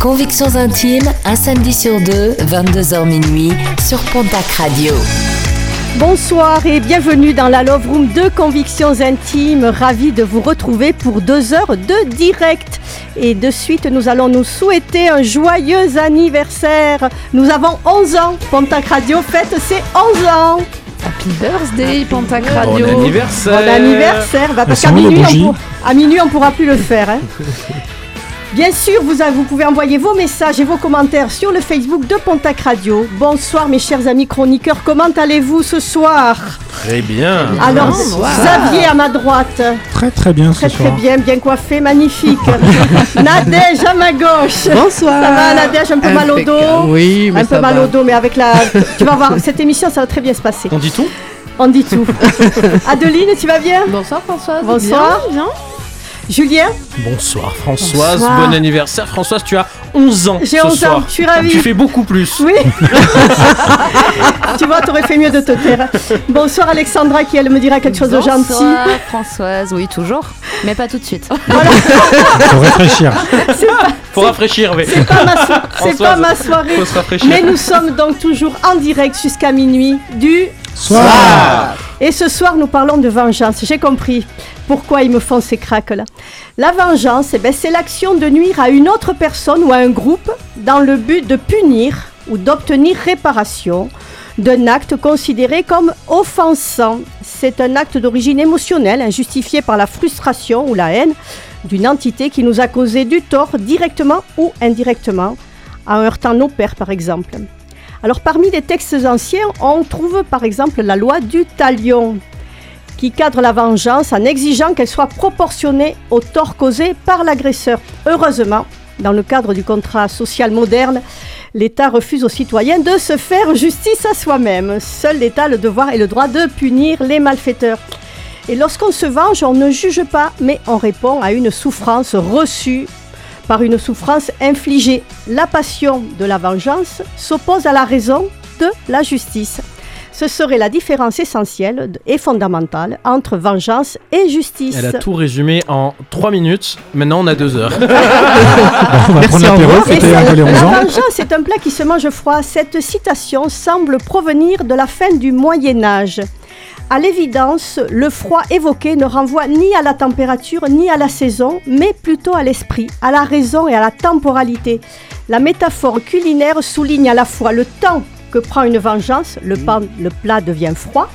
Convictions intimes, un samedi sur deux, 22h minuit, sur Pontac Radio. Bonsoir et bienvenue dans la Love Room de Convictions Intimes. Ravi de vous retrouver pour deux heures de direct. Et de suite, nous allons nous souhaiter un joyeux anniversaire. Nous avons 11 ans. Pontac Radio fête ses 11 ans. Happy birthday, Pontac Radio. Bon anniversaire. Bon anniversaire. Bah, parce qu'à minuit, minuit, on ne pourra plus le faire. hein. Bien sûr, vous, pouvez envoyer vos messages et vos commentaires sur le Facebook de Pontac Radio. Bonsoir mes chers amis chroniqueurs, comment allez-vous ce soir Très bien. Alors, Bonsoir. Xavier à ma droite, Très très bien très ce très soir. bien, bien coiffé, magnifique. Nadège à ma gauche. Bonsoir. Ça va Nadège, un peu mal au dos Oui, mais Un peu ça mal va. au dos, mais avec la... Tu vas voir, cette émission, ça va très bien se passer. On dit tout On dit tout. Adeline, tu vas bien Bonsoir Françoise. Bonsoir. Bien, bien. Julien Bonsoir Françoise, Bonsoir. bon anniversaire. Françoise, tu as 11 ans J'ai ce 11 ans, soir. je suis ravie. Tu fais beaucoup plus. Oui Tu vois, t'aurais fait mieux de te taire. Bonsoir Alexandra qui, elle, me dira quelque chose de gentil. Bonsoir Françoise, oui toujours, mais pas tout de suite. Faut réfléchir. Faut rafraîchir, mais C'est pas, ma so- c'est Françoise, pas ma soirée. faut se rafraîchir. Mais nous sommes donc toujours en direct jusqu'à minuit du Et ce soir, nous parlons de vengeance. J'ai compris pourquoi ils me font ces craques-là. La vengeance, eh ben, c'est l'action de nuire à une autre personne ou à un groupe dans le but de punir ou d'obtenir réparation d'un acte considéré comme offensant. C'est un acte d'origine émotionnelle, injustifié par la frustration ou la haine d'une entité qui nous a causé du tort directement ou indirectement, en heurtant nos pères par exemple. Alors parmi les textes anciens, on trouve par exemple la loi du talion qui cadre la vengeance en exigeant qu'elle soit proportionnée au tort causé par l'agresseur. Heureusement, dans le cadre du contrat social moderne, l'État refuse aux citoyens de se faire justice à soi-même. Seul l'État a le devoir et le droit de punir les malfaiteurs. Et lorsqu'on se venge, on ne juge pas, mais on répond à une souffrance reçue par une souffrance infligée. La passion de la vengeance s'oppose à la raison de la justice. Ce serait la différence essentielle et fondamentale entre vengeance et justice. Elle a tout résumé en 3 minutes. Maintenant, on a 2 heures. On va prendre un peu 11 la vengeance est un plat qui se mange froid. Cette citation semble provenir de la fin du Moyen Âge. À l'évidence, le froid évoqué ne renvoie ni à la température ni à la saison, mais plutôt à l'esprit, à la raison et à la temporalité. La métaphore culinaire souligne à la fois le temps que prend une vengeance, le, pan- le plat devient froid,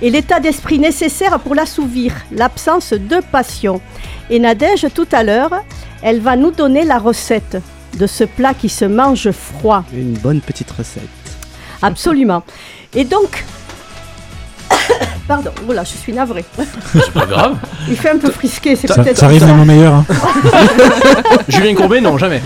et l'état d'esprit nécessaire pour l'assouvir, l'absence de passion. Et Nadège, tout à l'heure, elle va nous donner la recette de ce plat qui se mange froid. Une bonne petite recette. Absolument. Et donc, pardon, voilà, je suis navrée. C'est pas grave. Il fait un peu frisqué, c'est peut-être ça arrive dans mon meilleur. hein. Julien Courbet, non, jamais.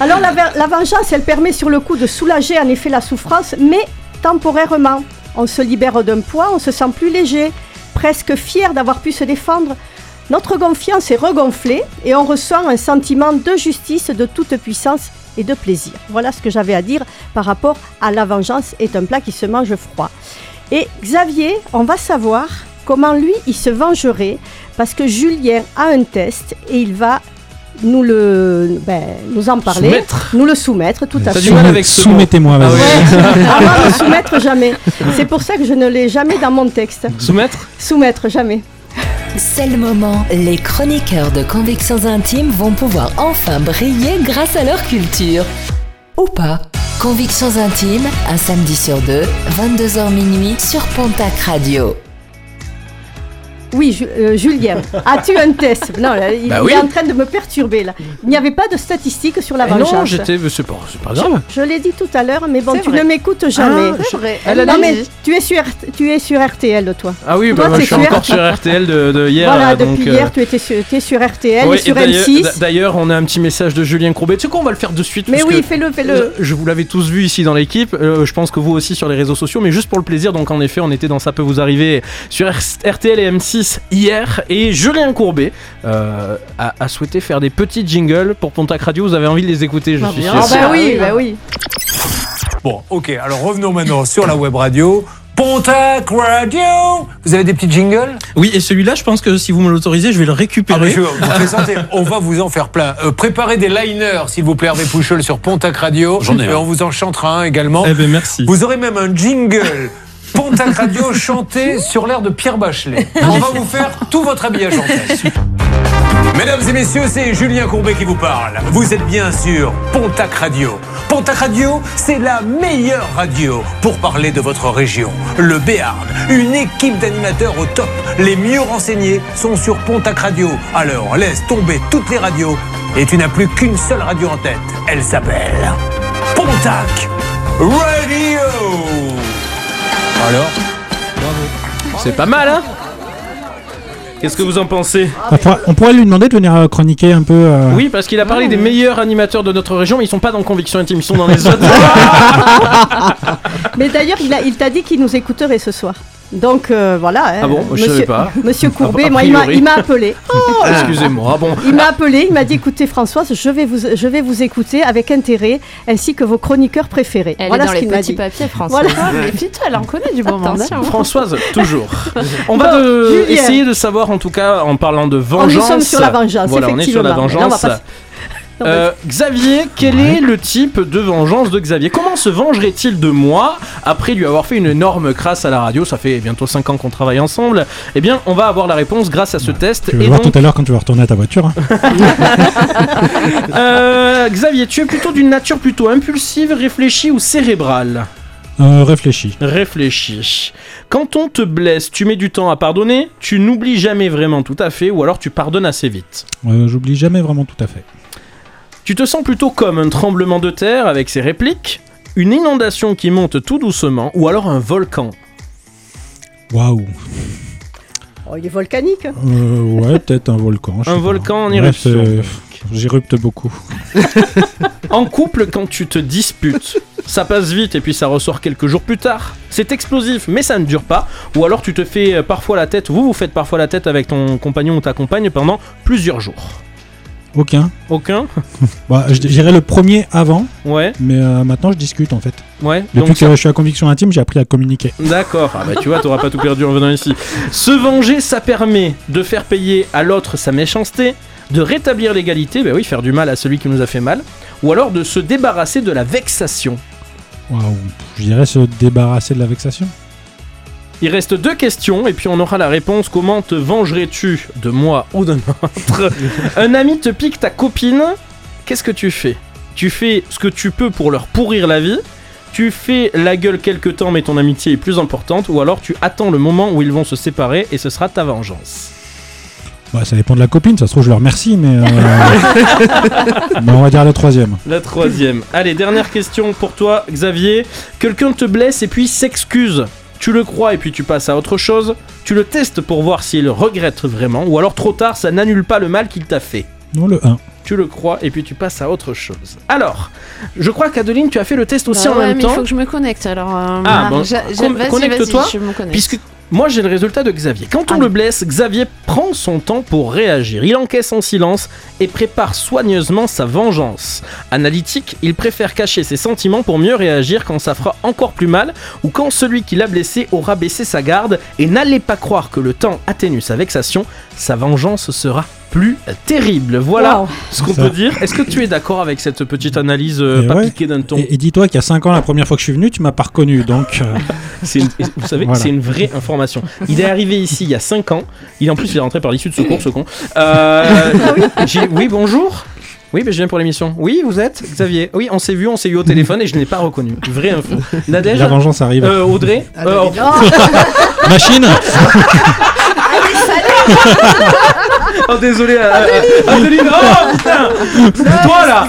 Alors la, la vengeance, elle permet sur le coup de soulager en effet la souffrance, mais temporairement. On se libère d'un poids, on se sent plus léger, presque fier d'avoir pu se défendre. Notre confiance est regonflée et on ressent un sentiment de justice, de toute puissance et de plaisir. Voilà ce que j'avais à dire par rapport à la vengeance est un plat qui se mange froid. Et Xavier, on va savoir comment lui, il se vengerait parce que Julien a un test et il va nous, le, ben, nous en parler, Soumettre. nous le soumettre, tout à T'as fait. du mal avec ce mot. Soumettez-moi, Ah ouais. Moi, ne soumettre jamais. C'est pour ça que je ne l'ai jamais dans mon texte. Soumettre Soumettre, jamais. C'est le moment. Les chroniqueurs de Convictions intimes vont pouvoir enfin briller grâce à leur culture. Ou pas. Convictions intimes, un samedi sur deux, 22h minuit sur Pontac Radio. Oui, Ju- euh, Julien, as-tu un test? Non, là, il, Bah il est en train de me perturber là. Il n'y avait pas de statistiques sur la Eh non, vengeance. j'étais. C'est pas, pas grave. Je l'ai dit tout à l'heure, mais bon, tu vrai. ne m'écoutes jamais. Ah, C'est vrai. Elle non, mais tu es sur, tu es sur RTL, toi. Ah oui, bah Toi, moi t'es je suis sur encore sur RTL de, de hier. voilà, euh, donc, depuis euh, hier, tu étais sur, tu es sur RTL ouais, et sur d'ailleurs- M6. D'ailleurs, on a un petit message de Julien Courbet. Tu sais quoi, on va le faire de suite. Mais oui, fais-le, fais-le. Je, je vous l'avais tous vu ici dans l'équipe. euh, je pense que vous aussi sur les réseaux sociaux, mais juste pour le plaisir. Donc en effet, on était dans Ça peut vous arriver sur RTL et M6 hier, et Julien Courbet euh, a, a souhaité faire des petits jingles pour Pontac Radio. Vous avez envie de les écouter, je Ah, suis bien sûr. Ah bah oui, oui. bah oui. Bon, ok, alors revenons maintenant sur la web radio. Pontac Radio Vous avez des petits jingles? Oui, et celui-là, je pense que si vous me l'autorisez, je vais le Ah, récupérer. je vous. On va vous en faire plein. Euh, préparez des liners, s'il vous plaît, Hervé Pouchol, sur Pontac Radio. J'en ai Et on vous en chantera un également. Eh ben merci. Vous aurez même un jingle. Pontac Radio chanté sur l'air de Pierre Bachelet. On va vous faire tout votre habillage en. Mesdames et messieurs, c'est Julien Courbet qui vous parle. Vous êtes bien sûr Pontac Radio. Pontac Radio, c'est la meilleure radio pour parler de votre région. Le Béarn, une équipe d'animateurs au top. Les mieux renseignés sont sur Pontac Radio. Alors laisse tomber toutes les radios et tu n'as plus qu'une seule radio en tête. Elle s'appelle Pontac Radio. Alors C'est pas mal, hein Qu'est-ce que vous en pensez On pourrait- On pourrait lui demander de venir euh, chroniquer un peu. euh, Oui, parce qu'il a parlé des meilleurs animateurs de notre région, mais ils sont pas dans Conviction Intime, ils sont dans les autres. Mais d'ailleurs, il t'a dit qu'il nous écouterait ce soir. Donc euh, voilà. hein, Ah bon Je savais pas. Monsieur Courbet, moi, il m'a- appelé. Oh, excusez-moi. Bon, Il m'a appelé, il m'a dit écoutez Françoise, je vais vous, je vais vous écouter avec intérêt, ainsi que vos chroniqueurs préférés. Elle voilà est dans ce les petits dit. papiers, François. Voilà. Mais putain, elle en connaît du bon monde. Attention. Françoise, toujours. On va Bon, de- Julien. essayer de savoir, en tout cas, en parlant de Oh, vengeance. nous sommes sur la vengeance, Voilà, on est sur la on vengeance. Euh, Xavier, quel est le type de vengeance de Xavier? Comment se vengerait-il de moi après lui avoir fait une énorme crasse à la radio? Ça fait bientôt 5 ans qu'on travaille ensemble. Eh bien, on va avoir la réponse grâce à ce test. Tu vas Et voir donc, tout à l'heure quand tu vas retourner à ta voiture. hein. euh, Xavier, tu es plutôt d'une nature plutôt impulsive, réfléchie ou cérébrale? Euh, réfléchis. Réfléchis. Quand on te blesse, tu mets du temps à pardonner, tu n'oublies jamais vraiment tout à fait, ou alors tu pardonnes assez vite? Euh, J'oublie jamais vraiment tout à fait. Tu te sens plutôt comme un tremblement de terre avec ses répliques, une inondation qui monte tout doucement, ou alors un volcan. Waouh. Oh, il est volcanique. Euh, ouais, peut-être un volcan. je Un sais pas. volcan en éruption. J'érupte beaucoup. En couple, quand tu te disputes, ça passe vite et puis ça ressort quelques jours plus tard. C'est explosif, mais ça ne dure pas. Ou alors tu te fais euh, parfois la tête, vous vous faites parfois la tête avec ton compagnon ou ta compagne pendant plusieurs jours. Aucun. Aucun? Bah, je dirais le premier avant, Ouais, mais euh, maintenant je discute en fait. ouais. Depuis Donc que je suis à conviction intime, j'ai appris à communiquer. D'accord, ah bah tu vois, t'auras pas tout perdu en venant ici. Se venger, ça permet de faire payer à l'autre sa méchanceté, de rétablir l'égalité, bah oui, faire du mal à celui qui nous a fait mal, ou alors de se débarrasser de la vexation. Waouh. Je dirais se débarrasser de la vexation. Il reste deux questions et puis on aura la réponse. Comment te vengerais-tu de moi ou d'un autre Un ami te pique ta copine, qu'est-ce que tu fais? Tu fais ce que tu peux pour leur pourrir la vie tu fais la gueule quelque temps mais ton amitié est plus importante ou alors tu attends le moment où ils vont se séparer et ce sera ta vengeance. Bah, ça dépend de la copine, ça se trouve je le remercie, mais. euh, mais on va dire la troisième. La troisième. Allez, dernière question pour toi, Xavier. Quelqu'un te blesse et puis s'excuse. Tu le crois et puis tu passes à autre chose. Tu le testes pour voir s'il regrette vraiment. Ou alors trop tard, ça n'annule pas le mal qu'il t'a fait. Non, le 1. Tu le crois et puis tu passes à autre chose. Alors, je crois qu'Adeline, tu as fait le test aussi Bah en même mais temps. il faut que je me connecte alors. euh, Ah, bon, connecte-toi, connecte. Puisque moi j'ai le résultat de Xavier. Quand on Ah. le blesse, Xavier prend son temps pour réagir. Il encaisse en silence et prépare soigneusement sa vengeance. Analytique, il préfère cacher ses sentiments pour mieux réagir quand ça fera encore plus mal ou quand celui qui l'a blessé aura baissé sa garde. Et n'allez pas croire que le temps atténue sa vexation, sa vengeance sera plus terrible. Voilà Wow. ce qu'on peut dire. Est-ce que tu es d'accord avec cette petite analyse euh, Et pas ouais. piquée d'un ton Et, et dis-toi qu'il y a 5 ans, la première fois que je suis venu, tu m'as pas reconnu, donc. euh, C'est une- vous savez, Voilà. c'est une vraie information. Il est arrivé ici il y a 5 ans. Il en plus il est rentré par l'issue de secours, ce con. Euh, j'ai- oui, bonjour. Oui, ben, je viens pour l'émission. Oui, vous êtes Xavier. Oui, on s'est vu, on s'est eu au téléphone et je ne l'ai pas reconnu. Vraie info. Nadège la vengeance arrive. euh, Audrey Euh, oh, Machine Allez, salut Oh désolé euh, euh, Adeline Oh putain Toi là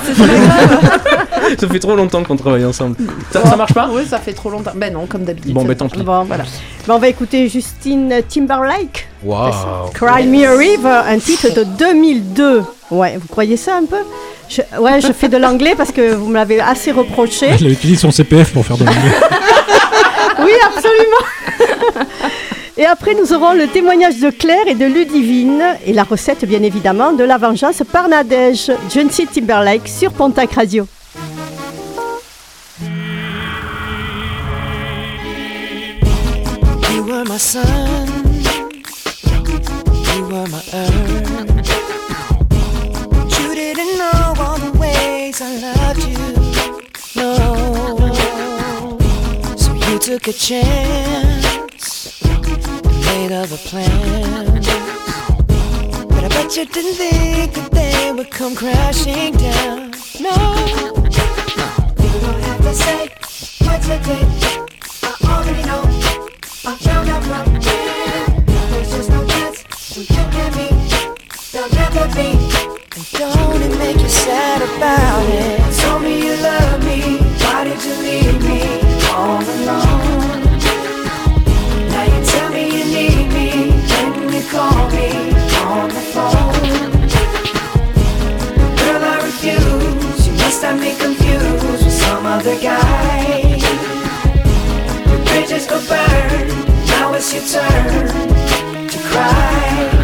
Ça fait trop longtemps qu'on travaille ensemble. Ça, ça marche pas Oui, ça fait trop longtemps. Ben non, comme d'habitude. Bon, ben, tant pis. Bon, voilà. Bon, on va écouter Justine Timberlake. Waouh Cry Me a River, un titre de 2002. Ouais, vous croyez ça un peu? Je- Ouais, je fais de l'anglais parce que vous me l'avez assez reproché. Il a utilisé son CPF pour faire de l'anglais. Oui, absolument. Et après, nous aurons le témoignage de Claire et de Ludivine et la recette, bien évidemment, de la vengeance par Nadège. Justin Timberlake sur Pontac Radio. So you took a made other plans. But I bet you didn't think that they would come crashing down. No, you don't have to say what you did. I already know. I found out from here. There's just no chance you and me. There'll never be. And don't it make you sad about it? Told me you love me. Why did you leave me all alone? Now it's your turn to cry.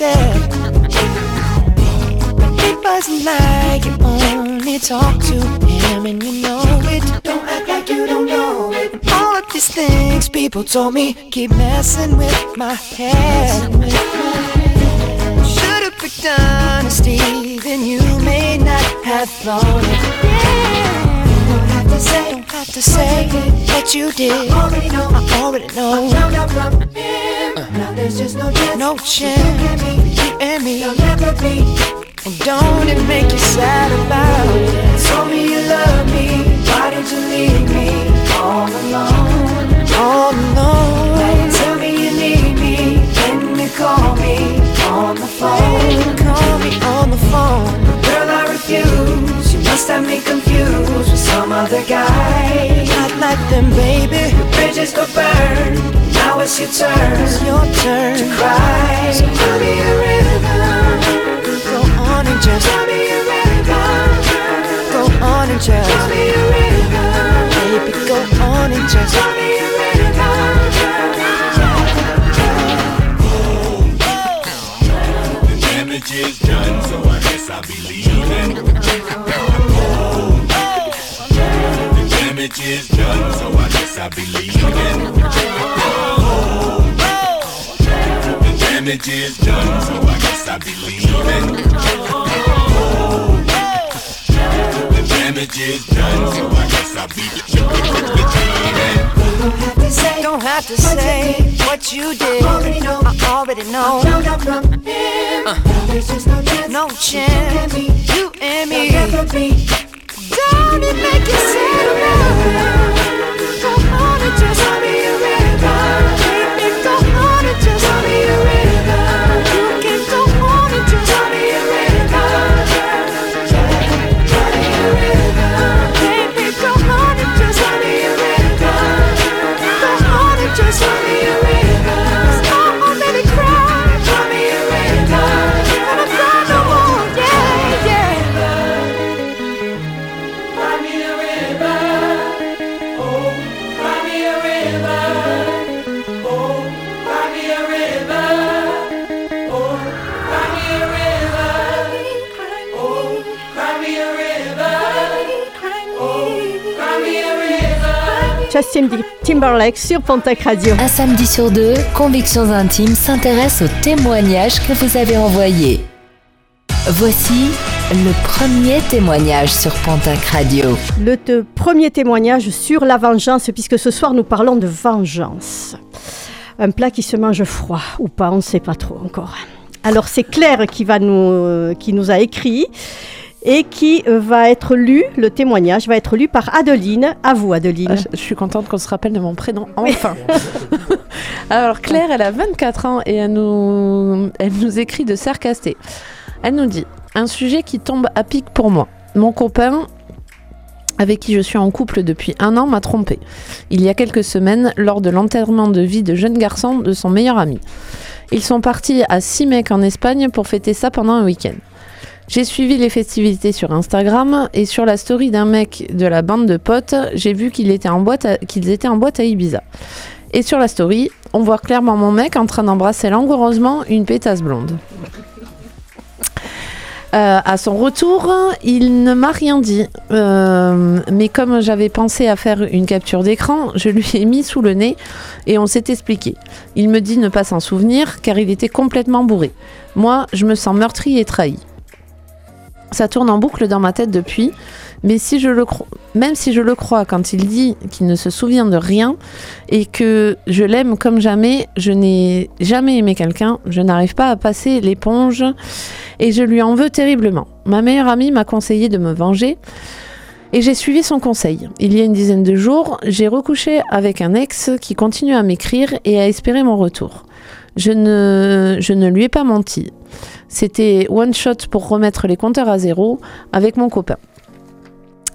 Unsaid. It wasn't like you only talk to him and you know it. Don't act like you don't know it. And all of these things people told me keep messing with my head. Should've picked honesty, then you may not have thought it. Yeah. Don't have to say, have to say that you did. I already know, I already know. I found out from him. Uh. Now there's just no chance, no chance you and me. There'll never be. And don't it make you sad about it? Told me you love me. Why did you leave me all alone? All alone. Now you tell me you need me. When you call me on the phone. Call me on the phone. Girl, I refuse. You must have me confused some other guy. Not like them, baby. The bridges go burn. Now it's your turn. It's your turn to cry. So tell me a river. Go on and just tell me a river. Go on and just tell me a river. Baby, go on and just tell me a river. The damage is done, so I guess I'll be leaving. The damage is done, so I guess I'll be leaving. The damage is done, so I guess I'll be leaving. The damage is done, so I guess I'll be leaving. Don't have to say what you did. I already know. I already know. Uh, no chance. You and me. Just tell me a river. Baby, go on and just tell me a river. Justin Timberlake sur Pontac Radio. Un samedi sur deux, Convictions Intimes s'intéresse aux témoignages que vous avez envoyés. Voici le premier témoignage sur Pontac Radio. Le te- premier témoignage sur la vengeance, puisque ce soir nous parlons de vengeance. Un plat qui se mange froid ou pas, on ne sait pas trop encore. Alors c'est Claire qui, va nous, euh, qui nous a écrit et qui euh, va être lu, le témoignage va être lu par Adeline. À vous Adeline. Ah, je, je suis contente qu'on se rappelle de mon prénom, enfin. Alors Claire, elle a 24 ans et elle nous, elle nous écrit de Sercasté. Elle nous dit un sujet qui tombe à pic pour moi. Mon copain avec qui je suis en couple depuis un an m'a trompé. Il y a quelques semaines, lors de l'enterrement de vie de jeune garçon de son meilleur ami. Ils sont partis à Simek en Espagne pour fêter ça pendant un week-end. J'ai suivi les festivités sur Instagram et sur la story d'un mec de la bande de potes, j'ai vu qu'ils étaient en boîte à Ibiza. Et sur la story, on voit clairement mon mec en train d'embrasser langoureusement une pétasse blonde. Euh, à son retour, il ne m'a rien dit. Euh, mais comme j'avais pensé à faire une capture d'écran, je lui ai mis sous le nez et on s'est expliqué. Il me dit ne pas s'en souvenir car il était complètement bourré. Moi, je me sens meurtri et trahi. Ça tourne en boucle dans ma tête depuis, mais si je le cro- même si je le crois quand il dit qu'il ne se souvient de rien et que je l'aime comme jamais, je n'ai jamais aimé quelqu'un, je n'arrive pas à passer l'éponge et je lui en veux terriblement. Ma meilleure amie m'a conseillé de me venger et j'ai suivi son conseil. Il y a une dizaine de jours, j'ai recouché avec un ex qui continue à m'écrire et à espérer mon retour. Je ne, je ne lui ai pas menti. C'était one shot pour remettre les compteurs à zéro avec mon copain.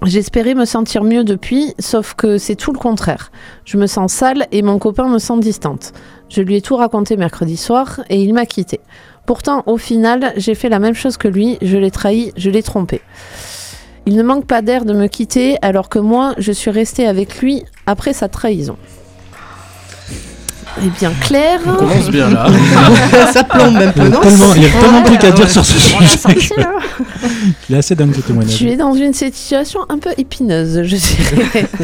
J'espérais me sentir mieux depuis, sauf que c'est tout le contraire. Je me sens sale et mon copain me sent distante. Je lui ai tout raconté mercredi soir et il m'a quitté. Pourtant, au final, j'ai fait la même chose que lui, je l'ai trahi, je l'ai trompé. Il ne manque pas d'air de me quitter alors que moi, je suis restée avec lui après sa trahison. Eh bien, Claire. On commence bien là. Ça plombe un Il y peu, a non tellement, il y a tellement de trucs à dire Ouais. sur ce sujet. que- Il est assez dingue ce témoignage. Tu es dans une situation un peu épineuse, je dirais.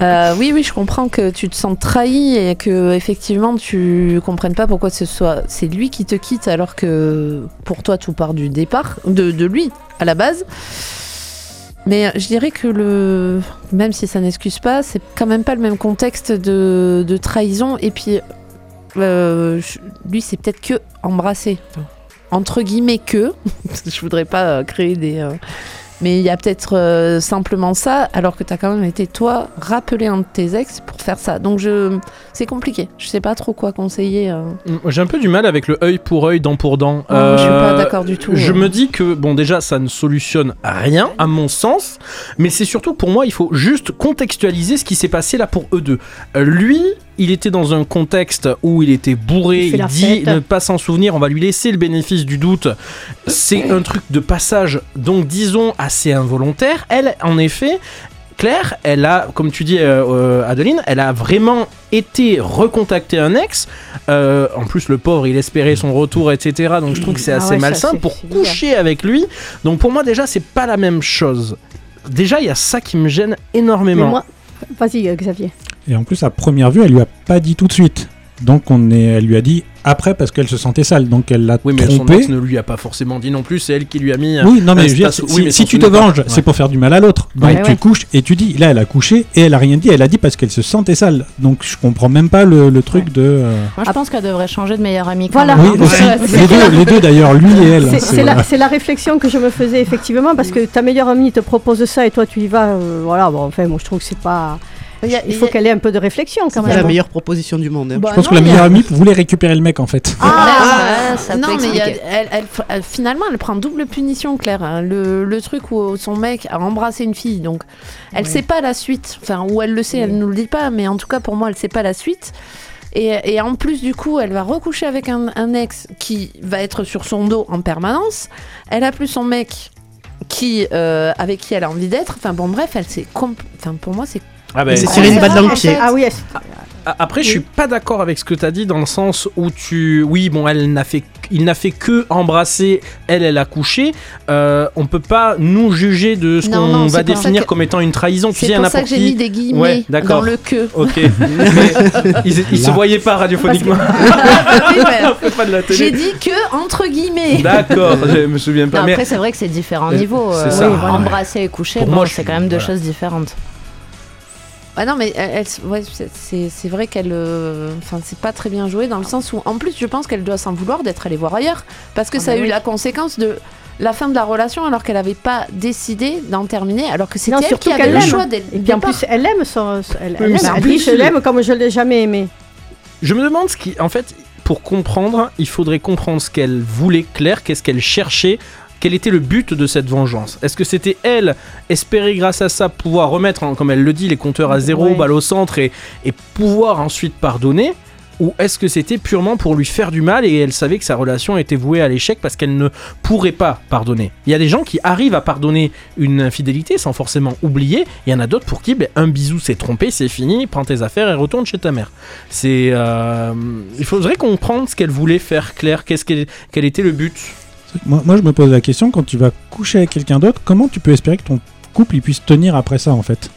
Euh, oui, oui, je comprends que tu te sens trahi et que effectivement tu comprennes pas pourquoi ce soit c'est lui qui te quitte alors que pour toi tout part du départ, de, de lui à la base. Mais euh, je dirais que le, même si ça n'excuse pas, c'est quand même pas le même contexte de, trahison. Et puis, euh, lui, c'est peut-être que embrasser. Entre guillemets que. je voudrais pas euh, créer des. Mais il y a peut-être euh, simplement ça, alors que tu as quand même été, toi, rappelé un de tes ex pour faire ça. Donc, je... c'est compliqué. Je sais pas trop quoi conseiller. euh. J'ai un peu du mal avec le œil pour œil, dent pour dent. Non, moi, je suis pas Euh, d'accord du tout. Je euh. me dis que, bon, déjà, ça ne solutionne rien, à mon sens, mais c'est surtout pour moi, il faut juste contextualiser ce qui s'est passé là pour eux deux. Euh, lui, il était dans un contexte où il était bourré, Il dit fête. ne pas s'en souvenir, on va lui laisser le bénéfice du doute. C'est un truc de passage, donc disons, assez involontaire. Elle, en effet, Claire, elle a, comme tu dis, euh, euh, Adeline, elle a vraiment été recontacter un ex. Euh, en plus, le pauvre, il espérait son retour, etc. Donc, je trouve que c'est Ah assez ouais, malsain pour coucher avec lui. Donc, pour moi, déjà, c'est pas la même chose. Déjà, il y a ça qui me gêne Mais énormément. moi, vas-y Xavier. Et en plus, à première vue, elle lui a pas dit tout de suite. Donc, on est, elle lui a dit après parce qu'elle se sentait sale. Donc, elle l'a Oui, mais son trompé. ex ne lui a pas forcément dit non plus. C'est elle qui lui a mis. euh, Oui, non, mais un je veux dire, si, oui, mais si tu te venges, Ouais. c'est pour faire du mal à l'autre. Donc Ouais, tu ouais. couches et tu dis, là, elle a couché et elle a rien dit. Elle a dit parce qu'elle se sentait sale. Donc je comprends même pas le, le truc de. euh, Moi, je pense qu'elle devrait changer de meilleure amie. Voilà. Oui, hein. aussi. Ouais. Les deux, les deux d'ailleurs, lui et elle. C'est- la, c'est la réflexion que je me faisais effectivement parce que ta meilleure amie te propose ça et toi tu y vas. euh, voilà, bon, enfin, moi je trouve que c'est pas. Il y a- Il faut qu'elle ait un peu de réflexion quand C'est même. la meilleure proposition du monde. hein. Bah, Je pense non, que la il y a- meilleure amie voulait récupérer le mec en fait. Ah, ouais, ça peut non, mais elle, elle- elle- finalement, elle prend double punition, Claire. hein. Le, le truc où son mec a embrassé une fille, donc elle Ouais. sait pas la suite. Enfin, ou elle le sait, elle nous le dit pas, mais en tout cas, pour moi, elle sait pas la suite. Et, et en plus, du coup, elle va recoucher avec un, un ex qui va être sur son dos en permanence. Elle a plus son mec qui, euh, avec qui elle a envie d'être. Enfin, bon, bref, elle compl- Enfin, pour moi, c'est. Ah ben, C'est tirer une balle dans le vrai, pied. en fait. Ah oui, elle- A- Après, je suis pas d'accord avec ce que tu as dit dans le sens où tu. Oui, bon, elle n'a fait. Il n'a fait que embrasser. Elle, elle a couché. Euh, on peut pas nous juger de ce qu'on va définir que- comme étant une trahison. Tu C'est sais, pour ça que j'ai mis des guillemets Ouais, d'accord. dans le que. Ok. Mais ils, ils se voyaient pas radiophoniquement. Oui, mais- On fait pas de la télé. J'ai dit que entre guillemets. D'accord, je me souviens pas. Non, mais après, c'est vrai que c'est différents Euh, niveaux. c'est euh, ça. oui, ouais. Embrasser et coucher, bon, moi, c'est quand même deux voilà. choses différentes. Ah non, mais elle, elle- ouais, c'est- vrai qu'elle. euh, Enfin, c'est pas très bien joué dans le sens où, en plus, je pense qu'elle doit s'en vouloir d'être allée voir ailleurs. Parce que Ah ça a bah eu oui. la conséquence de la fin de la relation alors qu'elle n'avait pas décidé d'en terminer, alors que c'était Non, elle qui avait le choix dès Et le puis en départ. plus, elle aime son. Elle, Oui, elle aime. dit plus, Je l'aime comme je l'ai jamais aimé. Je me demande ce qui. En fait, pour comprendre, il faudrait comprendre ce qu'elle voulait, Claire, qu'est-ce qu'elle cherchait, quel était le but de cette vengeance? Est-ce que c'était elle, espérer grâce à ça pouvoir remettre, hein, comme elle le dit, les compteurs à zéro, Ouais. balle au centre, et, et pouvoir ensuite pardonner? Ou est-ce que c'était purement pour lui faire du mal et elle savait que sa relation était vouée à l'échec parce qu'elle ne pourrait pas pardonner? Il y a des gens qui arrivent à pardonner une infidélité sans forcément oublier. Il y en a d'autres pour qui ben, un bisou c'est trompé, c'est fini, prends tes affaires et retourne chez ta mère. C'est, euh, il faudrait comprendre ce qu'elle voulait faire, Claire. Qu'est-ce qu'elle, quel était le but? Moi, moi, je me pose la question, quand tu vas coucher avec quelqu'un d'autre, comment tu peux espérer que ton couple il puisse tenir après ça en fait?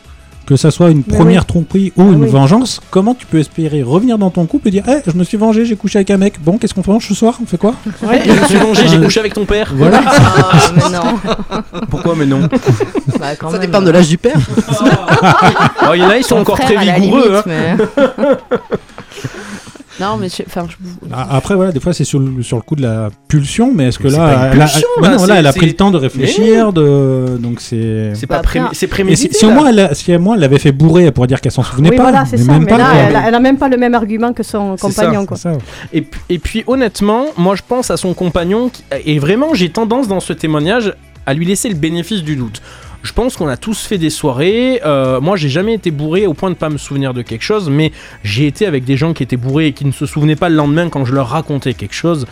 Que ça soit une Mais première oui. tromperie ou Ah une oui. vengeance, comment tu peux espérer revenir dans ton couple et dire Eh, je me suis vengé, j'ai couché avec un mec, bon, qu'est-ce qu'on mange ce soir? On fait quoi? Je me suis vengé, j'ai couché avec ton père. Voilà. Ah, mais non. Pourquoi mais non? Bah, quand Ça même. dépend de l'âge du père. Oh, Il y en a, ils sont Ton encore très vigoureux. limite, hein. mais- Non, mais enfin, je- A- Après, voilà, des fois c'est sur le, sur le coup de la pulsion, mais est-ce que là, pas une elle a, pulsion, là, non, là, elle a pris le temps de réfléchir, de... donc c'est. C'est pas Bah, après, pré- c'est Et si, prémédité. si au moins, elle, a- si au moins elle l'avait fait bourrer, elle pourrait dire qu'elle s'en souvenait Oui, pas. voilà, c'est mais ça. même Mais pas, là, quoi. elle, a- elle a même pas le même argument que son compagnon. Quoi. ça. Et, puis- et puis honnêtement, moi je pense à son compagnon qui- et vraiment j'ai tendance dans ce témoignage à lui laisser le bénéfice du doute. Je pense qu'on a tous fait des soirées. euh, moi, j'ai jamais été bourré au point de pas me souvenir de quelque chose, mais j'ai été avec des gens qui étaient bourrés et qui ne se souvenaient pas le lendemain quand je leur racontais quelque chose.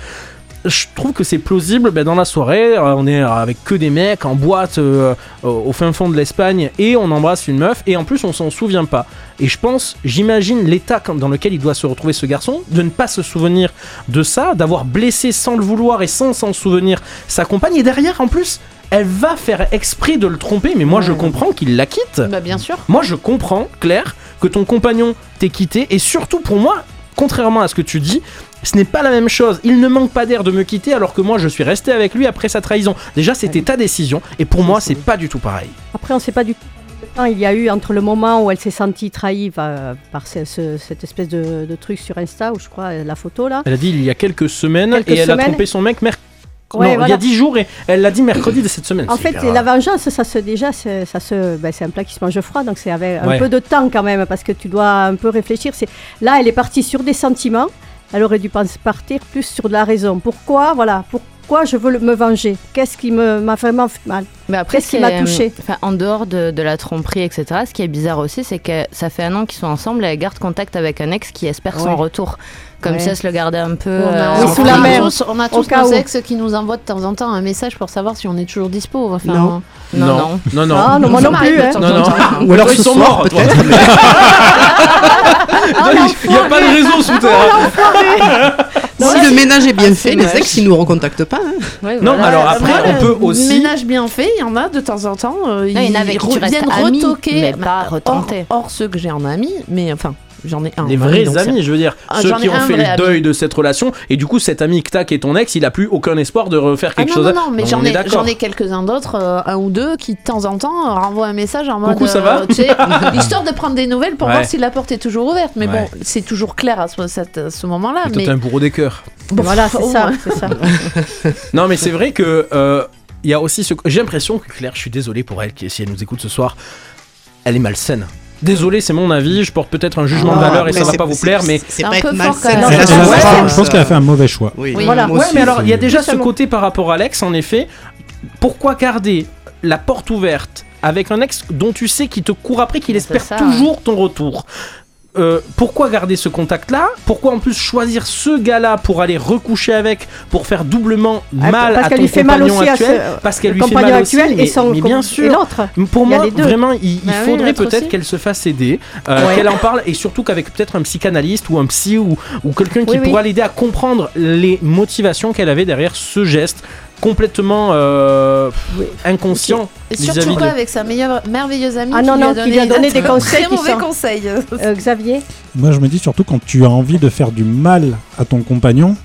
Je trouve que c'est plausible. ben, dans la soirée, euh, on est avec que des mecs en boîte euh, au fin fond de l'Espagne et on embrasse une meuf et en plus on s'en souvient pas. Et je pense, j'imagine l'état dans lequel il doit se retrouver ce garçon, de ne pas se souvenir de ça, d'avoir blessé sans le vouloir et sans s'en souvenir sa compagne. Et derrière, en plus, elle va faire exprès de le tromper, mais moi je comprends qu'il la quitte. bah, bien sûr. Moi je comprends, Claire, que ton compagnon t'ait quitté, et surtout pour moi, contrairement à ce que tu dis, ce n'est pas la même chose. Il ne manque pas d'air de me quitter alors que moi je suis resté avec lui après sa trahison. Déjà c'était ta décision, et pour moi c'est pas du tout pareil. Après, on ne sait pas du tout combien de temps il y a eu entre le moment où elle s'est sentie trahie par ce- ce- cette espèce de, de truc sur Insta, où je crois la photo là. Elle a dit il y a quelques semaines, Quelques et elle a trompé son mec mercredi. Ouais, non, il y a 10 jours, et elle l'a dit mercredi de cette semaine. En fait, la vengeance, ça se déjà, c'est- ça se, ben, c'est un plat qui se mange froid, donc c'est avec un Ouais. peu de temps quand même, parce que tu dois un peu réfléchir. C'est là, elle est partie sur des sentiments. Elle aurait dû penser- partir plus sur de la raison. Pourquoi, voilà, pourquoi je veux me venger? Qu'est-ce qui me m'a vraiment fait mal? Mais après, Qu'est-ce qui ce m'a est, touché euh, enfin, En dehors de, de la tromperie, etc., ce qui est bizarre aussi, c'est que ça fait un an qu'ils sont ensemble et elle garde contact avec un ex qui espère son retour. Comme Ouais. si elle se le gardait un peu. On a, euh, sous la mer. tous, on a Au tous cas nos ex qui nous envoient de temps en temps un message pour savoir si on est toujours dispo. Enfin, Non. Non, non. non, non. Ah non, moi non plus. hein. Non, non. Ou alors Ils ce sont soir, morts, peut-être. mais- Il n'y a pas de réseau sous terre. Si le ménage est bien Ah, fait, c'est les ex, ils nous recontactent pas. hein. Ouais, Non, voilà. alors après, on le peut aussi. Ménage bien fait, il y en a de temps en temps. euh, il y en a avec viennent retoquer. mais bah, pas hors- retenter. Hors, ceux que j'ai en ami, mais enfin, j'en ai un. Ami, vrais donc amis, je veux dire, Ah, ceux j'en ai qui ont fait le ami. deuil de cette relation, et du coup cet ami que t'as qui est ton ex, il a plus aucun espoir de refaire Ah quelque non, chose. non, non, mais j'en ai, j'en ai quelques-uns d'autres, euh, un ou deux, qui de temps en temps euh, renvoient un message en mode. Coucou, ça va sais, Histoire de prendre des nouvelles pour Ouais. voir si la porte est toujours ouverte. Mais Ouais. bon, c'est toujours clair à ce, moment-là. Mais t'es un bourreau des cœurs. bon, Voilà, c'est ça. Non, mais c'est vrai que euh, il y a aussi ce. J'ai l'impression que Claire, je suis désolé pour elle, qui, si elle nous écoute ce soir, elle est malsaine. Désolé, c'est mon avis. Je porte peut-être un jugement de Ah, valeur et ça va c'est- pas vous plaire, mais C'est Un pas peu être fort, quand même. je pense qu'elle a fait un mauvais choix. Oui. Oui. Voilà. Ouais, mais alors il y a déjà ce côté par rapport à l'ex, en effet. Pourquoi garder la porte ouverte avec un ex dont tu sais qu'il te court après, qu'il espère ça, toujours ton retour? Euh, pourquoi garder ce contact-là? Pourquoi en plus choisir ce gars-là pour aller recoucher avec, pour faire doublement Ah, mal parce à qu'elle ton lui fait mal compagnon aussi à actuel? ce- Parce qu'elle le lui fait mal aussi, actuel mais, et son mais bien sûr. et l'autre. Pour moi, vraiment, il, il Bah faudrait peut-être aussi. qu'elle se fasse aider, euh, Ouais. qu'elle en parle, et surtout qu'avec peut-être un psychanalyste ou un psy ou, ou quelqu'un qui Oui, oui. pourra l'aider à comprendre les motivations qu'elle avait derrière ce geste complètement euh, inconscient Et surtout de... avec sa meilleure, merveilleuse amie Ah qui non, lui non, a qui lui a donné des très conseils qui mauvais conseils. Euh, Xavier Moi, je me dis surtout quand tu as envie de faire du mal à ton compagnon,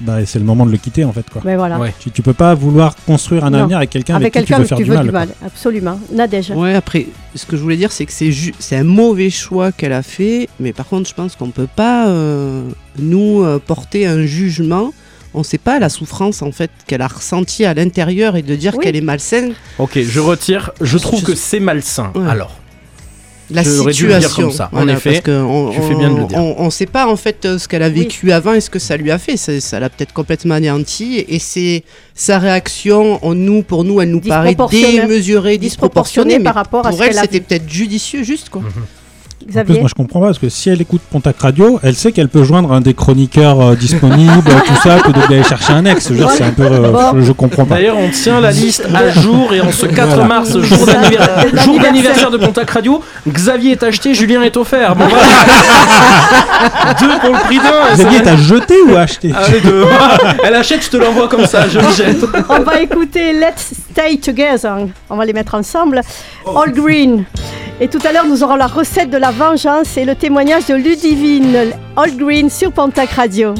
bah, c'est le moment de le quitter en fait. Quoi. Mais voilà. Tu, tu peux pas vouloir construire un Non. avenir avec quelqu'un avec, Avec qui tu quelqu'un veux que faire tu du veux mal. du quoi. mal. Absolument. Nadège. Ouais, après, ce que je voulais dire, c'est que c'est ju- c'est un mauvais choix qu'elle a fait, mais par contre, je pense qu'on peut pas, euh, nous, euh, porter un jugement. On sait pas la souffrance, en fait, qu'elle a ressentie à l'intérieur et de dire Oui. qu'elle est malsaine. Ok, je retire. Je trouve Je- que c'est malsain. Ouais. Alors, La dû situation. le dire comme ça, en effet. Parce que on, tu fais bien de le dire. On, on sait pas, en fait, euh, ce qu'elle a vécu avant et ce que ça lui a fait. Ça ça l'a peut-être complètement anéanti. Et c'est sa réaction, on, nous, pour nous, elle nous paraît démesurée, disproportionnée. Disproportionnée mais par rapport à ce Pour elle, qu'elle a c'était peut-être judicieux, juste, quoi. En plus, moi je comprends pas parce que si elle écoute Pontac Radio, elle sait qu'elle peut joindre un des chroniqueurs euh, disponibles, tout ça, que d'aller chercher un ex. Je veux dire, c'est un peu. euh, Bon. je, je comprends pas. D'ailleurs, on tient la liste à jour et en ce 4 Voilà. mars, jour d'anniversaire de Pontac Radio, Xavier est acheté, Julien est offert. Bon, voilà. deux pour le prix d'un. Xavier, t'as jeté ou acheté Ah, les deux. Elle achète, je te l'envoie comme ça, je le jette. On va écouter Let's Stay Together. On va les mettre ensemble. All Green. Et tout à l'heure, nous aurons la recette de la vengeance et le témoignage de Ludivine. All Green sur Pontac Radio.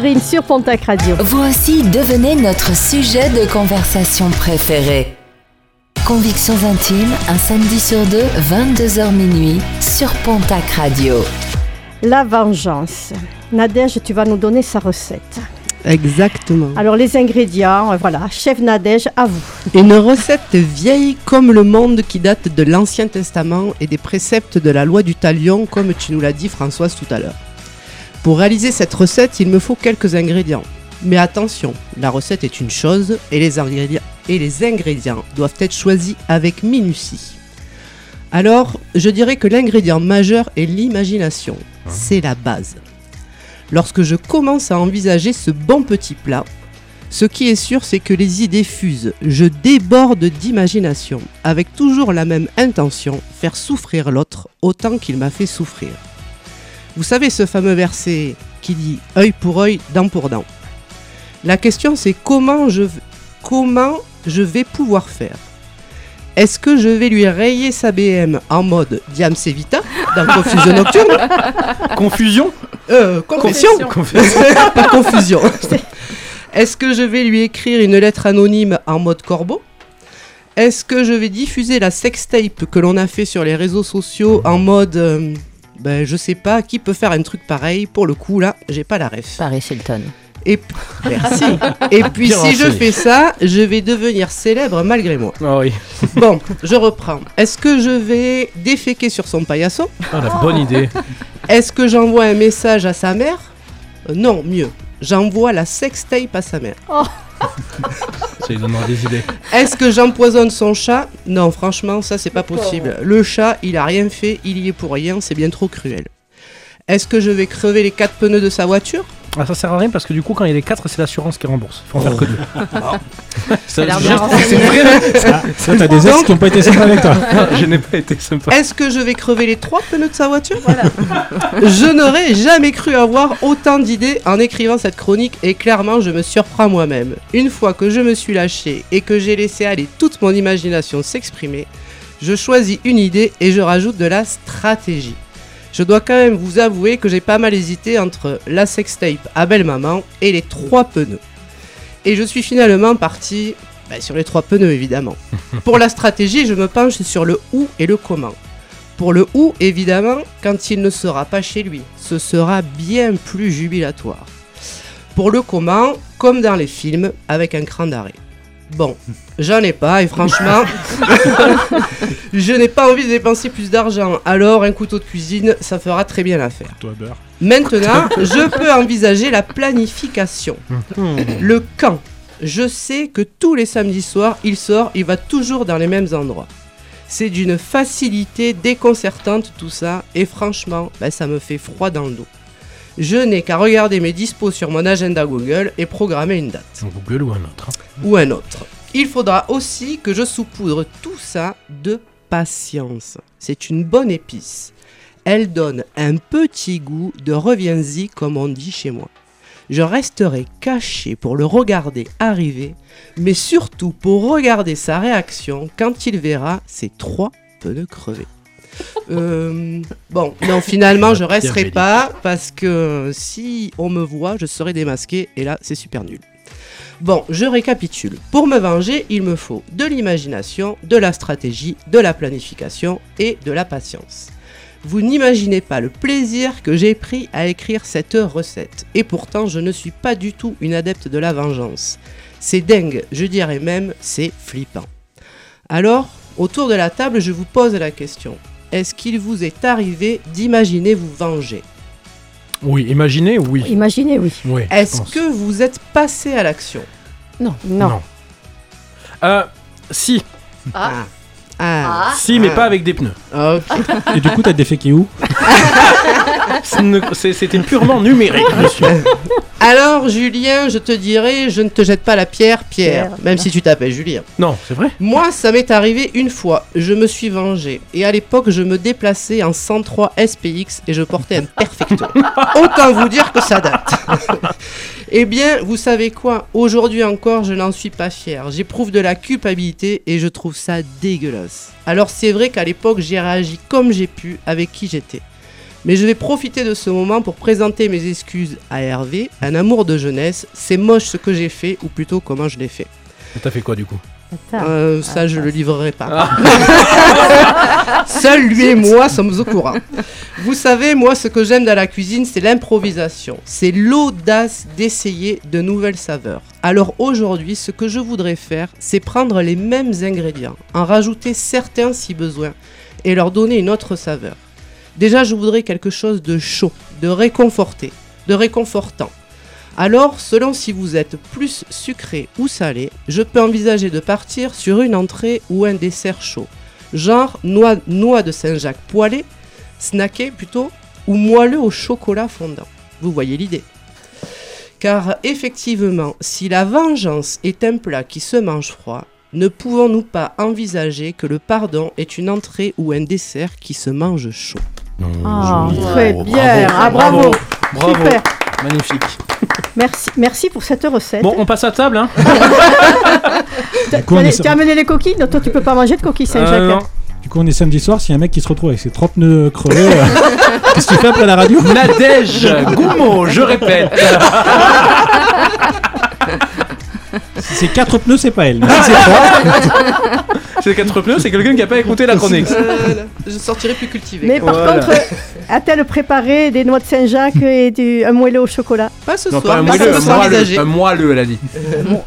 Green sur Pontac Radio. Vous aussi devenez notre sujet de conversation préféré. Convictions intimes, un samedi sur deux, 22h minuit, sur Pontac Radio. La vengeance. Nadège, tu vas nous donner sa recette. Exactement. Alors les ingrédients, euh, voilà, chef Nadège, à vous. Une recette vieille comme le monde qui date de l'Ancien Testament et des préceptes de la loi du talion, comme tu nous l'as dit Françoise tout à l'heure. Pour réaliser cette recette, il me faut quelques ingrédients. Mais attention, la recette est une chose et les ingrédients, et les ingrédients doivent être choisis avec minutie. Alors, je dirais que l'ingrédient majeur est l'imagination. C'est la base. lorsque je commence à envisager ce bon petit plat, ce qui est sûr, c'est que les idées fusent. Je déborde d'imagination, avec toujours la même intention, faire souffrir l'autre autant qu'il m'a fait souffrir. Vous savez ce fameux verset qui dit œil pour œil, dent pour dent. La question c'est comment je, comment je vais pouvoir faire? Est-ce que je vais lui rayer sa BM en mode Diam Vita dans Confusion Nocturne? Confusion? Euh, Confession Confession. Pas confusion. Est-ce que je vais lui écrire une lettre anonyme en mode corbeau? Est-ce que je vais diffuser la sextape que l'on a fait sur les réseaux sociaux en mode euh, ben, je sais pas qui peut faire un truc pareil pour le coup là j'ai pas la ref Paris Hilton. et p- merci et puis Bien si je fais ça je vais devenir célèbre malgré moi Ah oui. bon je reprends est-ce que je vais déféquer sur son paillasson? Ah, la bonne idée. est-ce que j'envoie un message à sa mère? Euh, Non, mieux. J'envoie la sextape à sa mère. Ça lui donnera des idées. Est-ce que j'empoisonne son chat? Non, franchement, ça c'est pas possible. Le chat, il a rien fait, il y est pour rien, c'est bien trop cruel. Est-ce que je vais crever les quatre pneus de sa voiture? Ah, ça sert à rien parce que du coup, quand il y a les 4, c'est l'assurance qui rembourse. Faut en faire que deux. Ça, t'as des ex qui ont pas été sympas avec toi. Je n'ai pas été sympa. Est-ce que je vais crever les trois pneus de sa voiture? Je n'aurais jamais cru avoir autant d'idées en écrivant cette chronique et clairement je me surprends moi-même. Une fois que je me suis lâché et que j'ai laissé aller toute mon imagination s'exprimer, je choisis une idée et je rajoute de la stratégie. Je dois quand même vous avouer que j'ai pas mal hésité entre la sextape à belle maman et les trois pneus. Et je suis finalement parti bah, sur les trois pneus évidemment. Pour la stratégie, je me penche sur le où et le comment. Pour le où, évidemment, quand il ne sera pas chez lui, ce sera bien plus jubilatoire. Pour le comment, comme dans les films, avec un cran d'arrêt. Bon, j'en ai pas et franchement, je n'ai pas envie de dépenser plus d'argent. Alors, un couteau de cuisine, ça fera très bien l'affaire. Toi, beurre. Maintenant, je peux envisager la planification. Le quand. Je sais que tous les samedis soirs, il sort, il va toujours dans les mêmes endroits. C'est d'une facilité déconcertante tout ça, et franchement, ben, ça me fait froid dans le dos. Je n'ai qu'à regarder mes dispos sur mon agenda Google et programmer une date Google ou un autre. hein. ou un autre. Il faudra aussi que je saupoudre tout ça de patience. C'est une bonne épice. Elle donne un petit goût de reviens-y comme on dit chez moi. Je resterai caché pour le regarder arriver, mais surtout pour regarder sa réaction quand il verra ses trois pneus crevés. Euh, bon, non, finalement, je resterai pas parce que si on me voit, je serai démasqué et là, c'est super nul. Bon, je récapitule. Pour me venger, il me faut de l'imagination, de la stratégie, de la planification et de la patience. Vous n'imaginez pas le plaisir que j'ai pris à écrire cette recette. Et pourtant, je ne suis pas du tout une adepte de la vengeance. C'est dingue, je dirais même, c'est flippant. Alors, autour de la table, je vous pose la question. Est-ce qu'il vous est arrivé d'imaginer vous venger? Oui, imaginez, oui. Imaginez, oui. Est-ce que vous êtes passé à l'action? Non. Non. Euh, si, Ah. Ah. si, mais Ah. pas avec des pneus. Ok. Et du coup, t'as déféqué où? C'était purement numérique, monsieur. Alors, Julien, je te dirais, je ne te jette pas la pierre, Pierre, Pierre. même si tu t'appelles Julien. Non, c'est vrai. Moi, ça m'est arrivé une fois. Je me suis vengé. Et à l'époque, je me déplaçais en 103 SPX et je portais un perfecto. Autant vous dire que ça date. eh bien, vous savez quoi? Aujourd'hui encore, je n'en suis pas fier. J'éprouve de la culpabilité et je trouve ça dégueulasse. Alors, c'est vrai qu'à l'époque, j'ai réagi comme j'ai pu avec qui j'étais. Mais je vais profiter de ce moment pour présenter mes excuses à Hervé, un amour de jeunesse. C'est moche ce que j'ai fait, ou plutôt comment je l'ai fait. T'as fait quoi du coup? Euh, ça, je le livrerai pas. Ah. Seul lui et moi sommes au courant. Vous savez, moi, ce que j'aime dans la cuisine, c'est l'improvisation. C'est l'audace d'essayer de nouvelles saveurs. Alors aujourd'hui, ce que je voudrais faire, c'est prendre les mêmes ingrédients, en rajouter certains si besoin, et leur donner une autre saveur. Déjà, je voudrais quelque chose de chaud, de réconforté, de réconfortant. Alors, selon si vous êtes plus sucré ou salé, je peux envisager de partir sur une entrée ou un dessert chaud. Genre noix, noix de Saint-Jacques poêlée, snacké plutôt, ou moelleux au chocolat fondant. Vous voyez l'idée. Car effectivement, si la vengeance est un plat qui se mange froid, ne pouvons-nous pas envisager que le pardon est une entrée ou un dessert qui se mange chaud? Ah, Joli. très Bravo, bien. bravo, Ah, bravo. bravo, bravo. Super. Magnifique. Merci, merci pour cette recette. Bon, on passe à table, hein tu as amené les coquilles Non, toi, tu peux pas manger de coquilles Saint-Jacques. Euh. Du coup, on est samedi soir. S'il y a un mec qui se retrouve avec ses 30 pneus crevés, euh, qu'est-ce que tu fais après la radio Nadège Goumo, je répète. Si c'est 4 pneus, c'est pas elle. Mais si c'est 3, C'est quatre pneus, c'est quelqu'un qui a pas écouté la chronique. Euh, Je sortirai plus cultivé. Mais par Voilà. contre, a-t-elle préparé des noix de Saint-Jacques et du, un moelleux au chocolat? Pas ce Non, pas soir, un moelleux, un moelleux, un moelleux, elle a dit.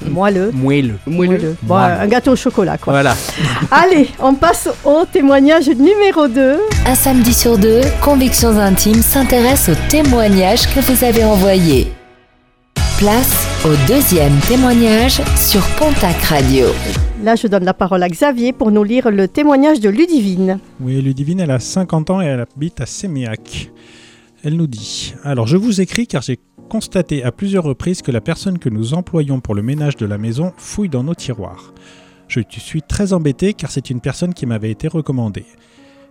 Moelleux. Moelleux. Moelleux. Bon, un gâteau au chocolat, quoi. Voilà. Allez, on passe au témoignage numéro 2. Un samedi sur deux, Convictions Intimes s'intéresse aux témoignages que vous avez envoyés. Place au deuxième témoignage sur Pontac Radio. Là, je donne la parole à Xavier pour nous lire le témoignage de Ludivine. Oui, Ludivine, elle a 50 ans et elle habite à Séméac. Elle nous dit Alors, je vous écris car j'ai constaté à plusieurs reprises que la personne que nous employons pour le ménage de la maison fouille dans nos tiroirs. Je suis très embêté car c'est une personne qui m'avait été recommandée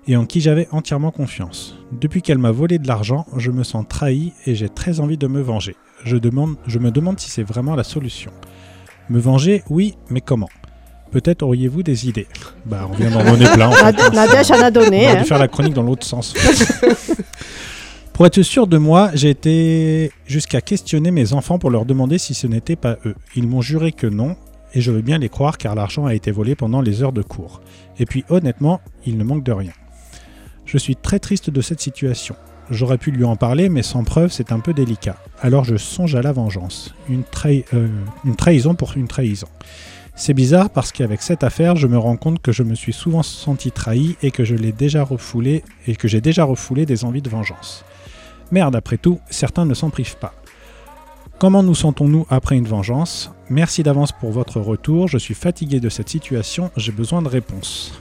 et en qui j'avais entièrement confiance. Depuis qu'elle m'a volé de l'argent, je me sens trahi et j'ai très envie de me venger. Je, demande, je me demande si c'est vraiment la solution. Me venger, oui, mais comment? Peut-être auriez-vous des idées? Bah, on vient d'en donner plein. en fait. Nad- Nadège en a donné. On hein. dû faire la chronique dans l'autre sens. pour être sûr de moi, j'ai été jusqu'à questionner mes enfants pour leur demander si ce n'était pas eux. Ils m'ont juré que non, et je veux bien les croire car l'argent a été volé pendant les heures de cours. Et puis honnêtement, il ne manque de rien. Je suis très triste de cette situation. J'aurais pu lui en parler, mais sans preuve, c'est un peu délicat. Alors je songe à la vengeance. Euh, une trahison pour une trahison. C'est bizarre parce qu'avec cette affaire, je me rends compte que je me suis souvent senti trahi et que je l'ai déjà refoulé et que j'ai déjà refoulé des envies de vengeance. Merde, après tout, certains ne s'en privent pas. Comment nous sentons-nous après une vengeance? Merci d'avance pour votre retour. Je suis fatigué de cette situation. J'ai besoin de réponses.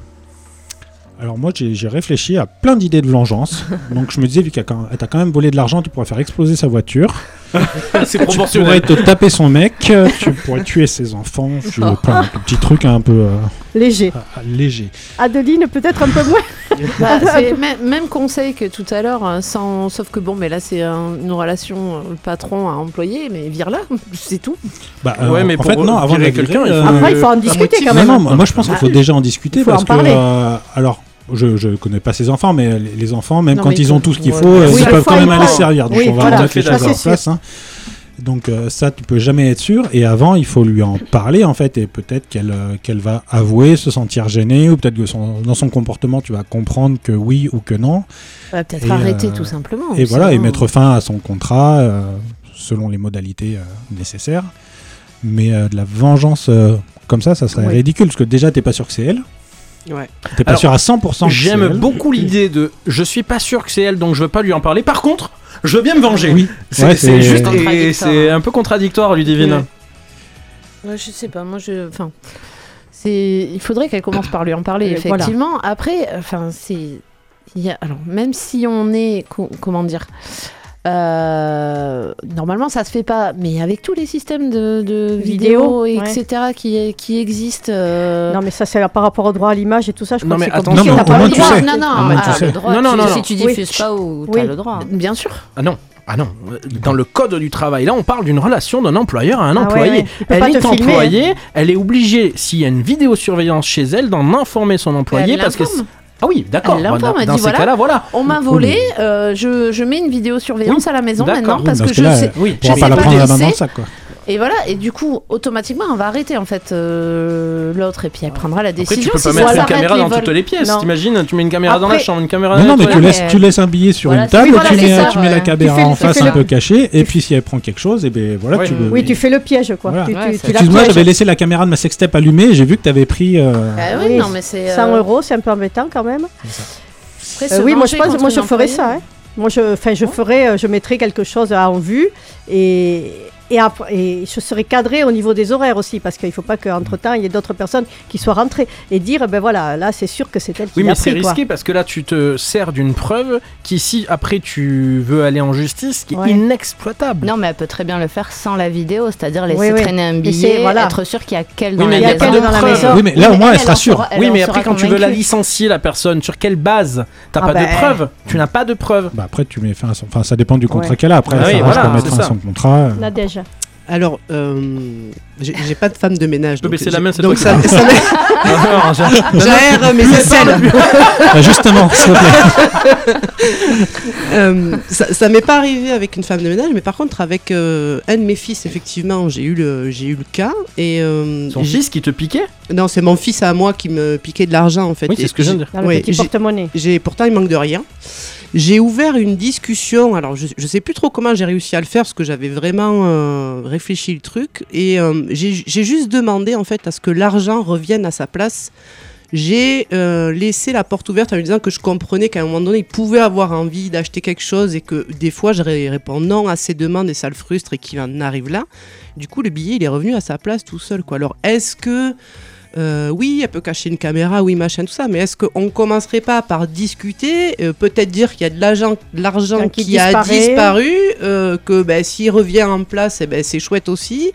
Alors moi, j'ai réfléchi à plein d'idées de vengeance. Donc je me disais, vu qu'elle t'a quand même volé de l'argent, tu pourrais faire exploser sa voiture. C'est Tu proportionnel. pourrais te taper son mec. Tu pourrais tuer ses enfants. Tu plein de petits trucs un peu euh, Léger. légers. Adeline, peut-être un peu moins. Bah, même, conseil que tout à l'heure, hein, sans, sauf que bon, mais là c'est un- une relation euh, patron à employé, mais vire-la, c'est tout. Bah, Ouais, euh, mais en pour fait, non, avant de quelqu'un, euh, Après, il faut en discuter quand même. non, moi moi, je pense qu'il faut déjà en discuter Il faut parce en que. parler. euh, alors, je, je connais pas ses enfants, mais les, les enfants, même Non, quand ils ont tout ce qu'il ouais. faut, euh, Oui, ils peuvent quand même aller se servir. Donc, Oui, on va voilà, remettre les choses à leur place. hein. Donc, euh, ça, tu peux jamais être sûr. Et avant, il faut lui en parler, en fait. Et peut-être qu'elle euh, qu'elle va avouer, se sentir gênée, ou peut-être que son- dans son comportement, tu vas comprendre que oui ou que non. Peut-être arrêter euh, tout simplement. Et voilà, et mettre fin à son contrat selon les modalités nécessaires. Mais de la vengeance comme ça, ça serait ridicule parce que déjà, t'es pas sûr que c'est elle. Ouais. T'es pas Alors, sûr à 100% que c'est J'aime beaucoup l'idée de je suis pas sûr que c'est elle donc je veux pas lui en parler. Par contre, je veux bien me venger. Oui, C'est Ouais, juste et c'est hein. un peu contradictoire, Ludivine. Ouais. Ouais, je sais pas, moi je. Enfin. C'est, il faudrait qu'elle commence par lui en parler, Euh, voilà. effectivement. Après, enfin, c'est. alors, même si on est. co- comment dire euh, normalement, ça se fait pas, mais avec tous les systèmes de, de Vidéo, ouais. etc., qui, qui existent. euh, Non, mais ça, c'est par rapport au droit à l'image et tout ça. Je Non, crois mais que c'est attention. Non, mais pas tu sais. Non, non, Au moins, tu sais. le droit, Non, non, Si tu Oui. diffuses pas ou Oui. t'as le droit. Bien sûr. Ah non. Ah non, dans le code du travail, là on parle d'une relation d'un employeur à un Ah ouais, employé. ouais. Peut Elle est filmer, hein. employée, elle est obligée, s'il y a une vidéosurveillance chez elle, d'en informer son employé parce que... Ah oui, d'accord. Dans dit, voilà. On m'a Oui, volé, euh, je, je mets une vidéosurveillance Oui, à la maison maintenant Oui, parce que je sais. Je pas sais la pas prendre à la qui main dans c'est. Et voilà, et du coup, automatiquement, on va arrêter en fait euh, l'autre et puis elle prendra la Après, décision. tu peux si pas mettre une caméra dans vols. toutes les pièces. T'imagines, tu mets une caméra dans la Après- chambre, une caméra Non, dans non, les mais tu laisses, tu laisses un billet sur Voilà, une table, tu, mets, ça, tu mets la caméra fais- en face un le- peu cachée, et puis si elle prend quelque chose, et ben voilà, Ouais. tu le- Oui, tu fais le piège, quoi. Voilà. Ouais, Excuse-moi, j'avais laissé la caméra de ma sextape allumée et j'ai vu que t'avais pris. euh, Ah oui, non, mais c'est. 100 euh, euros, c'est un peu embêtant quand même. après, oui, moi je pense, moi je ferais ça. hein. Moi, je, enfin, je ferai, euh, je mettrai quelque chose en vue et, et, après, et je serai cadré au niveau des horaires aussi, parce qu'il ne faut pas qu'entre temps il y ait d'autres personnes qui soient rentrées et dire, ben voilà, là, c'est sûr que c'est elle qui Oui, l'a mais c'est quoi. risqué parce que là, tu te sers d'une preuve qui, si après tu veux aller en justice, qui est inexploitable. Non, mais elle peut très bien le faire sans la vidéo, c'est-à-dire laisser Oui, oui. traîner un billet, voilà. être sûr qu'il y a Oui, dans mais la il y a maison. dans la maison. Oui, mais là, au moins, elle sera sûre. Oui, mais après, quand tu veux la licencier, la personne, sur quelle base T'as Ah pas bah. de preuve? Tu n'as pas de preuve. Bah après, tu mets fin à son... Enfin, ça dépend du contrat Ouais. qu'elle a. Après, Ah ça oui, voilà, pour mettre fin à son contrat. Nadège. Alors, euh, j'ai pas de femme de ménage. peux donc baisser la j'ai- main, c'est Donc toi ça, ça j'aère mes aisselles. Bah, justement, s'il te plaît. Euh, ça, ça m'est pas arrivé avec une femme de ménage, mais par contre avec euh, un de mes fils, effectivement, j'ai eu le, j'ai eu le cas. Et euh, Son j'ai- fils qui te piquait? Non, c'est mon fils à moi qui me piquait de l'argent en fait. Oui, c'est ce que je viens de dire. Dans le petit porte-monnaie. J'ai pourtant il manque de rien. J'ai ouvert une discussion. Alors je, je sais plus trop comment j'ai réussi à le faire parce que j'avais vraiment euh, réfléchi le truc et euh, j'ai juste demandé en fait à ce que l'argent revienne à sa place. J'ai euh, laissé la porte ouverte en lui disant que je comprenais qu'à un moment donné il pouvait avoir envie d'acheter quelque chose et que des fois je ré- réponds non à ses demandes et ça le frustre et qu'il en arrive là. Du coup le billet il est revenu à sa place tout seul. Alors est-ce que euh, oui, elle peut cacher une caméra, oui, machin, tout ça, mais est-ce qu'on commencerait pas par discuter, euh, peut-être dire qu'il y a de l'argent, qui il a disparu, euh, que ben, s'il revient en place, eh ben, c'est chouette aussi,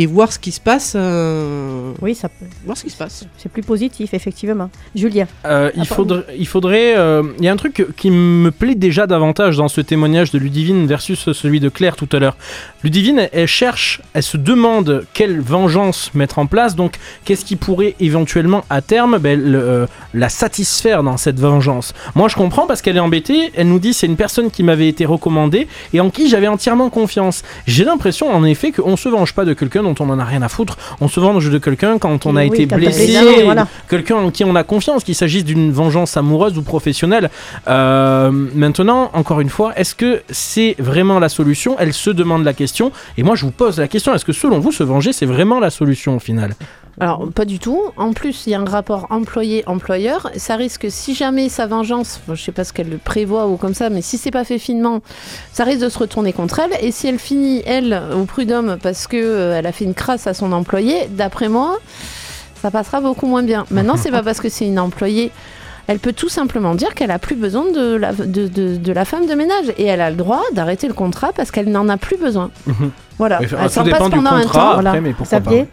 et voir ce qui se passe. euh, Oui, ça peut. Voir ce qui se passe. C'est plus positif, effectivement. Julien. Euh, il, Ah, faudrait, il faudrait. euh, Il y a un truc qui me plaît déjà davantage dans ce témoignage de Ludivine versus celui de Claire tout à l'heure. Ludivine, elle, elle cherche, elle se demande quelle vengeance mettre en place. Donc, qu'est-ce qui pourrait éventuellement à terme ben, le, euh, la satisfaire dans cette vengeance? Moi, je comprends parce qu'elle est embêtée. Elle nous dit c'est une personne qui m'avait été recommandée et en qui j'avais entièrement confiance. J'ai l'impression, en effet, qu'on se venge pas de quelqu'un dont on en a rien à foutre. On se venge de quelqu'un quand on a Oui, été blessé, blessé, voilà. quelqu'un en qui on a confiance, qu'il s'agisse d'une vengeance amoureuse ou professionnelle. Euh, maintenant, encore une fois, est-ce que c'est vraiment la solution? Elle se demande la question, et moi je vous pose la question est-ce que selon vous, se venger, c'est vraiment la solution au final? Alors, pas du tout. En plus, il y a un rapport employé-employeur. Ça risque, si jamais sa vengeance, je sais pas ce qu'elle prévoit ou comme ça, mais si c'est pas fait finement, ça risque de se retourner contre elle. Et si elle finit, elle, au prud'homme, parce que euh, elle a fait une crasse à son employé, d'après moi, ça passera beaucoup moins bien. Maintenant, c'est pas parce que c'est une employée. Elle peut tout simplement dire qu'elle a plus besoin de la, de, de- de la femme de ménage et elle a le droit d'arrêter le contrat parce qu'elle n'en a plus besoin. Voilà. Oui, Elle s'en passe pendant un temps. après, voilà. mais pourquoi Xavier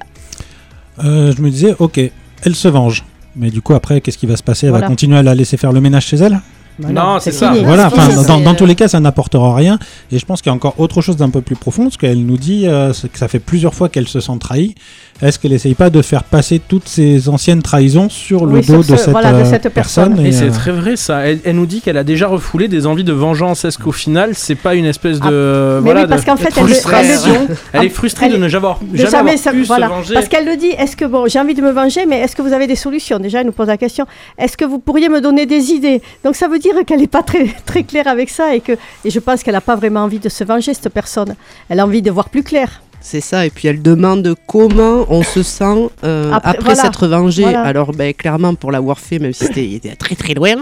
Euh, je me disais, ok, elle se venge. Mais du coup, après, qu'est-ce qui va se passer? Elle Voilà. va continuer à la laisser faire le ménage chez elle? Non, c'est ça. Voilà, enfin, dans, dans euh, tous les cas, ça n'apportera rien. Et je pense qu'il y a encore autre chose d'un peu plus profond, parce qu'elle nous dit euh, c'est que ça fait plusieurs fois qu'elle se sent trahie. Est-ce qu'elle essaye pas de faire passer toutes ces anciennes trahisons sur le Oui, sur dos de ce- cette, voilà, de euh, cette personne. Et et, c'est euh, très vrai ça. Elle, elle nous dit qu'elle a déjà refoulé des envies de vengeance. Est-ce qu'au final, c'est pas une espèce de Mais voilà oui, parce qu'en fait, elle est frustrée elle- de ne jamais avoir, de jamais jamais avoir ça- pu voilà. se venger. Parce qu'elle le dit, est-ce que, bon, j'ai envie de me venger, mais est-ce que vous avez des solutions? Déjà, elle nous pose la question, est-ce que vous pourriez me donner des idées? Donc ça veut dire qu'elle n'est pas très, très claire avec ça et que et je pense qu'elle n'a pas vraiment envie de se venger, cette personne. Elle a envie de voir plus clair. C'est ça, et puis elle demande comment on se sent euh, Après, après, voilà. s'être vengé. Voilà. Alors, ben, clairement, pour l'avoir fait, même si c'était très très loin,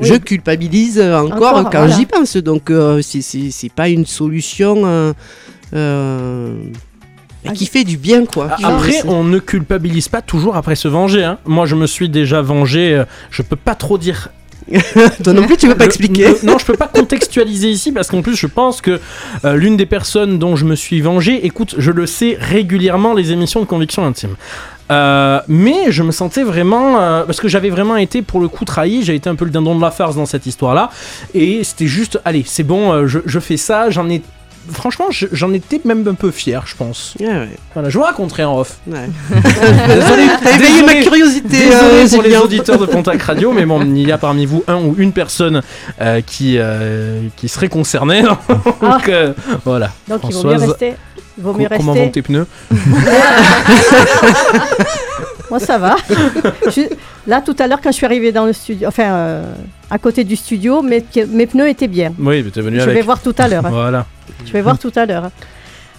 je culpabilise euh, encore, Encore, quand voilà. j'y pense. Donc, euh, c'est- pas une solution euh, euh, Ah, qui fait du bien, quoi. Ah, Après, on ne culpabilise pas toujours après se venger. hein. Moi, je me suis déjà vengé. Je peux pas trop dire. Toi non plus, tu veux pas Je- expliquer. Non, je peux pas contextualiser ici parce qu'en plus, je pense que euh, l'une des personnes dont je me suis vengé écoute, je le sais régulièrement les émissions de conviction intime. Euh, mais je me sentais vraiment euh, parce que j'avais vraiment été pour le coup trahi j'ai été un peu le dindon de la farce dans cette histoire là et c'était juste allez c'est bon je, je fais ça j'en ai franchement je- j'en étais même un peu fier je pense Ouais, ouais. voilà je vous raconterai en off Ouais. Désolé, T'as éveillé ma curiosité, Désolé euh, pour les auditeurs de Pontac Radio, mais bon, il y a parmi vous un ou une personne euh, qui, euh, qui serait concernée. Donc euh, voilà. Donc il vaut mieux Françoise, rester. Il vaut mieux co- comment vont rester. tes pneus Moi, ça va. Je- Là, tout à l'heure, quand je suis arrivée dans le studio, enfin, euh, à côté du studio, mes, mes pneus étaient bien. Oui, mais t'es venu Je avec. vais voir tout à l'heure. Voilà. Je vais voir tout à l'heure.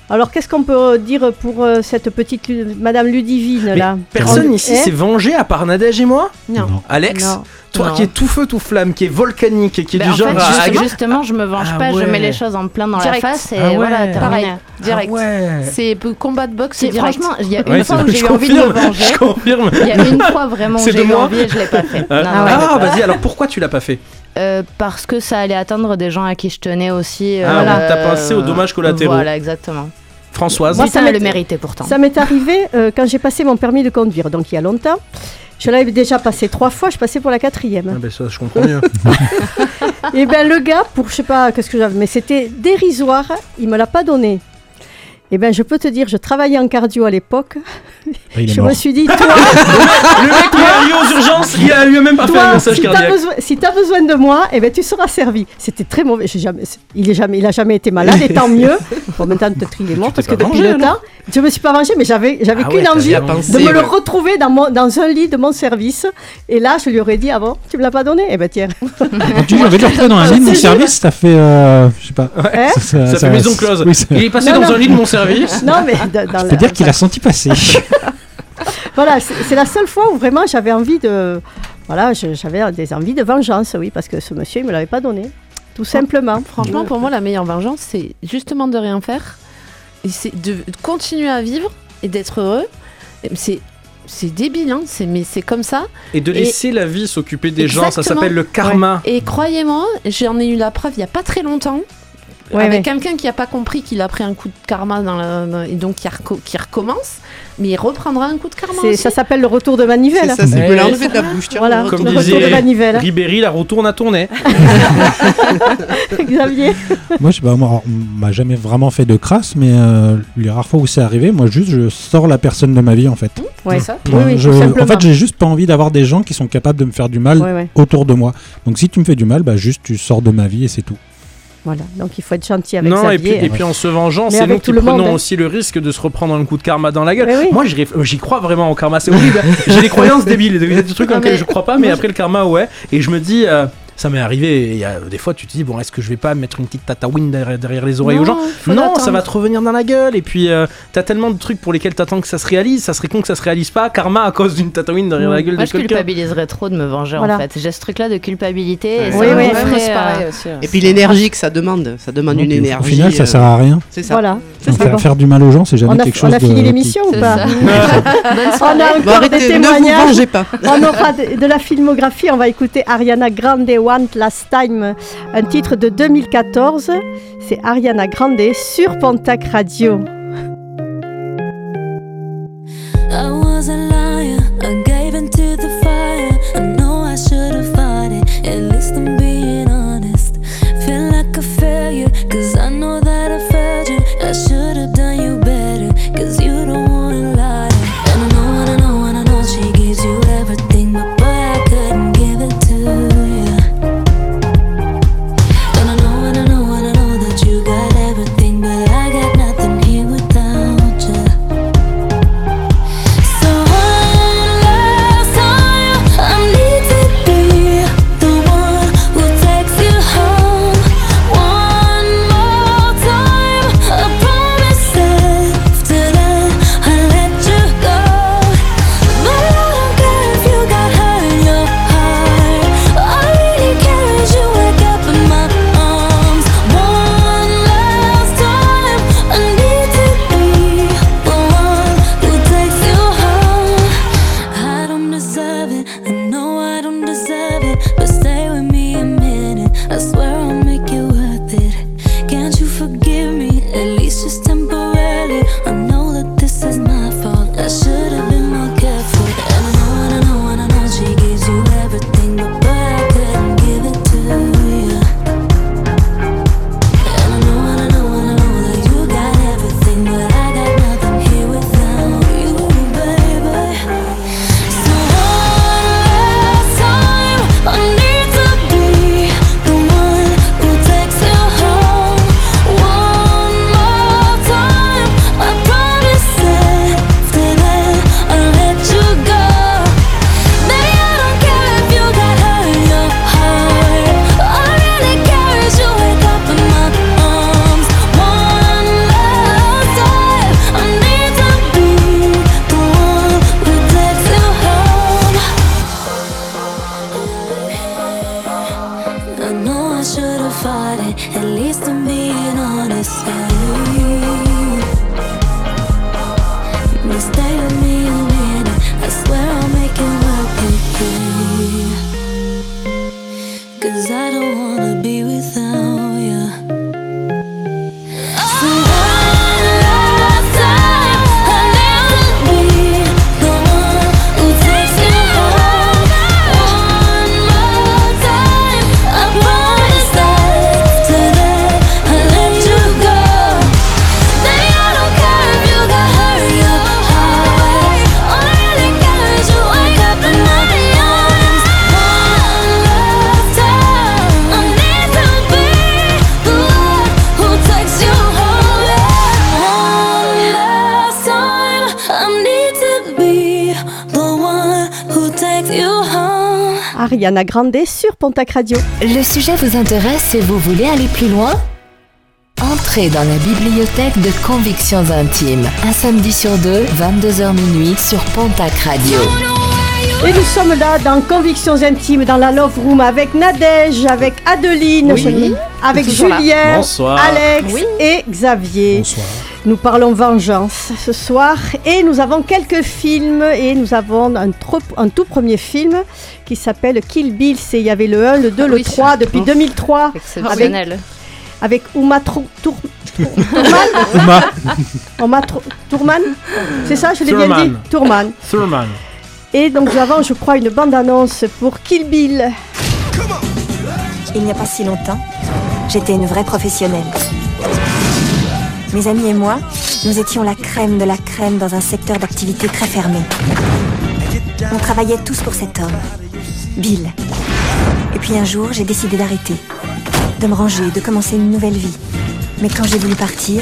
Alors, qu'est-ce qu'on peut dire pour euh, cette petite Lu- Madame Ludivine, Mais là personne On- ici Eh s'est vengé à part Nadège et moi Non. Alex Non. Toi Non. qui es tout feu tout flamme, qui est volcanique, qui est Ben, du en genre fait, à- à- justement, je me venge Ah pas, je ouais. mets les choses en plein dans Direct. la face et Ah ouais. voilà, terminé. Pareil, direct. Ah ouais. C'est combat de boxe, c'est direct. franchement, il y a une Ouais, fois c'est- où j'ai eu envie de me confirme, venger. Je confirme. Il y a une fois vraiment où C'est j'ai de eu moi envie et je l'ai pas fait. Ah, Non, non, ah, ouais. vas-y, alors pourquoi tu l'as pas fait? Euh, parce que ça allait atteindre des gens à qui je tenais aussi. Ah, voilà. donc t'as pensé aux dommages collatéraux. Voilà, exactement. Françoise Moi, ça m'est- le méritait pourtant. Ça m'est arrivé euh, quand j'ai passé mon permis de conduire, donc il y a longtemps. Je l'avais déjà passé trois fois, je passais pour la Ah quatrième. ben ça, je comprends mieux. Et ben le gars, pour je sais pas qu'est-ce que j'avais, mais c'était dérisoire, il me l'a pas donné. Et ben je peux te dire, je travaillais en cardio à l'époque. Ah, je mort. me suis dit, toi, Le mec qui est arrivé aux urgences, il a lui a même pas fait un toi message si cardiaque. besoin, si t'as besoin de moi, et ben tu seras servi. C'était très mauvais. Jamais, il est jamais, il a jamais été malade, et tant mieux. Bon maintenant peut-être il est mort parce que depuis vengé, le temps, je me suis pas vengée, mais j'avais, j'avais Ah qu'une ouais, envie bien de me le retrouver dans mon, dans un lit de mon service. Et là, je lui aurais dit, ah bon, tu me l'as pas donné? Eh ben tiens. Tu m'avais dit retrouver dans un lit de mon service, ça fait. euh, je sais pas. Ça fait maison close. oui, Il est passé Non, dans non. un lit de mon service. non mais dans- dans Je la- peux dire qu'il a senti passer. Voilà, c'est la seule fois où vraiment j'avais envie de. Voilà, j'avais des envies de vengeance, oui, parce que ce monsieur, il me l'avait pas donné. Tout simplement. Franchement, pour moi, la meilleure vengeance, c'est justement de rien faire. Et c'est de continuer à vivre et d'être heureux. C'est c'est débile, hein, c'est- mais c'est comme ça. Et de Et- laisser la vie s'occuper des gens, ça s'appelle le karma. Et croyez-moi, j'en ai eu la preuve il n'y a pas très longtemps. Ouais, avec ouais. quelqu'un qui n'a pas compris qu'il a pris un coup de karma dans la- dans- et donc qui, reco- qui recommence, mais il reprendra un coup de karma aussi. Ça s'appelle le retour de manivelle. C'est ça, c'est enlevé de la bouche. tiens, Voilà. Comme le retour de disait manivelle. Ribéry, la retourne à tourner. Xavier moi, je moi, on m'a jamais vraiment fait de crasse, mais euh, les rares fois où c'est arrivé, moi, juste, je sors la personne de ma vie, en fait. Ouais. ça. Oui, oui, Je- en fait, j'ai juste pas envie d'avoir des gens qui sont capables de me faire du mal Ouais, ouais. autour de moi. Donc, si tu me fais du mal, bah, juste, tu sors de ma vie et c'est tout. Voilà, donc il faut être gentil avec Non, et puis, et puis en se vengeant, c'est nous qui le monde, prenons hein. aussi le risque de se reprendre un coup de karma dans la gueule. Oui. Moi, j'y crois vraiment au karma, c'est horrible. J'ai des croyances débiles, il y a des trucs Non, auxquels mais- je crois pas, mais après le karma, ouais. Et je me dis, euh, ça m'est arrivé, il y a des fois, tu te dis, bon, est-ce que je vais pas mettre une petite tatawine derrière, derrière les oreilles Non, aux gens Non, ça va te revenir dans la gueule. Et puis, euh, t'as tellement de trucs pour lesquels t'attends que ça se réalise, ça serait con que ça se réalise pas. Karma à cause d'une tatawine derrière la gueule Moi, de je quelqu'un. culpabiliserais trop de me venger Voilà. en fait. J'ai ce truc-là de culpabilité. Ouais. Et ça Oui, oui. Ferait, euh, aussi. Et puis l'énergie que ça demande, ça demande Donc, une énergie. Au final, ça euh, sert à rien. C'est ça. Voilà. Ça. faire, faire du mal aux gens, c'est jamais On quelque on chose a fini l'émission ou pas. On a encore arrêtez, des témoignages. On aura de, de la filmographie. On va écouter Ariana Grande Last Time, un titre de 2014. C'est Ariana Grande sur Pontac Radio. Grande sur Pontac Radio. Le sujet vous intéresse et vous voulez aller plus loin? Entrez dans la bibliothèque de Convictions Intimes, un samedi sur deux, 22h minuit sur Pontac Radio. Et nous sommes là dans Convictions Intimes, dans la Love Room, avec Nadège, avec Adeline, Oui. avec. Julien, Bonsoir. Alex et Xavier. Nous parlons vengeance ce soir et nous avons quelques films et nous avons un, trop- un tout premier film qui s'appelle Kill Bill. C'est- Il y avait le 1, le 2, le Oui. 3 depuis Oh. 2003 Exceptionnel. avec, avec Uma Tru- Tour- Tourman. Uma. Uma Tru- Tourman. C'est ça, je l'ai bien dit? Tourman. Thurman. Et donc nous avons, je crois, une bande-annonce pour Kill Bill. Il n'y a pas si longtemps, j'étais une vraie professionnelle. Mes amis et moi, nous étions la crème de la crème dans un secteur d'activité très fermé. On travaillait tous pour cet homme, Bill. Et puis un jour, j'ai décidé d'arrêter, de me ranger, de commencer une nouvelle vie. Mais quand j'ai voulu partir,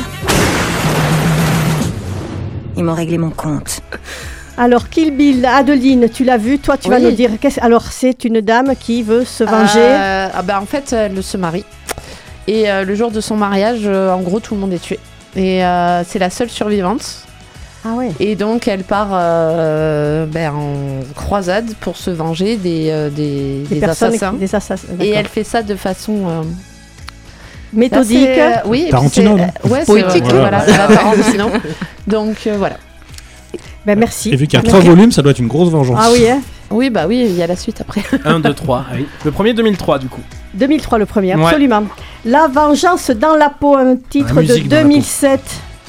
ils m'ont réglé mon compte. Alors Kill Bill, Adeline, tu l'as vu, toi tu vas nous dire. qu'est-ce- Alors c'est une dame qui veut se venger. Euh, ah bah, en fait, elle se marie. Et euh, le jour de son mariage, euh, en gros, tout le monde est tué. Et euh, c'est la seule survivante. Ah ouais. Et donc, elle part euh, ben, en croisade pour se venger des, euh, des, Des des personnes- assassins. des assassins, Et elle fait ça de façon euh, Méthodique. assez, euh, oui, Tarantino, non Ouais, Poétique. euh, voilà, Voilà. Donc euh, voilà. Ben merci. Et vu qu'il y a Merci. trois volumes, ça doit être une grosse vengeance. Ah oui, hein Oui, bah oui, il y a la suite après. 1, 2, 3. Le premier 2003 du coup. 2003 le premier, Ouais. absolument. La vengeance dans la peau, un titre de musique dans la peau. 2007.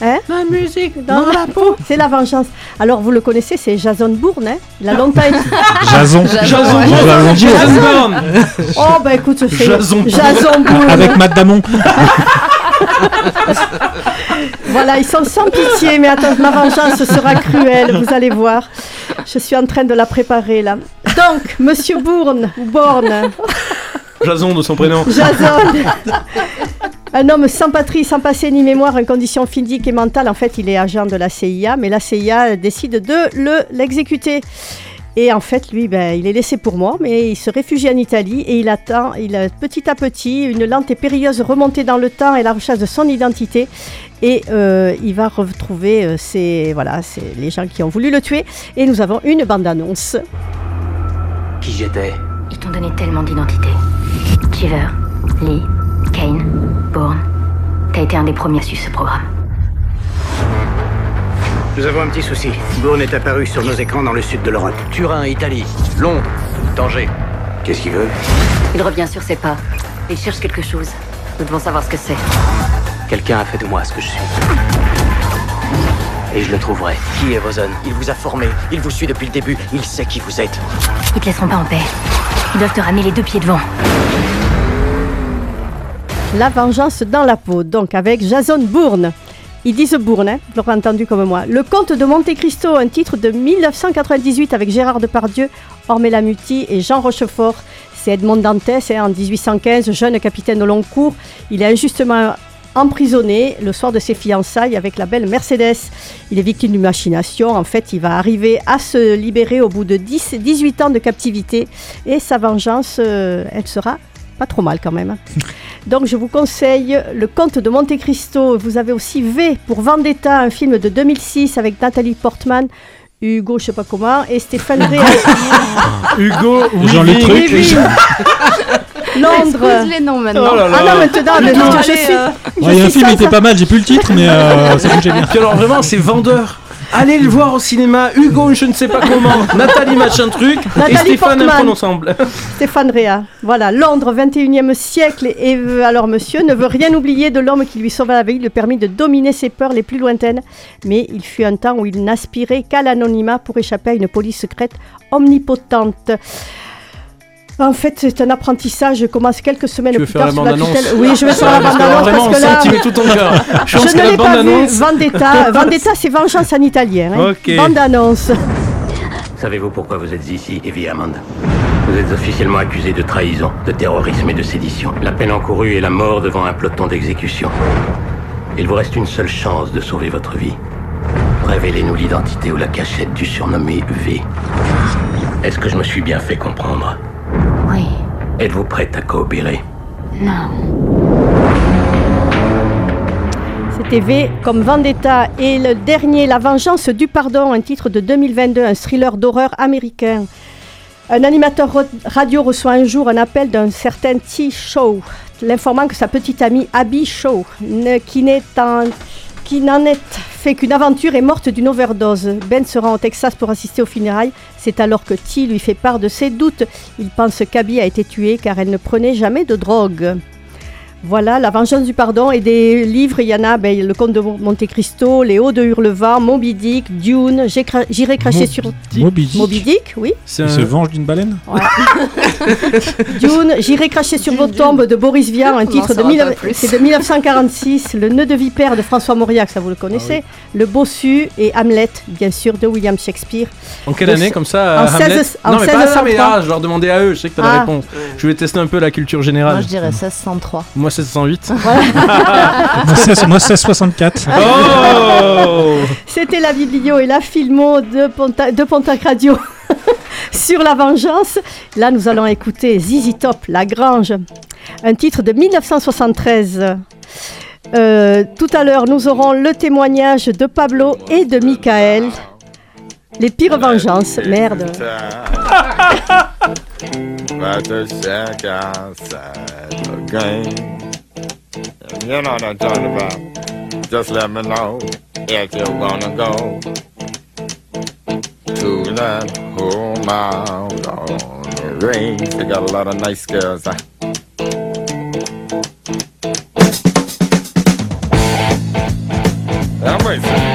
Hein La musique dans la peau. C'est la vengeance. Alors vous le connaissez, c'est Jason Bourne. Hein Il a longtemps été. Jason. Jason, ouais. Jason, Jason Jason. Bourne. Oh bah écoute, c'est Jason Bourne. Jason Bourne. Avec Matt Damon. Voilà, ils sont sans pitié, mais attends, ma vengeance sera cruelle, vous allez voir. Je suis en train de la préparer là. Donc, Monsieur Bourne, ou Bourne, Jason de son prénom. Jason, un homme sans patrie, sans passé ni mémoire, en condition physique et mentale. En fait, il est agent de la CIA, mais la CIA décide de le l'exécuter. Et en fait, lui, ben, il est laissé pour mort, mais il se réfugie en Italie et il attend, il a petit à petit une lente et périlleuse remontée dans le temps et la recherche de son identité. Et euh, il va retrouver euh, ses, voilà, les gens qui ont voulu le tuer. Et nous avons une bande-annonce. Qui j'étais? Ils t'ont donné tellement d'identités. Cheever, Lee, Kane, Bourne. T'as été un des premiers à suivre ce programme. Nous avons un petit souci. Bourne est apparu sur nos écrans dans le sud de l'Europe. Turin, Italie, Londres, danger. Qu'est-ce qu'il veut? Il revient sur ses pas. Il cherche quelque chose. Nous devons savoir ce que c'est. Quelqu'un a fait de moi ce que je suis. Et je le trouverai. Qui est Vozen Il vous a formé. Il vous suit depuis le début. Il sait qui vous êtes. Ils te laisseront pas en paix. Ils doivent te ramener les deux pieds devant. La vengeance dans la peau, donc avec Jason Bourne. Ils disent Bourne, hein, vous l'aurez entendu comme moi. Le Comte de Monte Cristo, un titre de 1998 avec Gérard Depardieu, Ormela Muti et Jean Rochefort. C'est Edmond Dantès, hein, en 1815, jeune capitaine au long cours. Il est injustement emprisonné le soir de ses fiançailles avec la belle Mercedes. Il est victime d'une machination. En fait, il va arriver à se libérer au bout de 10, 18 ans de captivité. Et sa vengeance, euh, elle sera pas trop mal quand même. Donc je vous conseille Le Comte de Monte Cristo. Vous avez aussi V pour Vendetta, un film de 2006 avec Nathalie Portman, Hugo, je sais pas comment, et Stéphane Rey. Hugo, oui, Jean-Luc oui, Truc. oui, oui. Londres. Excuse les noms maintenant. Oh là là. Ah non, maintenant, je suis. euh, Ouais, Il y a un film, il était pas mal, j'ai plus le titre, mais euh, ça bougeait bien. Puis alors vraiment, c'est vendeur. Allez le voir au cinéma. Hugo, je ne sais pas comment. Nathalie machin truc. et Nathalie Stéphane Portman. imprononçable. Stéphane Réa. Voilà, Londres, 21e siècle. Et euh, alors, monsieur ne veut rien oublier de l'homme qui lui sauva la vie, le permis de dominer ses peurs les plus lointaines. Mais il fut un temps où il n'aspirait qu'à l'anonymat pour échapper à une police secrète omnipotente. En fait, c'est un apprentissage. Je commence quelques semaines Tu veux plus faire tard la sur la tutelle. Oui, je vais faire la bande-annonce vraiment, parce on que là. tout ton cœur. Je Je ne la l'ai pas vu. Vendetta, Vendetta, c'est vengeance en italien. hein. Bande-annonce. Savez-vous pourquoi vous êtes ici, Evie Hammond? Vous êtes officiellement accusé de trahison, de terrorisme et de sédition. La peine encourue est la mort devant un peloton d'exécution. Il vous reste une seule chance de sauver votre vie. Révélez-nous l'identité ou la cachette du surnommé V. Est-ce que je me suis bien fait comprendre? Êtes-vous prête à coopérer? Non. C'était V comme Vendetta et le dernier La vengeance du pardon, un titre de 2022, un thriller d'horreur américain. Un animateur radio reçoit un jour un appel d'un certain T. Shaw, l'informant que sa petite amie Abby Shaw, qui n'est en- qui n'en est fait qu'une aventure, est morte d'une overdose. Ben se rend au Texas pour assister aux funérailles. C'est alors que T lui fait part de ses doutes. Il pense qu'Abby a été tuée car elle ne prenait jamais de drogue. Voilà, La vengeance du pardon et des livres, il y en a ben, Le Comte de Monte Cristo, Les Hauts de Hurlevent, Moby Dick, Dune, J'irai cracher Moby sur... Dick. Moby Dick. Moby Dick, oui. Il se venge d'une baleine? Dune, J'irai cracher sur vos tombes de Boris Vian, un titre de, saura mille- pas plus. c'est de 1946, Le Nœud de Vipère de François Mauriac, ça vous le connaissez, Le Bossu et Hamlet, bien sûr, de William Shakespeare. En quelle De- année comme ça En Hamlet 16 en Non mais pas ça, mais 1603. ah, je leur demandais à eux, je sais que t'as la Ah. réponse. Je voulais tester un peu la culture générale. Moi, je dirais 1603. Moi 708. Moi, c'est- Moi, c'est 64. Oh C'était la biblio et la filmo de, Ponta- de Pontac Radio sur la vengeance. Là, nous allons écouter Zizi Top, La Grange, un titre de 1973. Euh, tout à l'heure, nous aurons le témoignage de Pablo et de Michael. Les pires vengeances, merde. About to check outside the game. You know what oh. I'm talking about. Just let me know if you wanna go to that whole mile on the range. They got a lot of nice girls. Huh? I'm racing.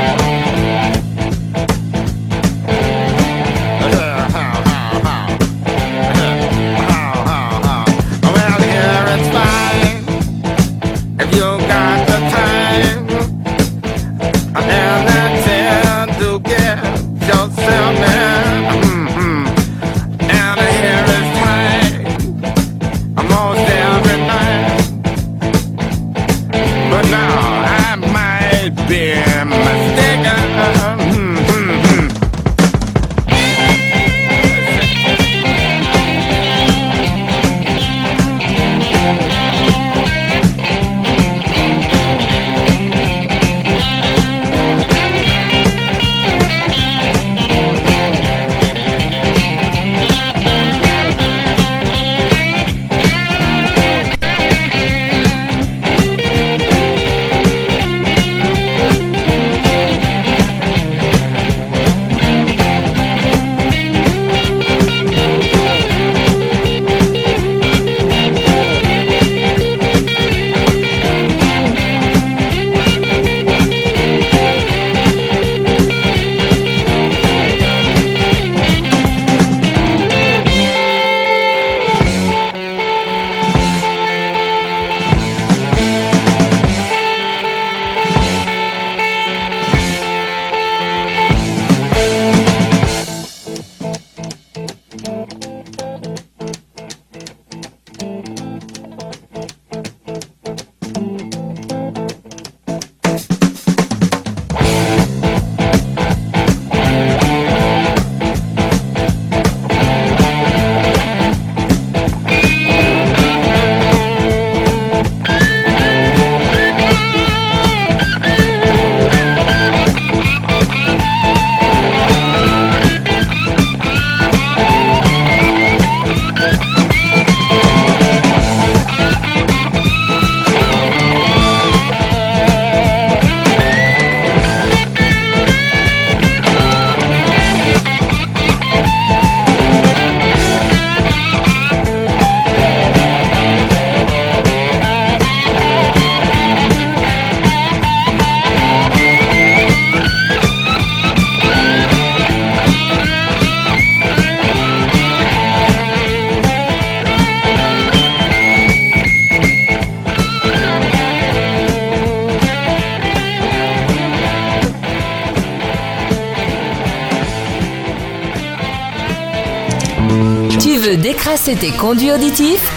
Décrasser tes conduits auditifs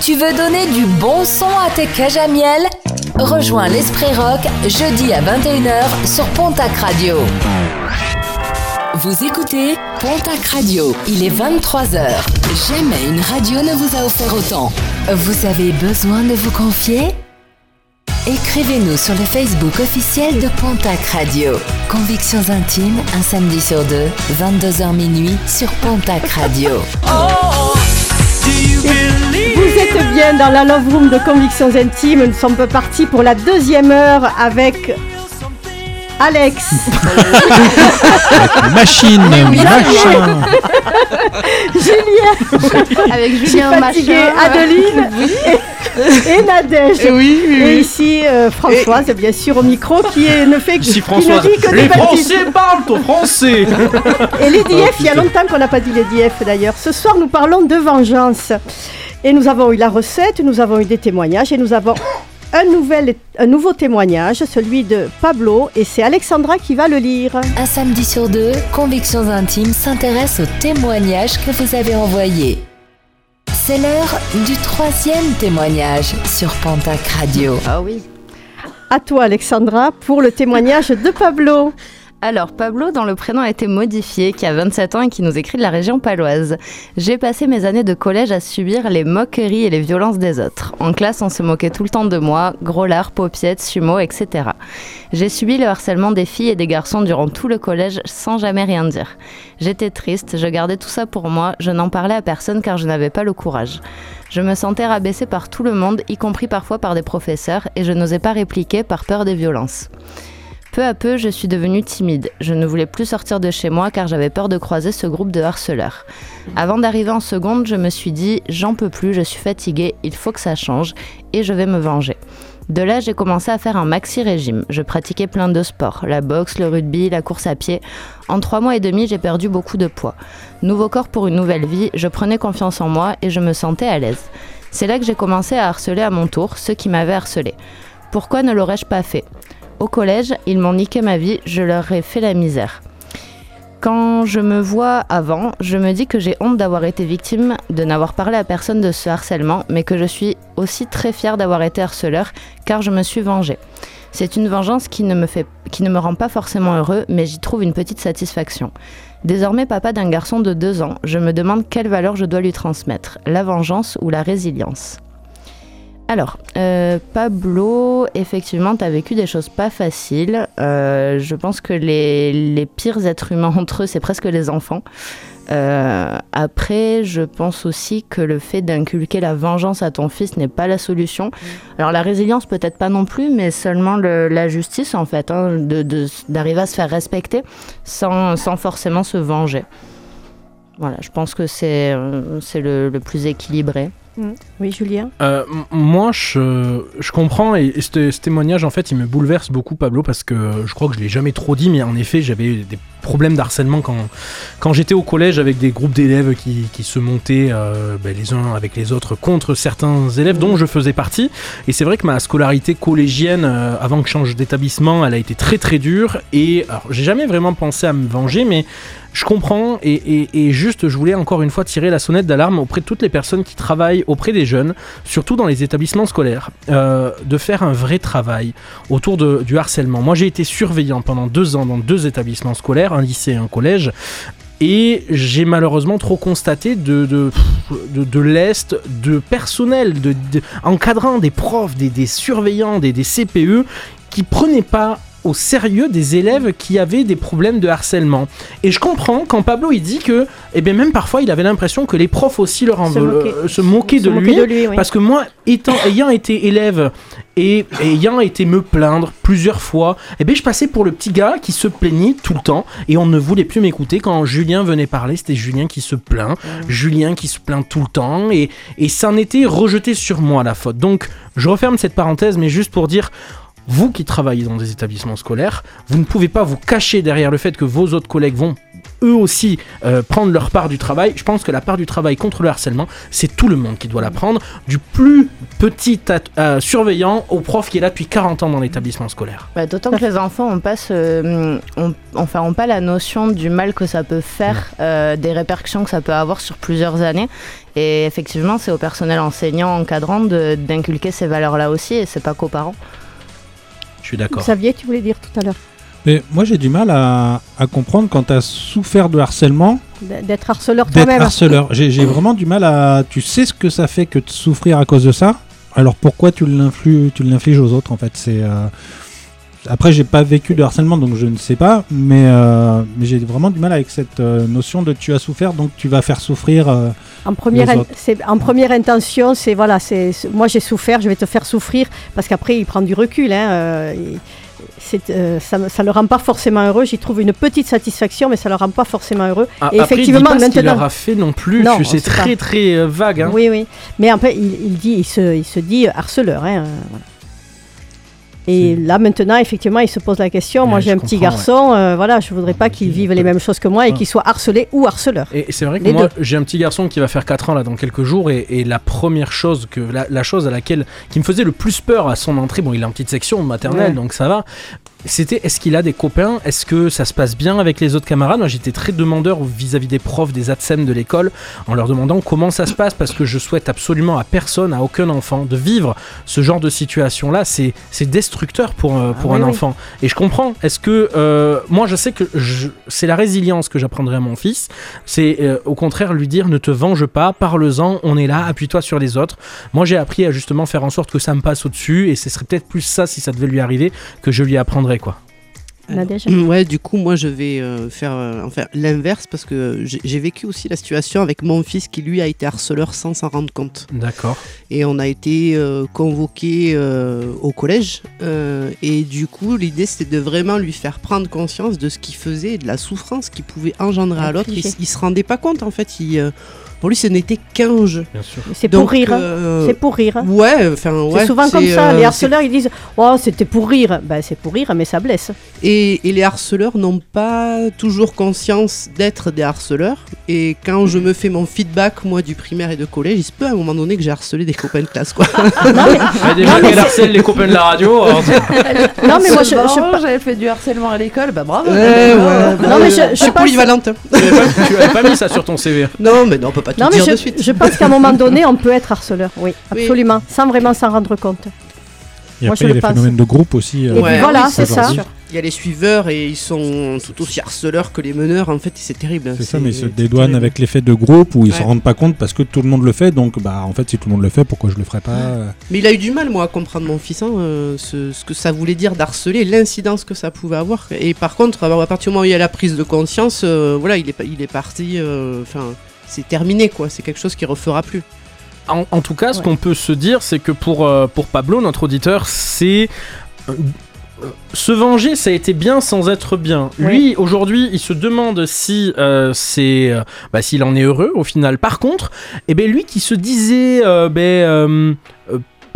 Tu veux donner du bon son à tes cages à miel? Rejoins l'Esprit Rock jeudi à 21h sur Pontac Radio. Vous écoutez Pontac Radio, il est 23h. Jamais une radio ne vous a offert autant. Vous avez besoin de vous confier? Écrivez-nous sur le Facebook officiel de Pontac Radio. Convictions intimes, un samedi sur deux, 22h minuit sur Pontac Radio. Vous êtes bien dans la Love Room de Convictions Intimes. Nous sommes partis pour la deuxième heure avec Alex. Machine, machin. Julien. Avec Julien fatiguée. Machin. Adeline. Et, et Nadège. Et oui, oui, Et ici euh, Françoise, bien sûr, au micro, qui est- ne fait que. Si qui Françoise, ne dit que des les. Français parlent au français Et les DF, il y a longtemps qu'on n'a pas dit les DF d'ailleurs. Ce soir, nous parlons de vengeance. Et nous avons eu la recette, nous avons eu des témoignages et nous avons un, nouvel, un nouveau témoignage, celui de Pablo, et c'est Alexandra qui va le lire. Un samedi sur deux, Convictions Intimes s'intéresse aux témoignages que vous avez envoyés. C'est l'heure du troisième témoignage sur Pontac Radio. Ah oui. À toi, Alexandra, pour le témoignage de Pablo. Alors, Pablo, dont le prénom a été modifié, qui a 27 ans et qui nous écrit de la région paloise. J'ai passé mes années de collège à subir les moqueries et les violences des autres. En classe, on se moquait tout le temps de moi, gros lard, paupiètes, sumo, etc. J'ai subi le harcèlement des filles et des garçons durant tout le collège sans jamais rien dire. J'étais triste, je gardais tout ça pour moi, je n'en parlais à personne car je n'avais pas le courage. Je me sentais rabaissée par tout le monde, y compris parfois par des professeurs, et je n'osais pas répliquer par peur des violences. Peu à peu, je suis devenue timide. Je ne voulais plus sortir de chez moi car j'avais peur de croiser ce groupe de harceleurs. Avant d'arriver en seconde, je me suis dit j'en peux plus, je suis fatiguée, il faut que ça change et je vais me venger. De là, j'ai commencé à faire un maxi-régime. Je pratiquais plein de sports, la boxe, le rugby, la course à pied. En trois mois et demi, j'ai perdu beaucoup de poids. Nouveau corps pour une nouvelle vie, je prenais confiance en moi et je me sentais à l'aise. C'est là que j'ai commencé à harceler à mon tour ceux qui m'avaient harcelé. Pourquoi ne l'aurais-je pas fait? Au collège, ils m'ont niqué ma vie, je leur ai fait la misère. Quand je me vois avant, je me dis que j'ai honte d'avoir été victime, de n'avoir parlé à personne de ce harcèlement, mais que je suis aussi très fière d'avoir été harceleur, car je me suis vengée. C'est une vengeance qui ne, me rend pas forcément heureux, mais j'y trouve une petite satisfaction. Désormais papa d'un garçon de 2 ans, je me demande quelle valeur je dois lui transmettre, la vengeance ou la résilience. Alors, euh, Pablo, effectivement, tu as vécu des choses pas faciles. Euh, je pense que les, les pires êtres humains entre eux, c'est presque les enfants. Euh, après, je pense aussi que le fait d'inculquer la vengeance à ton fils n'est pas la solution. Alors la résilience peut-être pas non plus, mais seulement le- la justice en fait, hein, d'arriver à se faire respecter sans, sans forcément se venger. Voilà, je pense que c'est c'est le, le plus équilibré. Oui, Julien. Euh, moi, je, comprends et, ce, témoignage, en fait, il me bouleverse beaucoup, Pablo, parce que je crois que je l'ai jamais trop dit, mais en effet, j'avais des problèmes d'harcèlement quand, quand j'étais au collège avec des groupes d'élèves qui, qui se montaient euh, ben, les uns avec les autres contre certains élèves dont je faisais partie. Et c'est vrai que ma scolarité collégienne, euh, avant que je change d'établissement, elle a été très très dure. Et alors, j'ai jamais vraiment pensé à me venger, mais je comprends et, juste, je voulais encore une fois tirer la sonnette d'alarme auprès de toutes les personnes qui travaillent auprès des jeunes, surtout dans les établissements scolaires, euh, de faire un vrai travail autour du harcèlement. Moi, j'ai été surveillant pendant deux ans dans deux établissements scolaires, un lycée et un collège. Et j'ai malheureusement trop constaté de, de, de, l'Est, de personnel, de, encadrant des profs, des, des surveillants, des, des CPE, qui prenaient pas au sérieux des élèves qui avaient des problèmes de harcèlement. Et je comprends quand Pablo il dit que, eh bien même parfois il avait l'impression que les profs aussi leur en Se moquaient. euh, se moquaient Se de, lui, de lui, oui. parce que moi étant ayant été élève et ayant été me plaindre plusieurs fois, eh bien je passais pour le petit gars qui se plaignait tout le temps et on ne voulait plus m'écouter quand Julien venait parler, c'était Julien qui se plaint, Julien qui se plaint tout le temps et et ça en était rejeté sur moi la faute. Donc je referme cette parenthèse mais juste pour dire vous qui travaillez dans des établissements scolaires, vous ne pouvez pas vous cacher derrière le fait que vos autres collègues vont eux aussi euh, prendre leur part du travail. Je pense que la part du travail contre le harcèlement, c'est tout le monde qui doit la prendre, du plus petit euh, surveillant au prof qui est là depuis 40 ans dans l'établissement scolaire. Bah, D'autant que les enfants ont pas, ce, ont, enfin, pas la notion du mal que ça peut faire, euh, des répercussions que ça peut avoir sur plusieurs années. Et effectivement, c'est au personnel enseignant, encadrant d'inculquer ces valeurs-là aussi, et c'est pas qu'aux parents. Je suis d'accord. Xavier, tu voulais dire tout à l'heure Mais moi, j'ai du mal à, à comprendre quand tu as souffert de harcèlement, d'être harceleur d'être toi-même. harceleur. J'ai j'ai vraiment du mal à. Tu sais ce que ça fait que de souffrir à cause de ça? Alors pourquoi tu l'infliges, tu l'infliges aux autres en fait? C'est. euh, Après, j'ai pas vécu de harcèlement, donc je ne sais pas, mais, euh, mais j'ai vraiment du mal avec cette euh, notion de tu as souffert, donc tu vas faire souffrir. euh, En première, les in- autres. c'est- en première intention, c'est voilà, c'est c'est- moi j'ai souffert, je vais te faire souffrir, parce qu'après il prend du recul. Hein, euh, il- c'est, euh, ça ne le rend pas forcément heureux. J'y trouve une petite satisfaction, mais ça ne le rend pas forcément heureux. Ah, Et après, effectivement, il dit pas ce qu'il maintenant. leur a fait non plus. C'est très pas. très vague. hein. Oui, oui. Mais après, il, il dit, il se, il se dit harceleur. Hein, voilà. Et là, maintenant, effectivement, il se pose la question. moi, j'ai un petit garçon. euh, voilà, je voudrais pas qu'il vive les mêmes choses que moi et qu'il soit harcelé ou harceleur. Et c'est vrai que Les moi, j'ai un petit garçon qui va faire 4 ans là dans quelques jours et, et la première chose que la, la chose à laquelle qui me faisait le plus peur à son entrée, bon, il est en petite section maternelle Ouais. donc ça va. C'était est-ce qu'il a des copains? Est-ce que ça se passe bien avec les autres camarades? Moi, j'étais très demandeur vis-à-vis des profs, des ATSEM de l'école, en leur demandant comment ça se passe parce que je souhaite absolument à personne, à aucun enfant, de vivre ce genre de situation là. C'est destructeur pour euh, pour Ah un oui. enfant. Et je comprends. Est-ce que euh, moi, je sais que c'est la résilience que j'apprendrai à mon fils. C'est euh, au contraire lui dire ne te venge pas, parle-en, on est là, appuie-toi sur les autres. Moi, j'ai appris à justement faire en sorte que ça me passe au-dessus, et ce serait peut-être plus ça si ça devait lui arriver que je lui quoi. Ouais, du coup, moi, je vais euh, faire euh, enfin, l'inverse parce que j'ai vécu aussi la situation avec mon fils qui, lui, a été harceleur sans s'en rendre compte. D'accord. Et on a été euh, convoqué euh, au collège. euh, et du coup, l'idée, c'était de vraiment lui faire prendre conscience de ce qu'il faisait et de la souffrance qu'il pouvait engendrer à l'autre. Il, il se rendait pas compte, en fait. Il, euh, pour lui, ce n'était qu'un jeu. Bien sûr. C'est pour rire. hein. euh, C'est pour rire. hein. Ouais, enfin, ouais. c'est souvent comme ça. euh, les c'est- harceleurs, ils disent Oh, c'était pour rire. Ben, c'est pour rire, mais ça blesse. Et, et les harceleurs n'ont pas toujours conscience d'être des harceleurs. Et quand je me fais mon feedback, moi, du primaire et de collège, il se peut à un moment donné que j'ai harcelé des copains de classe, quoi. Ah, déjà qu'elle harcèle les copains de la radio. alors- Non, mais moi, je- je- j'avais fait du harcèlement à l'école, bah bravo. Ouais, ouais, Non, mais euh, je- je suis polyvalente. tu avais pas- tu avais pas mis ça sur ton CV. Non, mais non, on peut pas tout Non, mais dire je, de suite. je pense qu'à un moment donné, on peut être harceleur. Oui, Oui. absolument. Sans vraiment s'en rendre compte. Et Moi, après, je il y a le les pense. phénomènes de groupe aussi. euh, voilà, c'est ça. Il y a les suiveurs et ils sont tout aussi harceleurs que les meneurs. En fait, c'est terrible. C'est ça, mais ils se dédouanent avec l'effet de groupe où ils se Ouais. rendent pas compte parce que tout le monde le fait. Donc, bah, en fait, si tout le monde le fait, pourquoi je le ferais pas euh, Mais il a eu du mal, moi, à comprendre mon fils, hein, euh, ce, ce que ça voulait dire d'harceler, l'incidence que ça pouvait avoir. Et par contre, à partir du moment où il y a la prise de conscience, euh, voilà, il est, il est parti. euh, Enfin, c'est terminé, quoi. C'est quelque chose qu'il refera plus. En, en tout cas, ce Ouais. qu'on peut se dire, c'est que pour, euh, pour Pablo, notre auditeur, c'est. euh, se venger, ça a été bien sans être bien. Lui, aujourd'hui, il se demande si euh, c'est, euh, bah, s'il en est heureux au final. Par contre, eh ben lui qui se disait, euh, ben,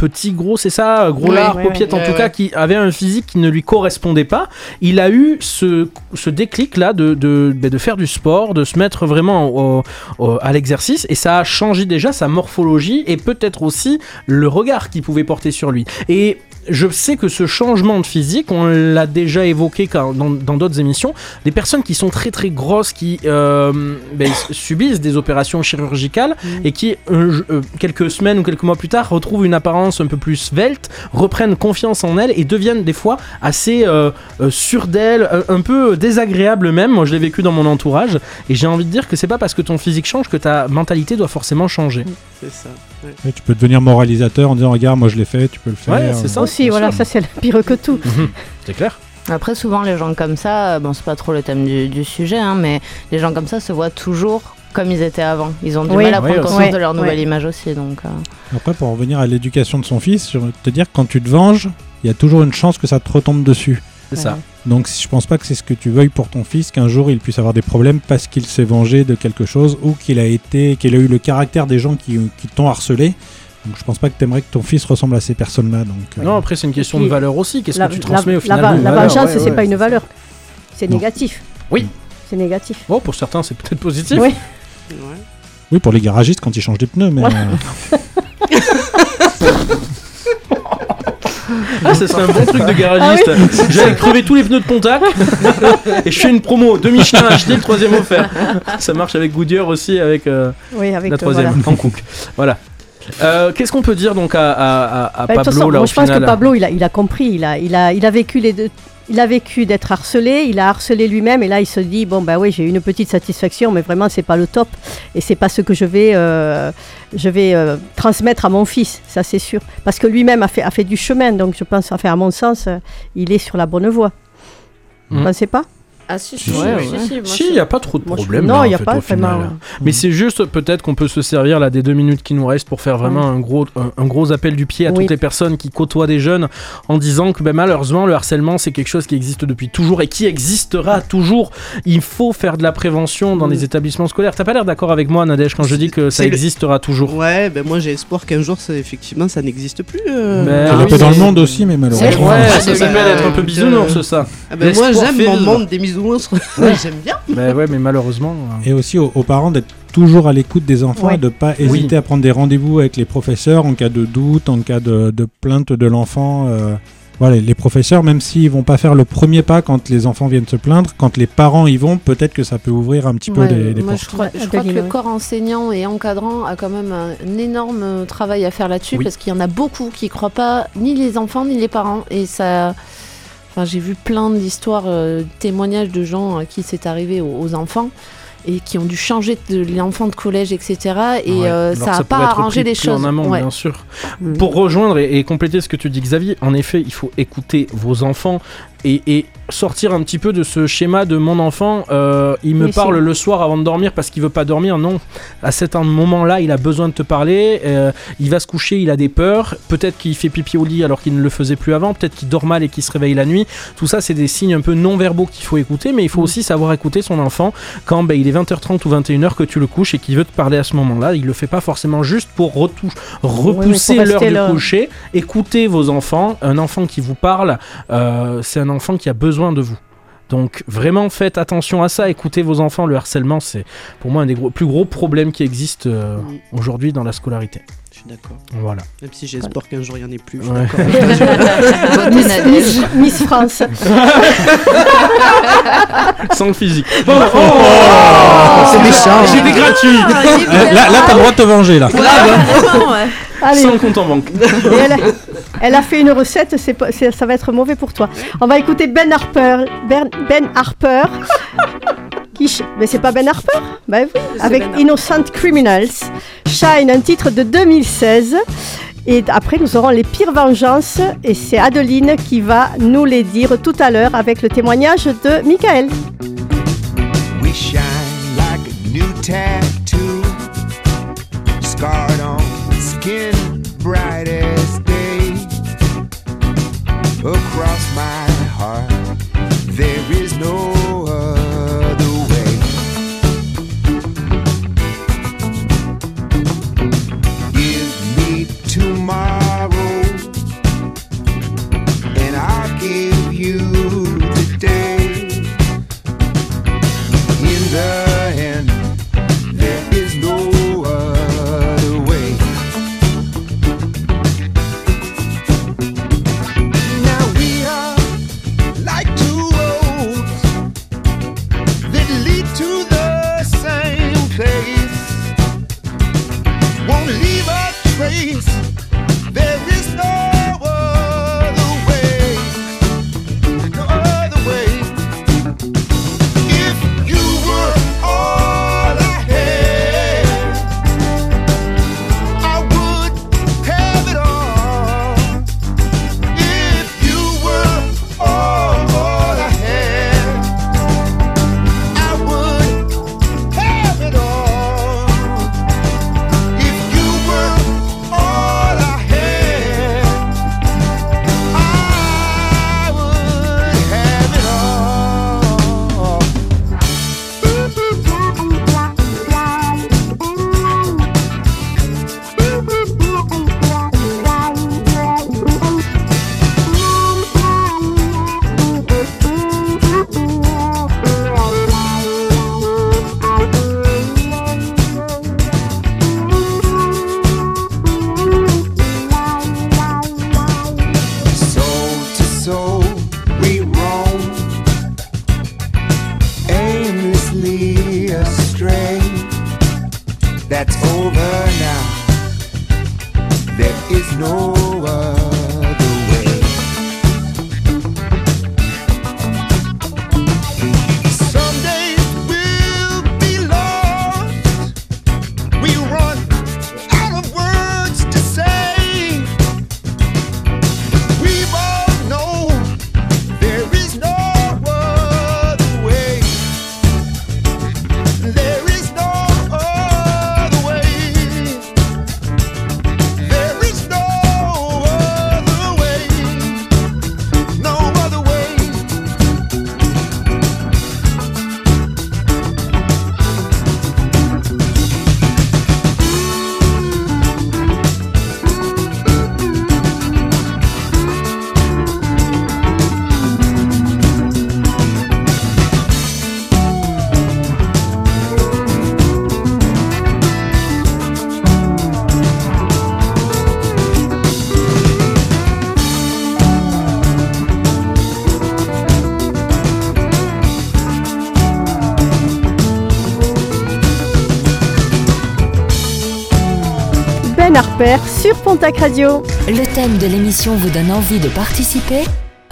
petit gros, c'est ça, gros paupiette, en tout cas, qui avait un physique qui ne lui correspondait pas. Il a eu ce, ce déclic là de, de, ben, de faire du sport, de se mettre vraiment au- au- à l'exercice, et ça a changé déjà sa morphologie et peut-être aussi le regard qu'il pouvait porter sur lui. Et je sais que ce changement de physique, on l'a déjà évoqué quand- dans d'autres émissions, des personnes qui sont très très grosses, qui euh, ben, subissent des opérations chirurgicales et qui, euh, euh, quelques semaines ou quelques mois plus tard, retrouvent une apparence un peu plus svelte, reprennent confiance en elles et deviennent des fois assez euh, sûres d'elles, un, un peu désagréables même. Moi, je l'ai vécu dans mon entourage et j'ai envie de dire que c'est pas parce que ton physique change que ta mentalité doit forcément changer. C'est ça. ouais. et tu peux devenir moralisateur en disant Regarde, moi je l'ai fait, tu peux le faire. Ouais, c'est ça. Aussi, voilà, sûr. ça c'est le pire que tout. Mhm. C'est clair. Après, souvent, les gens comme ça, euh, bon, c'est pas trop le thème du, du sujet, hein, mais les gens comme ça se voient toujours comme ils étaient avant. Ils ont du Oui. mal à Oui, prendre aussi. conscience de leur nouvelle image aussi. Donc, euh, Après, pour en revenir à l'éducation de son fils, je veux te dire quand tu te venges, il y a toujours une chance que ça te retombe dessus. C'est ça. Donc je pense pas que c'est ce que tu veuilles pour ton fils, qu'un jour il puisse avoir des problèmes parce qu'il s'est vengé de quelque chose ou qu'il a été, qu'il a eu le caractère des gens qui, qui t'ont harcelé. Donc je pense pas que tu aimerais que ton fils ressemble à ces personnes-là. Donc euh, Non, après, c'est une question puis, de valeur aussi. Qu'est-ce La, que tu la- transmets au la final la valeur vengeance, Ouais, c'est ouais, pas une valeur. C'est Non. négatif. Oui. C'est négatif. Oh, pour certains, c'est peut-être positif. Oui. Oui, pour les garagistes quand ils changent des pneus, mais. Euh, Ah, ça serait un bon truc de garagiste. Ah oui J'allais crever tous les pneus de Pontac et je fais une promo. Deux Michelin acheté, le troisième offert. Ça marche avec Goodyear aussi, avec, euh, Oui, avec la euh, troisième, voilà. en Cook. Voilà. Euh, Qu'est-ce qu'on peut dire donc à, à- à- à Bah, Pablo façon, là moi, au je pense que Pablo, il a, il a compris. Il a, il a, il a vécu les deux. Il a vécu d'être harcelé, il a harcelé lui-même et là il se dit bon bah oui j'ai eu une petite satisfaction mais vraiment c'est pas le top et c'est pas ce que je vais euh, je vais euh, transmettre à mon fils ça c'est sûr parce que lui-même a fait a fait du chemin donc je pense enfin à mon sens il est sur la bonne voie. Vous Mhm. pensez pas? Ah si, Si, Si, il n'y a pas trop de Moi, je- problèmes. non, il y a fait, pas final. ouais. Mais c'est juste peut-être qu'on peut se servir là des deux minutes qui nous restent pour faire vraiment un gros, un, un gros appel du pied à Oui. toutes les personnes qui côtoient des jeunes en disant que ben, malheureusement le harcèlement c'est quelque chose qui existe depuis toujours et qui existera toujours. Il faut faire de la prévention dans les établissements scolaires. T'as pas l'air d'accord avec moi, Nadège, quand je dis que ça le- existera toujours. Ouais, ben moi j'ai espoir qu'un jour, ça, effectivement, ça n'existe plus. euh. Un oui, peu dans le mais- monde aussi, mais malheureusement. Ouais, Ah, ça de s'appelle être un peu euh, bisounours, ça. Ah ben moi j'aime mon monde des bisounours. j'aime bien. Ben ouais, mais malheureusement. euh, Et aussi aux, aux parents d'être toujours à l'écoute des enfants Ouais. et de pas Oui. hésiter à prendre des rendez-vous avec les professeurs en cas de doute, en cas de, de plainte de l'enfant. euh, voilà, les professeurs, même s'ils vont pas faire le premier pas quand les enfants viennent se plaindre, quand les parents y vont, peut-être que ça peut ouvrir un petit peu Ouais, les, les moi, portes. je crois, je Ouais, crois que le ouais. corps enseignant et encadrant a quand même un énorme travail à faire là-dessus Oui. parce qu'il y en a beaucoup qui croient pas ni les enfants ni les parents et ça. Enfin, j'ai vu plein d'histoires, euh, témoignages de gens à qui c'est arrivé aux, aux enfants et qui ont dû changer de l'enfant de collège, etc. Et Ouais, euh, ça n'a pas arrangé les en choses. amont, Ouais. bien sûr. Mm. Pour rejoindre et, et compléter ce que tu dis, Xavier, en effet, il faut écouter vos enfants et, et sortir un petit peu de ce schéma de mon enfant. euh, il me Mais parle le soir avant de dormir parce qu'il veut pas dormir. Non, à cet moment-là, il a besoin de te parler. euh, il va se coucher, il a des peurs. Peut-être qu'il fait pipi au lit alors qu'il ne le faisait plus avant. Peut-être qu'il dort mal et qu'il se réveille la nuit. Tout ça, c'est des signes un peu non verbaux qu'il faut écouter, mais il faut aussi savoir écouter son enfant quand ben, il est 20h30 ou 21h que tu le couches et qu'il veut te parler à ce moment-là. Il le fait pas forcément juste pour repousser l'heure du coucher. Écoutez vos enfants. Un enfant qui vous parle, euh, c'est un enfant qui a besoin de vous. Donc vraiment faites attention à ça, écoutez vos enfants, le harcèlement c'est pour moi un des gros- plus gros problèmes qui existent euh, aujourd'hui dans la scolarité. Suis d'accord. Voilà. Même si j'ai espoir qu'un jour il y en ait plus. je suis Ouais. d'accord. Miss, Miss- Miss France. Sans le physique. Oh, c'est méchant. C'était gratuit. Là, là t'as le droit de te venger, là. Allez. Sans compte en banque. Elle, elle a fait une recette, c'est pas- c'est- ça va être mauvais pour toi. On va écouter Ben Harper. Ben, Ben Harper. Qui ch- Mais c'est pas Ben Harper Bah oui, avec Innocent Criminals. Shine, un titre de 2016. Et après, nous aurons les pires vengeances. Et c'est Adeline qui va nous les dire tout à l'heure avec le témoignage de Michael. We shine like a new tattoo, scarred Sur Pontac Radio. Le thème de l'émission vous donne envie de participer?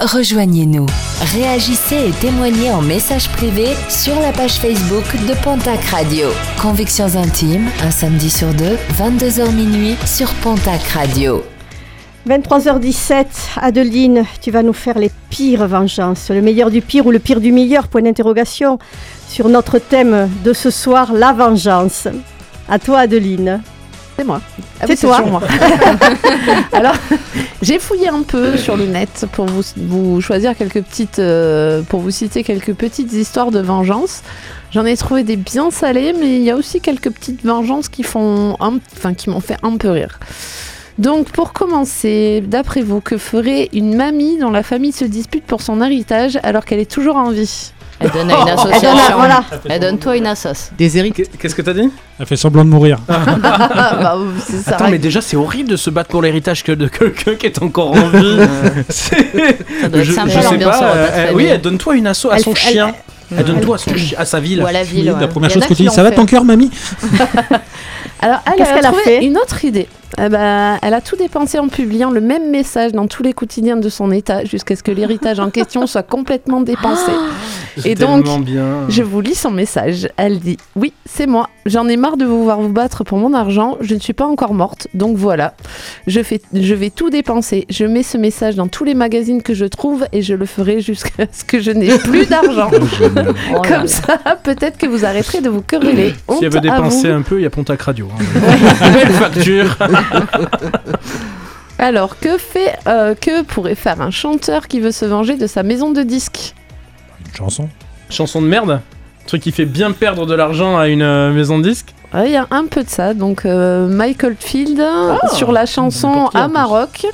Rejoignez-nous. Réagissez et témoignez en message privé sur la page Facebook de Pontac Radio. Convictions intimes, un samedi sur deux, 22h minuit sur Pontac Radio. 23h17, Adeline, tu vas nous faire les pires vengeances, le meilleur du pire ou le pire du meilleur, point d'interrogation, sur notre thème de ce soir, la vengeance. À toi, Adeline. C'est moi. Ah C'est oui, toi. moi. Alors, j'ai fouillé un peu sur le net pour vous, vous choisir quelques petites, euh, pour vous citer quelques petites histoires de vengeance. J'en ai trouvé des bien salées, mais il y a aussi quelques petites vengeances qui font, un- enfin, qui m'ont fait un peu rire. Donc, pour commencer, d'après vous, que ferait une mamie dont la famille se dispute pour son héritage alors qu'elle est toujours en vie? Elle donne à une association. Elle donne toi une assoce. Des hérits. Qu'est-ce que t'as dit Elle fait semblant de mourir. Bah, c'est ça. Attends, mais déjà, c'est horrible de se battre pour l'héritage que de quelqu'un qui est encore en vie. C'est- Ça doit être je, sympa, je sais pas. euh, euh, oui, elle donne-toi une asso à Elle son elle- chien. elle- Elle donne-toi à, son chi- à sa ville. Ou à la ville. La ouais. première chose que tu dis, ça va ton cœur, mamie Alors, elle, elle a trouvé fait une autre idée. Eh ben, elle a tout dépensé en publiant le même message dans tous les quotidiens de son état jusqu'à ce que l'héritage en question soit complètement dépensé. C'est Et donc, bien. Je vous lis son message. Elle dit Oui, c'est moi. J'en ai marre de vous voir vous battre pour mon argent. Je ne suis pas encore morte. Donc voilà. Je, fais, je vais tout dépenser. Je mets ce message dans tous les magazines que je trouve et je le ferai jusqu'à ce que je n'ai plus d'argent. Oh là Comme ça, peut-être que vous arrêterez de vous quereller. Si elle veut dépenser un peu, il y a Pontac Radio. hein. Belle facture. Alors, que fait, euh, que pourrait faire un chanteur qui veut se venger de sa maison de disques Une chanson. Chanson de merde Un truc qui fait bien perdre de l'argent à une euh, maison de disques Ouais, Il y a un peu de ça. Donc, euh, Michael Field sur la chanson À plus. Maroc.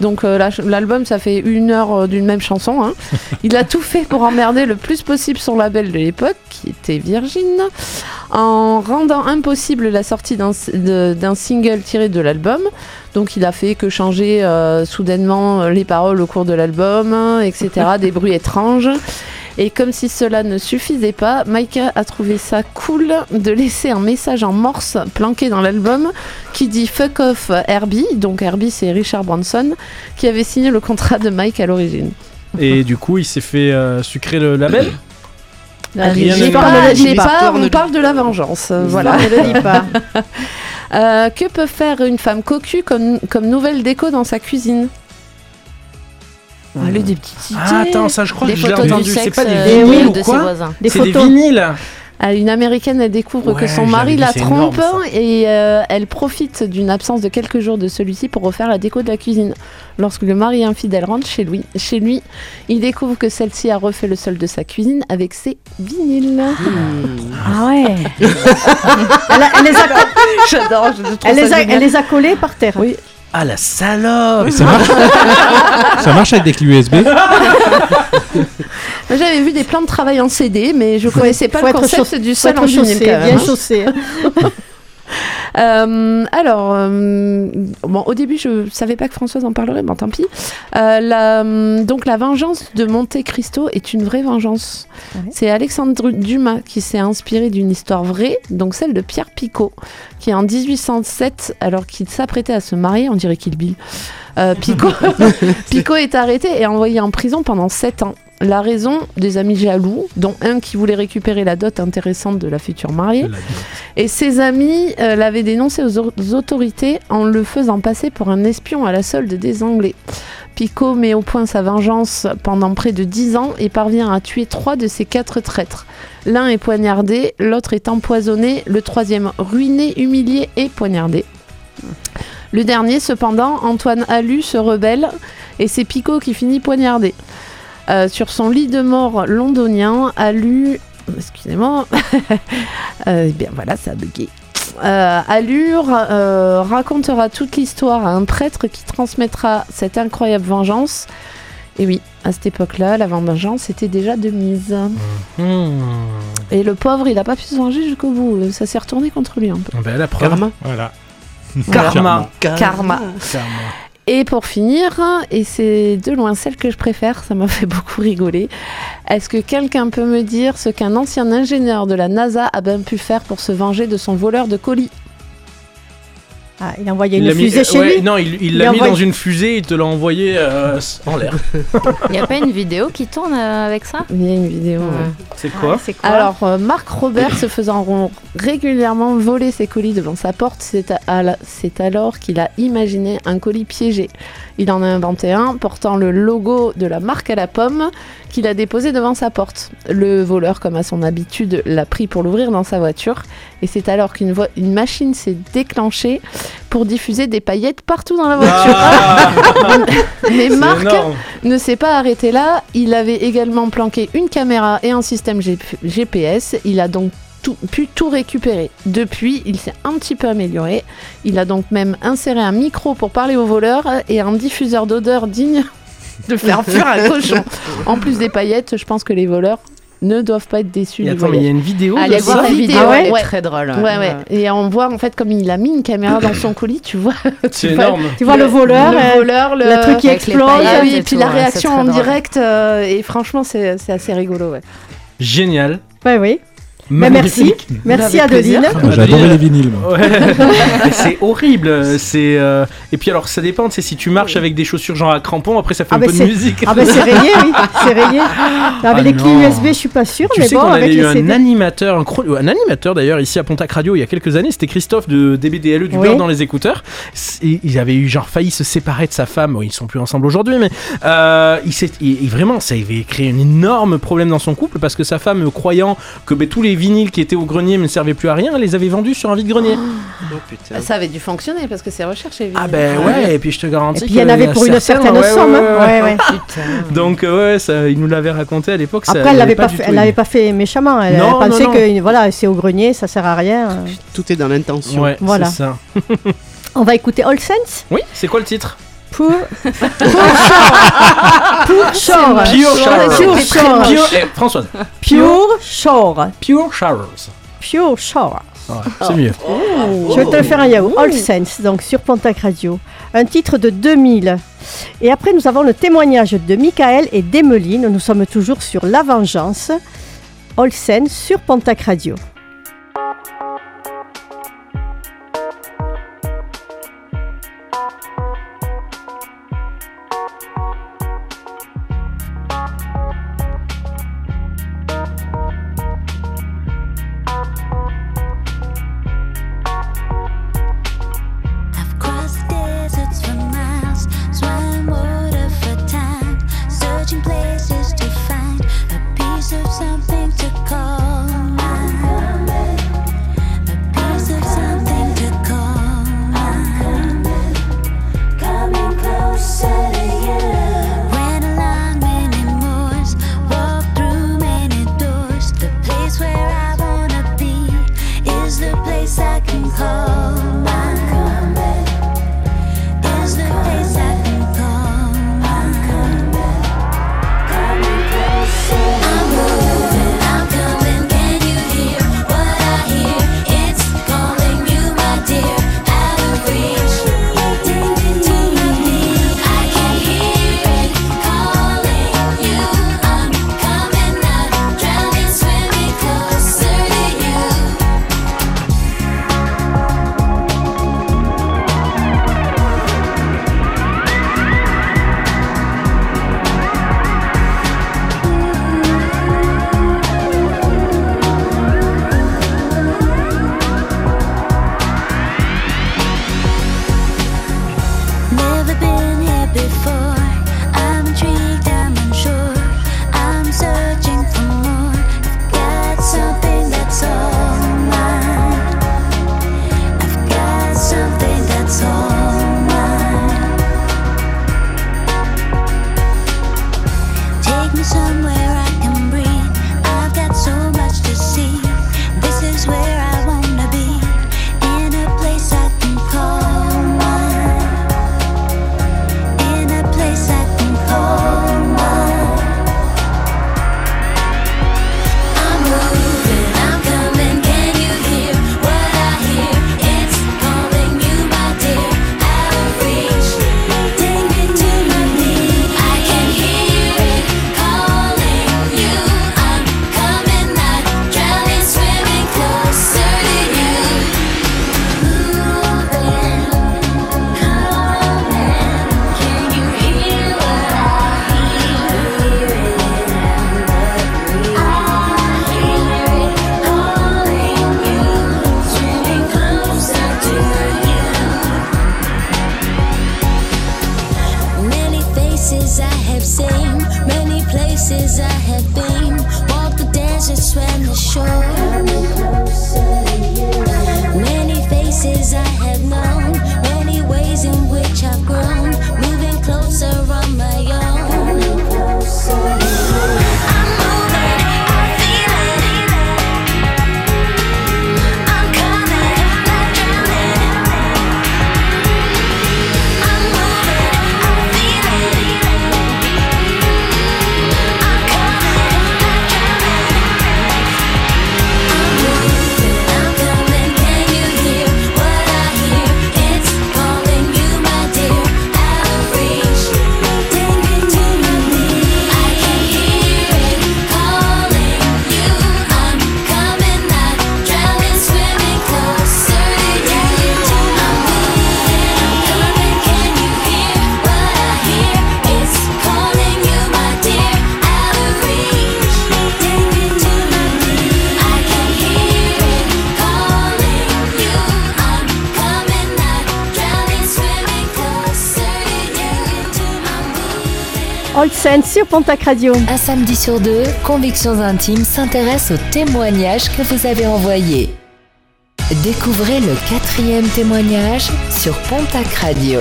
Donc, euh, l'album, ça fait une heure euh, d'une même chanson. hein. Il a tout fait pour emmerder le plus possible son label de l'époque, qui était Virgin, en rendant impossible la sortie d'un single tiré de l'album. Donc, il a fait que changer euh, soudainement les paroles au cours de l'album, etc. des bruits étranges. Et comme si cela ne suffisait pas, Micah a trouvé ça cool de laisser un message en morse planqué dans l'album qui dit fuck off Herbie. Donc Herbie, c'est Richard Branson qui avait signé le contrat de Mike à l'origine. Et du coup, il s'est fait euh, sucrer le label Rien j'ai ne- pas- pas. pas- on parle de la vengeance. euh, voilà. Ne le dis pas. Euh, que peut faire une femme cocu comme, comme nouvelle déco dans sa cuisine? Allez, des petites idées. Ah, attends, ça, je crois Des que je l'ai entendu. du C'est pas des euh, oui, vinyles ou de ses quoi C'est des vinyles Ah, Une américaine, elle découvre que son mari la énorme, trompe et euh, elle profite d'une absence de quelques jours de celui-ci pour refaire la déco de la cuisine. Lorsque le mari infidèle rentre chez lui, chez lui il découvre que celle-ci a refait le sol de sa cuisine avec ses vinyles. Ah ouais. elle, a- elle les a, J'adore, je trouve elle ça les a- génial. elle les a collés par terre. Oui. Ah, la salope ça marche? Ça marche avec des clés USB Moi, J'avais vu des plans de travail en CD, mais je connaissais pas Faut le être concept chaussé- du faut sol être en vinyle chaussé, quand même, bien hein. chaussé. Euh, alors, euh, bon, au début, je savais pas que Françoise en parlerait, bon, tant pis. Euh, la, donc, la vengeance de Monte Cristo est une vraie vengeance. C'est Alexandre Dumas qui s'est inspiré d'une histoire vraie, donc celle de Pierre Picot, qui en 1807, alors qu'il s'apprêtait à se marier, on dirait qu'il Bill, euh, Picot, Picot est arrêté et envoyé en prison pendant 7 ans. La raison des amis jaloux, dont un qui voulait récupérer la dot intéressante de la future mariée. Et ses amis euh, l'avaient dénoncé aux, au- aux autorités en le faisant passer pour un espion à la solde des Anglais. Picot met au point sa vengeance pendant près de 10 ans et parvient à tuer trois de ses quatre traîtres. L'un est poignardé, l'autre est empoisonné, le troisième ruiné, humilié et poignardé. Le dernier, cependant, Antoine Alu, se rebelle et c'est Picot qui finit poignardé. Euh, sur son lit de mort londonien, Alu. Excusez-moi. Euh, eh bien voilà, ça a bugué. Euh, Allure euh, racontera toute l'histoire à un prêtre qui transmettra cette incroyable vengeance. Et oui, à cette époque-là, la vengeance était déjà de mise. Hmm. Et le pauvre, il n'a pas pu se venger jusqu'au bout. Ça s'est retourné contre lui un peu. Ben, la preuve. Karma. Voilà. Karma. Karma. Et pour finir, et c'est de loin celle que je préfère, ça m'a fait beaucoup rigoler. Est-ce que quelqu'un peut me dire ce qu'un ancien ingénieur de la NASA a bien pu faire pour se venger de son voleur de colis? Ah, il a envoyé Il une l'a mis- fusée chez ouais, lui Non, il il Il l'a a mis envoyé- dans une fusée et te l'a envoyé euh, en l'air. Il n'y a pas une vidéo qui tourne euh, avec ça? Il y a une vidéo. C'est quoi? Alors, euh, Marc Robert se faisant régulièrement voler ses colis devant sa porte, c'est la- alors qu'il a imaginé un colis piégé. Il en a inventé un portant le logo de la marque à la pomme qu'il a déposé devant sa porte. Le voleur, comme à son habitude, l'a pris pour l'ouvrir dans sa voiture. Et c'est alors qu'une vo- machine s'est déclenchée pour diffuser des paillettes partout dans la voiture. Mais Marc énorme. ne s'est pas arrêté là. Il avait également planqué une caméra et un système G- GPS. Il a donc tout- pu tout récupérer. Depuis, il s'est un petit peu amélioré. Il a donc même inséré un micro pour parler aux voleurs et un diffuseur d'odeur digne de faire fuir un cochon. En plus des paillettes, je pense que les voleurs ne doivent pas être déçus. Et du attends, mais il y a une vidéo Allez de voir ça la vidéo, Ah ouais très drôle. Ouais, ouais. Et on voit en fait comme il a mis une caméra dans son colis, tu vois. C'est tu vois énorme. Tu vois le voleur, le euh, voleur, le, le truc qui explose. Ah oui, et et puis tout, la ouais, réaction en direct, euh, et franchement, c'est c'est assez rigolo. Ouais. Génial. Ouais, oui. Mais merci. Merci. Adeline. J'ai adoré les vinyles. moi. Ouais. C'est horrible. C'est euh, et puis alors ça dépend. C'est si tu marches avec des chaussures genre à crampons, après ça fait Ah un ben peu de musique. ah ben c'est rayé, oui, c'est rayé. Avec Ah les clés. USB, je suis pas sûre, Tu mais sais bon, qu'on avec avait eu les un CD. animateur, un, animateur d'ailleurs ici à Pontac Radio il y a quelques années, c'était Christophe de DBDLE du Oui. beurre dans les écouteurs. C'est- Il avait eu genre failli se séparer de sa femme, bon, ils sont plus ensemble aujourd'hui, mais euh, il s'est, il- il- vraiment ça avait créé un énorme problème dans son couple parce que sa femme croyant que ben, tous les vinyles qui étaient au grenier ne servaient plus à rien, elle les avait vendus sur un vide-grenier. Oh putain. Ça avait dû fonctionner parce que c'est recherché. Ah ben ouais, et puis je te garantis Et puis il y en avait pour une certaine somme. hein. Ouais, ouais. Donc euh, ouais, ça, il nous l'avait raconté à l'époque. ça Après, elle l'avait pas, fait, elle l'avait pas fait méchamment. Elle, Non, elle pensait non, non. que voilà, c'est au grenier, ça sert à rien. Tout est dans l'intention. Ouais, Voilà. c'est ça. On va écouter All Sense Oui, c'est quoi le titre? Pour pour Shore. Pure Showers. Pure Shore. Pure- eh, Françoise. Pure Shore. Pure Showers. Pure Shore. Ouais, c'est mieux. Je vais te le faire un yaourt. All Sense, donc sur Pontac Radio. Un titre de 2000. Et après, nous avons le témoignage de Michael et d'Emeline. Nous sommes toujours sur La Vengeance. All Sense sur Pontac Radio. Saints sur Pontac Radio. Un samedi sur deux, Convictions Intimes s'intéresse aux témoignages que vous avez envoyés. Découvrez le quatrième témoignage sur Pontac Radio.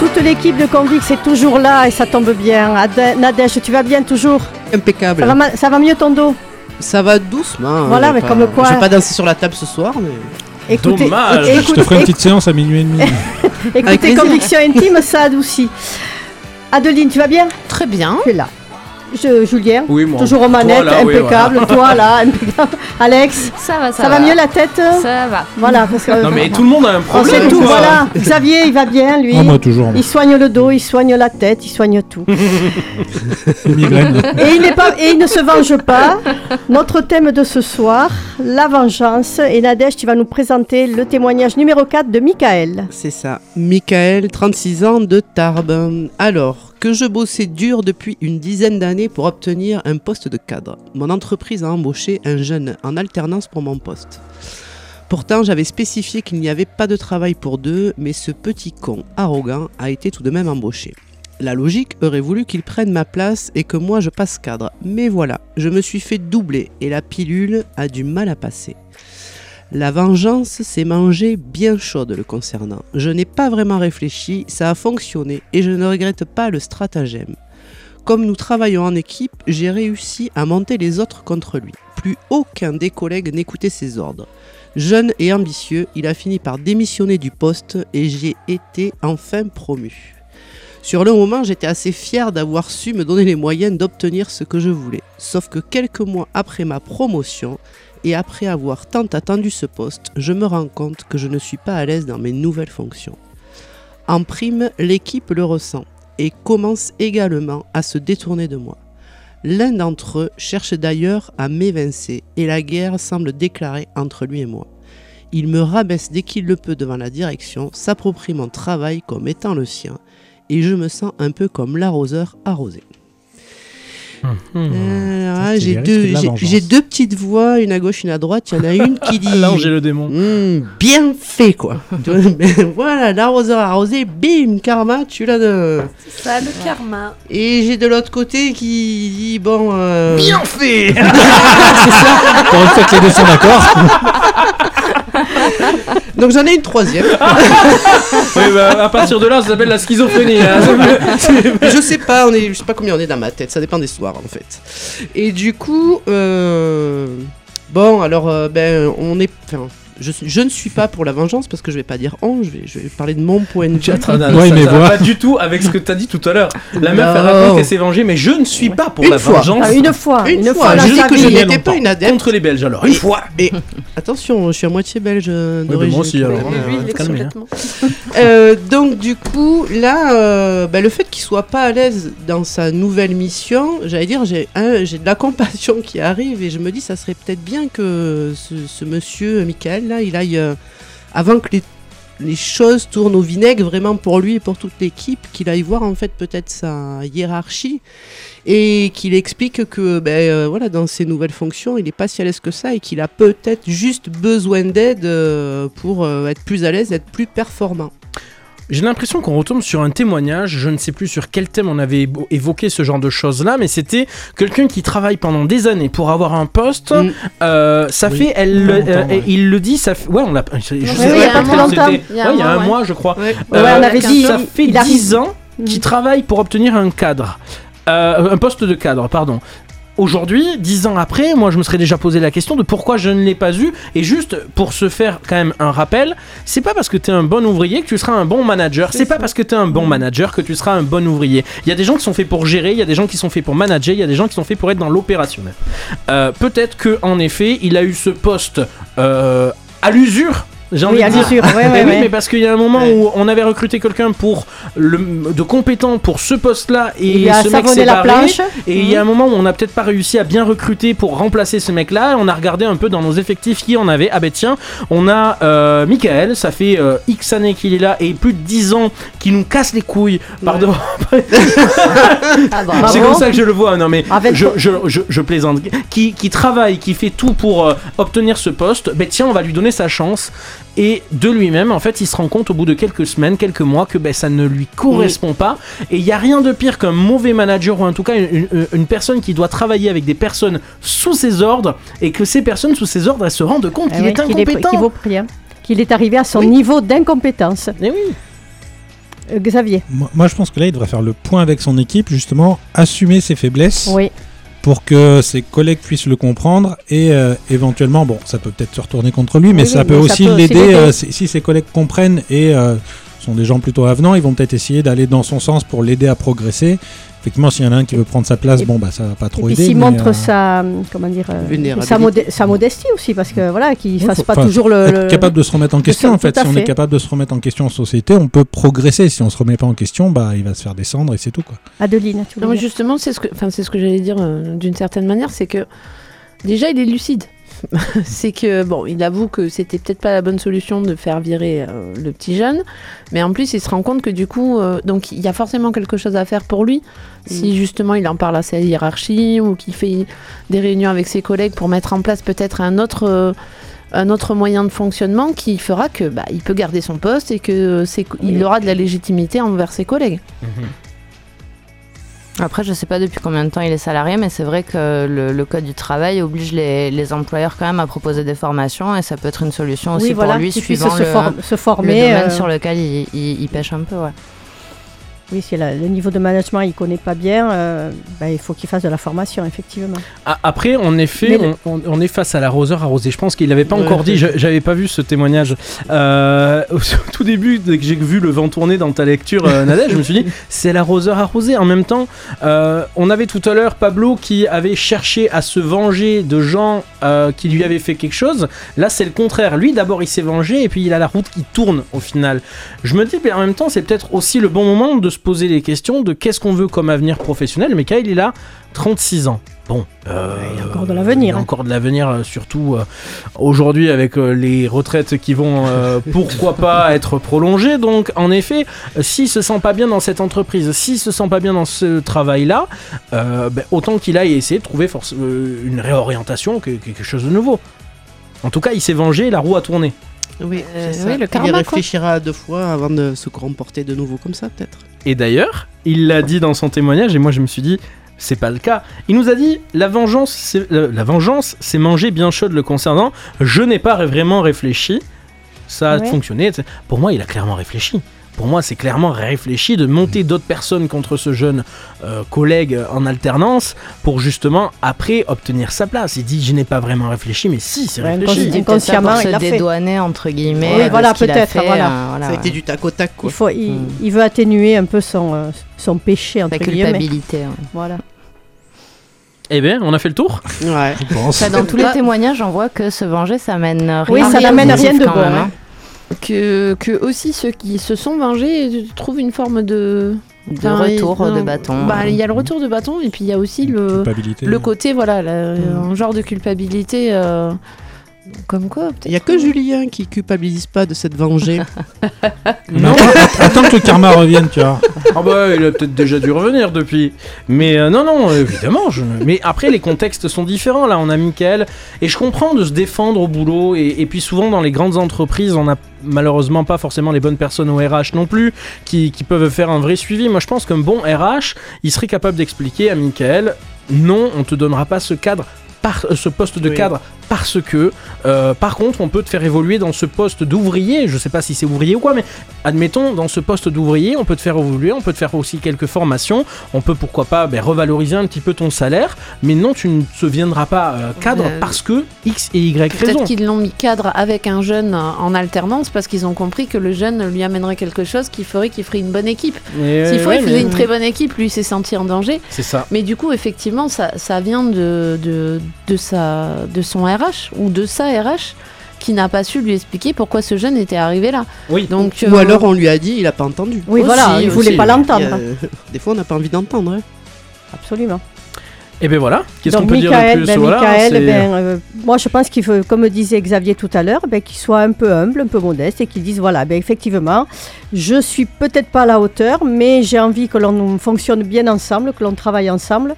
Toute l'équipe de Convix est toujours là et ça tombe bien. Ade- Nadège, tu vas bien toujours? Impeccable. ça va, ma- ça va mieux ton dos? Ça va doucement. Voilà, je vais mais pas- comme quoi- Je vais pas danser sur la table ce soir, mais. Écoutez, Dommage. écoute- Je te ferai une petite séance à minuit et demi. Écoutez. Conviction Intime, ça adoucit. Adeline, tu vas bien? Très bien. Tu es là. Je, Julien, Oui, moi. toujours aux manettes, Toi, là, oui, impeccable. voilà. Toi là, impeccable. Alex, Ça va, ça, ça, va. mieux la tête Ça va. Voilà, parce que Non, mais tout le monde a un on problème. sait tout, quoi. voilà. Xavier, il va bien, lui. Ah, moi, toujours. Il soigne le dos, il soigne la tête, il soigne tout. Migraine. Et il, n'est pas, et il ne se venge pas. Notre thème de ce soir, la vengeance. Et Nadège, tu vas nous présenter le témoignage numéro 4 de Michael. C'est ça. Michael, 36 ans, de Tarbes. Alors, que je bossais dur depuis une dizaine d'années pour obtenir un poste de cadre. Mon entreprise a embauché un jeune en alternance pour mon poste. Pourtant, j'avais spécifié qu'il n'y avait pas de travail pour deux, mais ce petit con arrogant a été tout de même embauché. La logique aurait voulu qu'il prenne ma place et que moi je passe cadre. Mais voilà, je me suis fait doubler et la pilule a du mal à passer. La vengeance s'est mangée bien chaude le concernant. Je n'ai pas vraiment réfléchi, ça a fonctionné et je ne regrette pas le stratagème. Comme nous travaillons en équipe, j'ai réussi à monter les autres contre lui. Plus aucun des collègues n'écoutait ses ordres. Jeune et ambitieux, il a fini par démissionner du poste et j'ai été enfin promu. Sur le moment, j'étais assez fier d'avoir su me donner les moyens d'obtenir ce que je voulais. Sauf que quelques mois après ma promotion, et après avoir tant attendu ce poste, je me rends compte que je ne suis pas à l'aise dans mes nouvelles fonctions. En prime, l'équipe le ressent et commence également à se détourner de moi. L'un d'entre eux cherche d'ailleurs à m'évincer et la guerre semble déclarée entre lui et moi. Il me rabaisse dès qu'il le peut devant la direction, s'approprie mon travail comme étant le sien et je me sens un peu comme l'arroseur arrosé. Euh, ah, c'est j'ai deux, j'ai- deux petites voix, une à gauche, une à droite. Il y en a une qui dit L'ange et le démon. Hmm, bien fait quoi. Mais voilà, l'arroseur arrosé, bim, karma, tu l'as de. Ça, le karma. Et j'ai de l'autre côté qui dit bon. euh, Bien fait C'est ça. Pour une fois que les deux sont d'accord. Donc j'en ai une troisième. Oui, bah, à partir de là, ça s'appelle la schizophrénie. hein. je sais pas, on est, je sais pas combien on est dans ma tête, ça dépend des soirs en fait. Et du coup, euh, bon, alors euh, ben on est, enfin, je, ne suis pas pour la vengeance parce que je vais pas dire on, je vais, je vais parler de mon point de vue. Ça, ça va pas du tout avec ce que t'as dit tout à l'heure. La meuf, elle raconte qu'elle s'est vengée, mais je ne suis pas pour Une la fois. vengeance. Ah, une fois, une fois, je dis que je n'étais pas une adepte. Contre les Belges, alors. Une fois. Mais attention, je suis à moitié belge euh, d'origine. moi aussi, alors, hein, hein. Euh, donc du coup, là, euh, bah, le fait qu'il soit pas à l'aise dans sa nouvelle mission, j'allais dire, j'ai de la compassion qui arrive et je me dis, ça serait peut-être bien que ce, ce monsieur euh, Là, il aille euh, avant que les choses tournent au vinaigre vraiment pour lui et pour toute l'équipe, qu'il aille voir en fait peut-être sa hiérarchie et qu'il explique que ben, euh, voilà, dans ses nouvelles fonctions, il n'est pas si à l'aise que ça et qu'il a peut-être juste besoin d'aide euh, pour être plus à l'aise, être plus performant. J'ai l'impression qu'on retombe sur un témoignage, je ne sais plus sur quel thème on avait évo- évoqué ce genre de choses-là, mais c'était quelqu'un qui travaille pendant des années pour avoir un poste. Euh, ça Oui, fait, elle, euh, ouais. il le dit, ça fait, ouais, on l'a, je sais pas il y a pas quand très longtemps. c'était. Il y a Ouais, un mois, je crois. Ouais. Ouais, on avait dit, ça il- fait il arrive. 10 ans qu'il travaille pour obtenir un cadre, Euh, un poste de cadre, pardon. Aujourd'hui, dix ans après, moi je me serais déjà posé la question de pourquoi je ne l'ai pas eu. Et juste pour se faire quand même un rappel, c'est pas parce que tu es un bon ouvrier que tu seras un bon manager. C'est pas parce que tu es un bon manager que tu seras un bon ouvrier. Il y a des gens qui sont faits pour gérer, il y a des gens qui sont faits pour manager, il y a des gens qui sont faits pour être dans l'opérationnel. Euh, Peut-être que en effet, il a eu ce poste euh, à l'usure. J'ai Oui, envie à de dire. l'usure, ouais, ouais, Eh oui, ouais. mais parce qu'il y a un moment où on avait recruté quelqu'un pour le, de compétent pour ce poste-là et Il ce mec s'est la barré. planche. Et il y a un moment où on n'a peut-être pas réussi à bien recruter pour remplacer ce mec-là. On a regardé un peu dans nos effectifs qui on avait. Ah ben tiens, on a euh, Michael, ça fait euh, X années qu'il est là et plus de 10 ans qu'il nous casse les couilles. Pardon. Ah, C'est comme ça que je le vois. Non mais Avec- je, je, je, je plaisante. Qui, qui travaille, qui fait tout pour euh, obtenir ce poste. Ben tiens, on va lui donner sa chance. Et de lui-même, en fait, il se rend compte au bout de quelques semaines, quelques mois, que ben, ça ne lui correspond pas. Et il n'y a rien de pire qu'un mauvais manager, ou en tout cas une, une- une personne qui doit travailler avec des personnes sous ses ordres, et que ces personnes sous ses ordres, elles se rendent compte Eh qu'il oui, est incompétent. qu'il vaut rien. Qu'il est arrivé à son niveau d'incompétence. Eh oui. Euh, Xavier. Moi, moi, je pense que là, il devrait faire le point avec son équipe, justement, assumer ses faiblesses Oui. Pour que ses collègues puissent le comprendre et euh, éventuellement, bon, ça peut peut-être se retourner contre lui, mais Oui, ça oui, peut mais aussi l'aider. l'aider. euh, si, si ses collègues comprennent et euh, sont des gens plutôt avenants, ils vont peut-être essayer d'aller dans son sens pour l'aider à progresser. Effectivement, s'il y en a un qui veut prendre sa place, Et- bon, bah, ça va pas Et trop aider. s'il mais, montre euh, sa, comment dire, euh, sa, modé- sa modestie aussi, parce que voilà, qu'il fasse faut- pas toujours le, être le- capable de se remettre en question en fait si on est capable de se remettre en question en société on peut progresser si on se remet pas en question bah il va se faire descendre et c'est tout quoi Adeline, tu Non, justement, c'est ce que, enfin, c'est ce que j'allais dire euh, d'une certaine manière, c'est que déjà il est lucide. c'est que bon, il avoue que c'était peut-être pas la bonne solution de faire virer euh, le petit jeune, mais en plus il se rend compte que du coup, euh, donc il y a forcément quelque chose à faire pour lui. Si justement il en parle à sa hiérarchie ou qu'il fait des réunions avec ses collègues pour mettre en place peut-être un autre. euh, un autre moyen de fonctionnement qui fera que bah, il peut garder son poste et que c'est il aura de la légitimité envers ses collègues. Après, je sais pas depuis combien de temps il est salarié, mais c'est vrai que le, le code du travail oblige les, les employeurs quand même à proposer des formations et ça peut être une solution aussi Oui, voilà, pour lui suivant se le, se le former, domaine euh, sur lequel il, il- il pêche un peu. Ouais. Oui, si la- le niveau de management il connaît pas bien, euh, bah, il faut qu'il fasse de la formation, effectivement. Ah, Après, en effet, le- on, est face à l'arroseur arrosé. Je pense qu'il l'avait pas Ouais. encore dit. je- J'avais pas vu ce témoignage. Euh, au tout début, dès que j'ai vu le vent tourner dans ta lecture, euh, Nadège, je me suis dit, c'est l'arroseur arrosé. En même temps, euh, on avait tout à l'heure Pablo qui avait cherché à se venger de gens euh, qui lui avaient fait quelque chose. Là, c'est le contraire. Lui, d'abord, il s'est vengé et puis il a la route qui tourne au final. Je me dis, mais en même temps, c'est peut-être aussi le bon moment de se poser les questions de qu'est-ce qu'on veut comme avenir professionnel. Michael, il a 36 ans. Bon, euh, Il y a encore de l'avenir. il y a hein. encore de l'avenir, euh, surtout euh, aujourd'hui avec euh, les retraites qui vont, euh, pourquoi pas, être prolongées. Donc, en effet, s'il se sent pas bien dans cette entreprise, s'il se sent pas bien dans ce travail-là, euh, ben, autant qu'il aille essayer de trouver force- euh, une réorientation, que- quelque chose de nouveau. En tout cas, il s'est vengé, la roue a tourné. Oui, Euh, ça. oui, le Il karma, quoi. réfléchira deux fois avant de se comporter de nouveau comme ça, peut-être. Et d'ailleurs, il l'a dit dans son témoignage, et moi je me suis dit, c'est pas le cas. Il nous a dit, la vengeance, c'est, euh, la vengeance, c'est manger bien chaude le concernant. Je n'ai pas vraiment réfléchi. Ça a Ouais. fonctionné. Pour moi, il a clairement réfléchi. Pour moi, c'est clairement réfléchi de monter d'autres personnes contre ce jeune euh, collègue en alternance pour justement après obtenir sa place. Il dit, je n'ai pas vraiment réfléchi, mais si, c'est Ouais, réfléchi. Il Inconsciemment, se il fait. dédouaner entre guillemets. Oui, voilà, peut-être, voilà. euh, voilà, ça a ouais. été du tac au tac, quoi. Il, faut, il, Mm. il veut atténuer un peu son, euh, son péché, entre Sa guillemets. culpabilité. Voilà. Eh bien, on a fait le tour Ouais. Je pense. Ça, dans tous les témoignages, on voit que se venger, ça mène rien. Oui, ça n'amène rien de bon, même, hein. hein. Que, que aussi ceux qui se sont vengés trouvent une forme de De Enfin, retour de bâton. bah, il y a le retour de bâton et puis il y a aussi le, le côté voilà la- un genre de culpabilité euh, comme quoi peut-être Il y a que Julien qui culpabilise pas de cette vengée. Non, attends, attends que le karma revienne, tu vois. Ah bah il a peut-être déjà dû revenir depuis. Mais euh, non, non, évidemment. Je... Mais après les contextes sont différents. Là on a Michael. Et je comprends de se défendre au boulot. Et, et puis souvent dans les grandes entreprises on n'a malheureusement pas forcément les bonnes personnes au RH non plus qui, qui peuvent faire un vrai suivi. Moi je pense qu'un bon RH il serait capable d'expliquer à Michael non on te donnera pas ce cadre. Par, euh, ce poste de Oui. cadre parce que euh, par contre on peut te faire évoluer dans ce poste d'ouvrier. Je sais pas si c'est ouvrier ou quoi mais admettons, dans ce poste d'ouvrier, on peut te faire évoluer, on peut te faire aussi quelques formations, on peut pourquoi pas ben, revaloriser un petit peu ton salaire, mais non, tu ne deviendras pas euh, cadre Euh, parce que X et Y raison. peut-être qu'ils l'ont mis cadre avec un jeune en alternance parce qu'ils ont compris que le jeune lui amènerait quelque chose qui ferait qu'il ferait une bonne équipe. Et, s'il faut ouais, il faisait mais- une très bonne équipe lui il s'est senti en danger. C'est ça. Mais du coup, effectivement, ça, ça vient de, de, de, sa, de son RH ou de sa RH qui n'a pas su lui expliquer pourquoi ce jeune était arrivé là. Oui. Donc, Ou euh, alors on lui a dit, il a pas entendu. Oui, voilà, il voulait aussi. pas l'entendre. A- Des fois, on n'a pas envie d'entendre. hein. Absolument. Et ben voilà, qu'est-ce qu'on Donc peut dire de plus? ben, Voilà, Michael, ben, euh, moi je pense qu'il faut, comme disait Xavier tout à l'heure, ben, qu'il soit un peu humble, un peu modeste et qu'il dise voilà, ben, effectivement, je suis peut-être pas à la hauteur, mais j'ai envie que l'on fonctionne bien ensemble, que l'on travaille ensemble.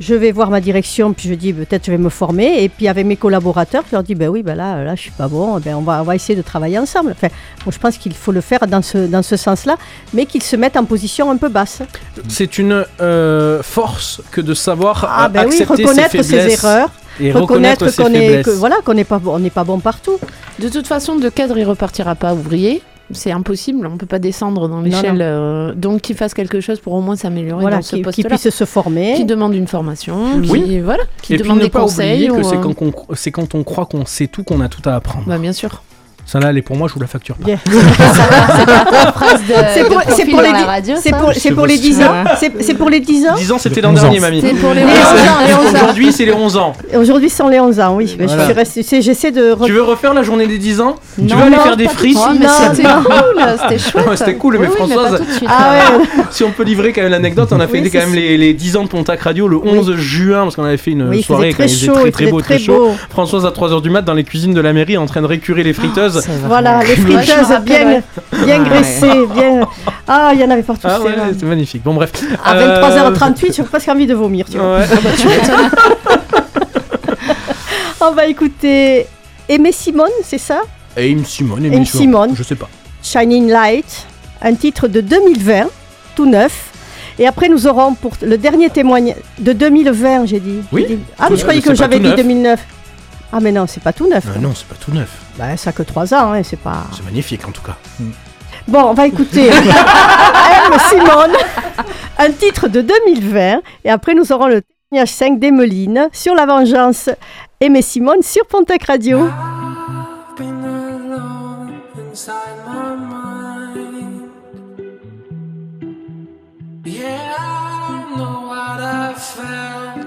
Je vais voir ma direction, puis je dis peut-être je vais me former, et puis avec mes collaborateurs, je leur dis ben oui, ben là, là je suis pas bon, ben on va, on va essayer de travailler ensemble. Enfin, moi, je pense qu'il faut le faire dans ce, dans ce sens-là, mais qu'ils se mettent en position un peu basse. c'est une euh, force que de savoir Ah ben oui, accepter reconnaître ses, erreurs, et reconnaître qu'on est, que, voilà, qu'on n'est pas, bon- on n'est pas bon partout. De toute façon, de cadre, il repartira pas ouvrier. C'est impossible, on peut pas descendre dans l'échelle. euh, donc, qu'il fasse quelque chose pour au moins s'améliorer Voilà, dans ce qui, qui poste-là. puisse se former. Qui demande une formation, Oui. qui, voilà, qui Et puis demande ne des pas conseils. oublier que ou, c'est euh, quand, quand on croit qu'on sait tout qu'on a tout à apprendre. Bah, bien sûr. Ça là, elle est pour moi, je vous la facture pas. C'est pour, de c'est profil pour les, radio, c'est pour, c'est pour les 10 ans. C'est, c'est pour les 10 ans. 10 ans, c'était C'est l'an 11 ans. dernier, mamie. C'est pour les Les 11 ans, les 11 ans. Aujourd'hui, c'est les 11 ans. Aujourd'hui, ce sont les 11 ans, oui. Mais Voilà. je suis restée- c'est- j'essaie de. Tu veux refaire la journée des 10 ans Tu veux aller non, faire des frites Non, c'était cool, c'était chouette. Ouais, C'était cool, mais Oui, oui, mais Françoise. Ah ouais. si on peut livrer quand même l'anecdote, on a Oui, c'est quand même les, les 10 ans de Pontac Radio le 11 juin, parce qu'on avait fait une soirée quand il faisait très très beau, très chaud. beau. Françoise à 3h du mat dans les cuisines de la mairie en train de récurer les friteuses. Voilà, les friteuses bien, ouais. bien Ah, graissées, bien. Ah, il y en avait partout. Ah ouais, là. c'est magnifique. Bon bref. À Euh, 23h38, j'ai presque envie de vomir. Tu vois. Ouais. On va écouter Aimé Simone, c'est ça? Aim Simone, Aim Aim Simone. Simone. Je sais pas. Shining Light, un titre de 2020, tout neuf. Et après, nous aurons pour le dernier témoignage de 2020, j'ai dit. Oui. J'ai dit- Ah, mais je croyais que j'avais dit neuf. 2009. Ah, mais non, c'est pas tout neuf. Euh, non, c'est pas tout neuf. Bah, ça que 3 ans, hein, c'est pas. C'est magnifique en tout cas. Bon, on va écouter M. Simone, un titre de 2020. Et après, nous aurons le témoignage 5 d'Emeline sur la vengeance. Aimé Simone sur Pontac Radio. Yeah, I know what I felt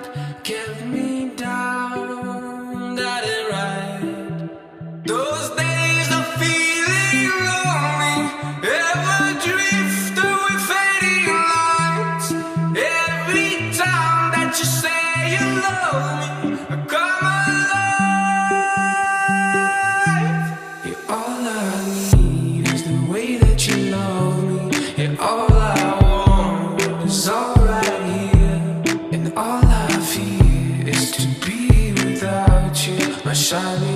my shining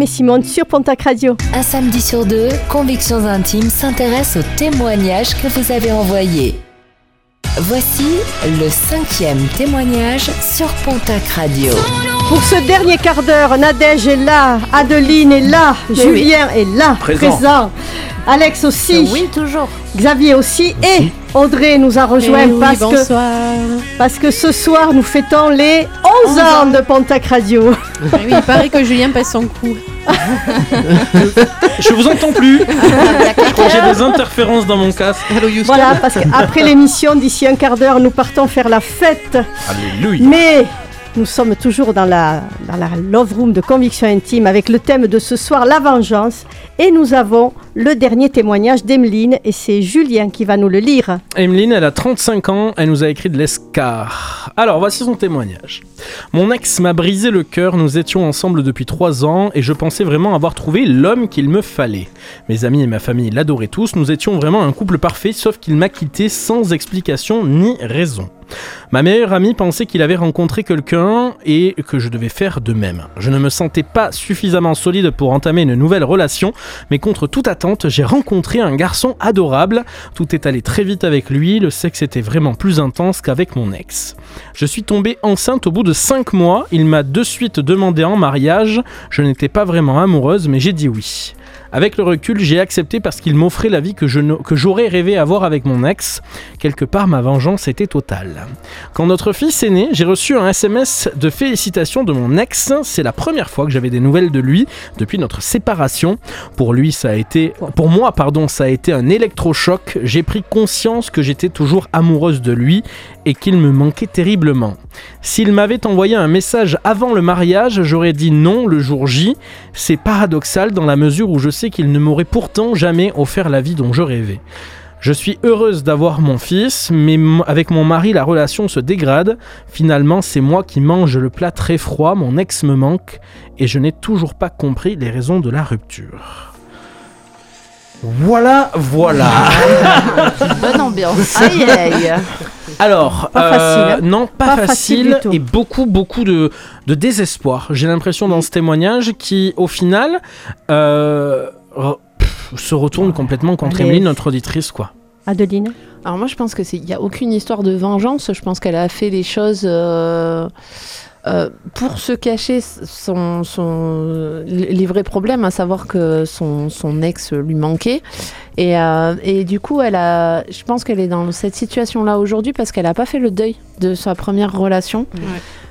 Aimé Simone sur Pontac Radio. Un samedi sur deux, Convictions Intimes s'intéresse aux témoignages que vous avez envoyés. Voici le cinquième témoignage sur Pontac Radio. Pour ce dernier quart d'heure, Nadège est là, Adeline est là, Oui, Julien est là, Présent. Alex aussi. Oui, toujours. Xavier aussi. Et Audrey nous a rejoint Eh oui, parce, bonsoir. que, parce que ce soir, nous fêtons les 11 ans de Pontac Radio. Ah oui, il paraît que Julien passe son coup. Je vous entends plus. Je crois que j'ai des interférences dans mon casque. Voilà, parce qu'après l'émission, d'ici un quart d'heure, nous partons faire la fête. Alléluia. Mais nous sommes toujours dans la, dans la Love Room de Conviction Intime avec le thème de ce soir, la vengeance. Et nous avons le dernier témoignage d'Emeline et c'est Julien qui va nous le lire. Emeline, elle a 35 ans, elle nous a écrit de l'escar. Alors, voici son témoignage. Mon ex m'a brisé le cœur, nous étions ensemble depuis 3 ans et je pensais vraiment avoir trouvé l'homme qu'il me fallait. Mes amis et ma famille l'adoraient tous, nous étions vraiment un couple parfait, sauf qu'il m'a quitté sans explication ni raison. Ma meilleure amie pensait qu'il avait rencontré quelqu'un et que je devais faire de même. Je ne me sentais pas suffisamment solide pour entamer une nouvelle relation, mais contre toute attente, j'ai rencontré un garçon adorable. Tout est allé très vite avec lui, le sexe était vraiment plus intense qu'avec mon ex. Je suis tombée enceinte au bout de 5 mois, il m'a de suite demandé en mariage, je n'étais pas vraiment amoureuse, mais j'ai dit oui. Avec le recul, j'ai accepté parce qu'il m'offrait la vie que j'aurais rêvé avoir avec mon ex. Quelque part, ma vengeance était totale. Quand notre fils est né, j'ai reçu un SMS de félicitations de mon ex. C'est la première fois que j'avais des nouvelles de lui depuis notre séparation. Pour lui, ça a été, pour moi, pardon, ça a été un électrochoc. J'ai pris conscience que j'étais toujours amoureuse de lui et qu'il me manquait terriblement. S'il m'avait envoyé un message avant le mariage, j'aurais dit non le jour J. C'est paradoxal dans la mesure où je sais qu'il ne m'aurait pourtant jamais offert la vie dont je rêvais. Je suis heureuse d'avoir mon fils, mais avec mon mari, la relation se dégrade. Finalement, c'est moi qui mange le plat très froid, mon ex me manque, et je n'ai toujours pas compris les raisons de la rupture. Voilà, voilà. Bonne ambiance. Aïe aïe. Alors, Pas euh, facile, non, pas, Pas facile et beaucoup, beaucoup de, de désespoir. J'ai l'impression dans ce témoignage qui, au final, euh, pff, se retourne complètement contre Allez. Emeline, notre auditrice, quoi. Adeline Alors moi je pense que c'est il y a aucune histoire de vengeance. Je pense qu'elle a fait les choses euh, euh, pour se cacher son, son les vrais problèmes, à savoir que son, son ex lui manquait. Et, euh, et du coup elle a, je pense qu'elle est dans cette situation là aujourd'hui parce qu'elle a pas fait le deuil de sa première relation.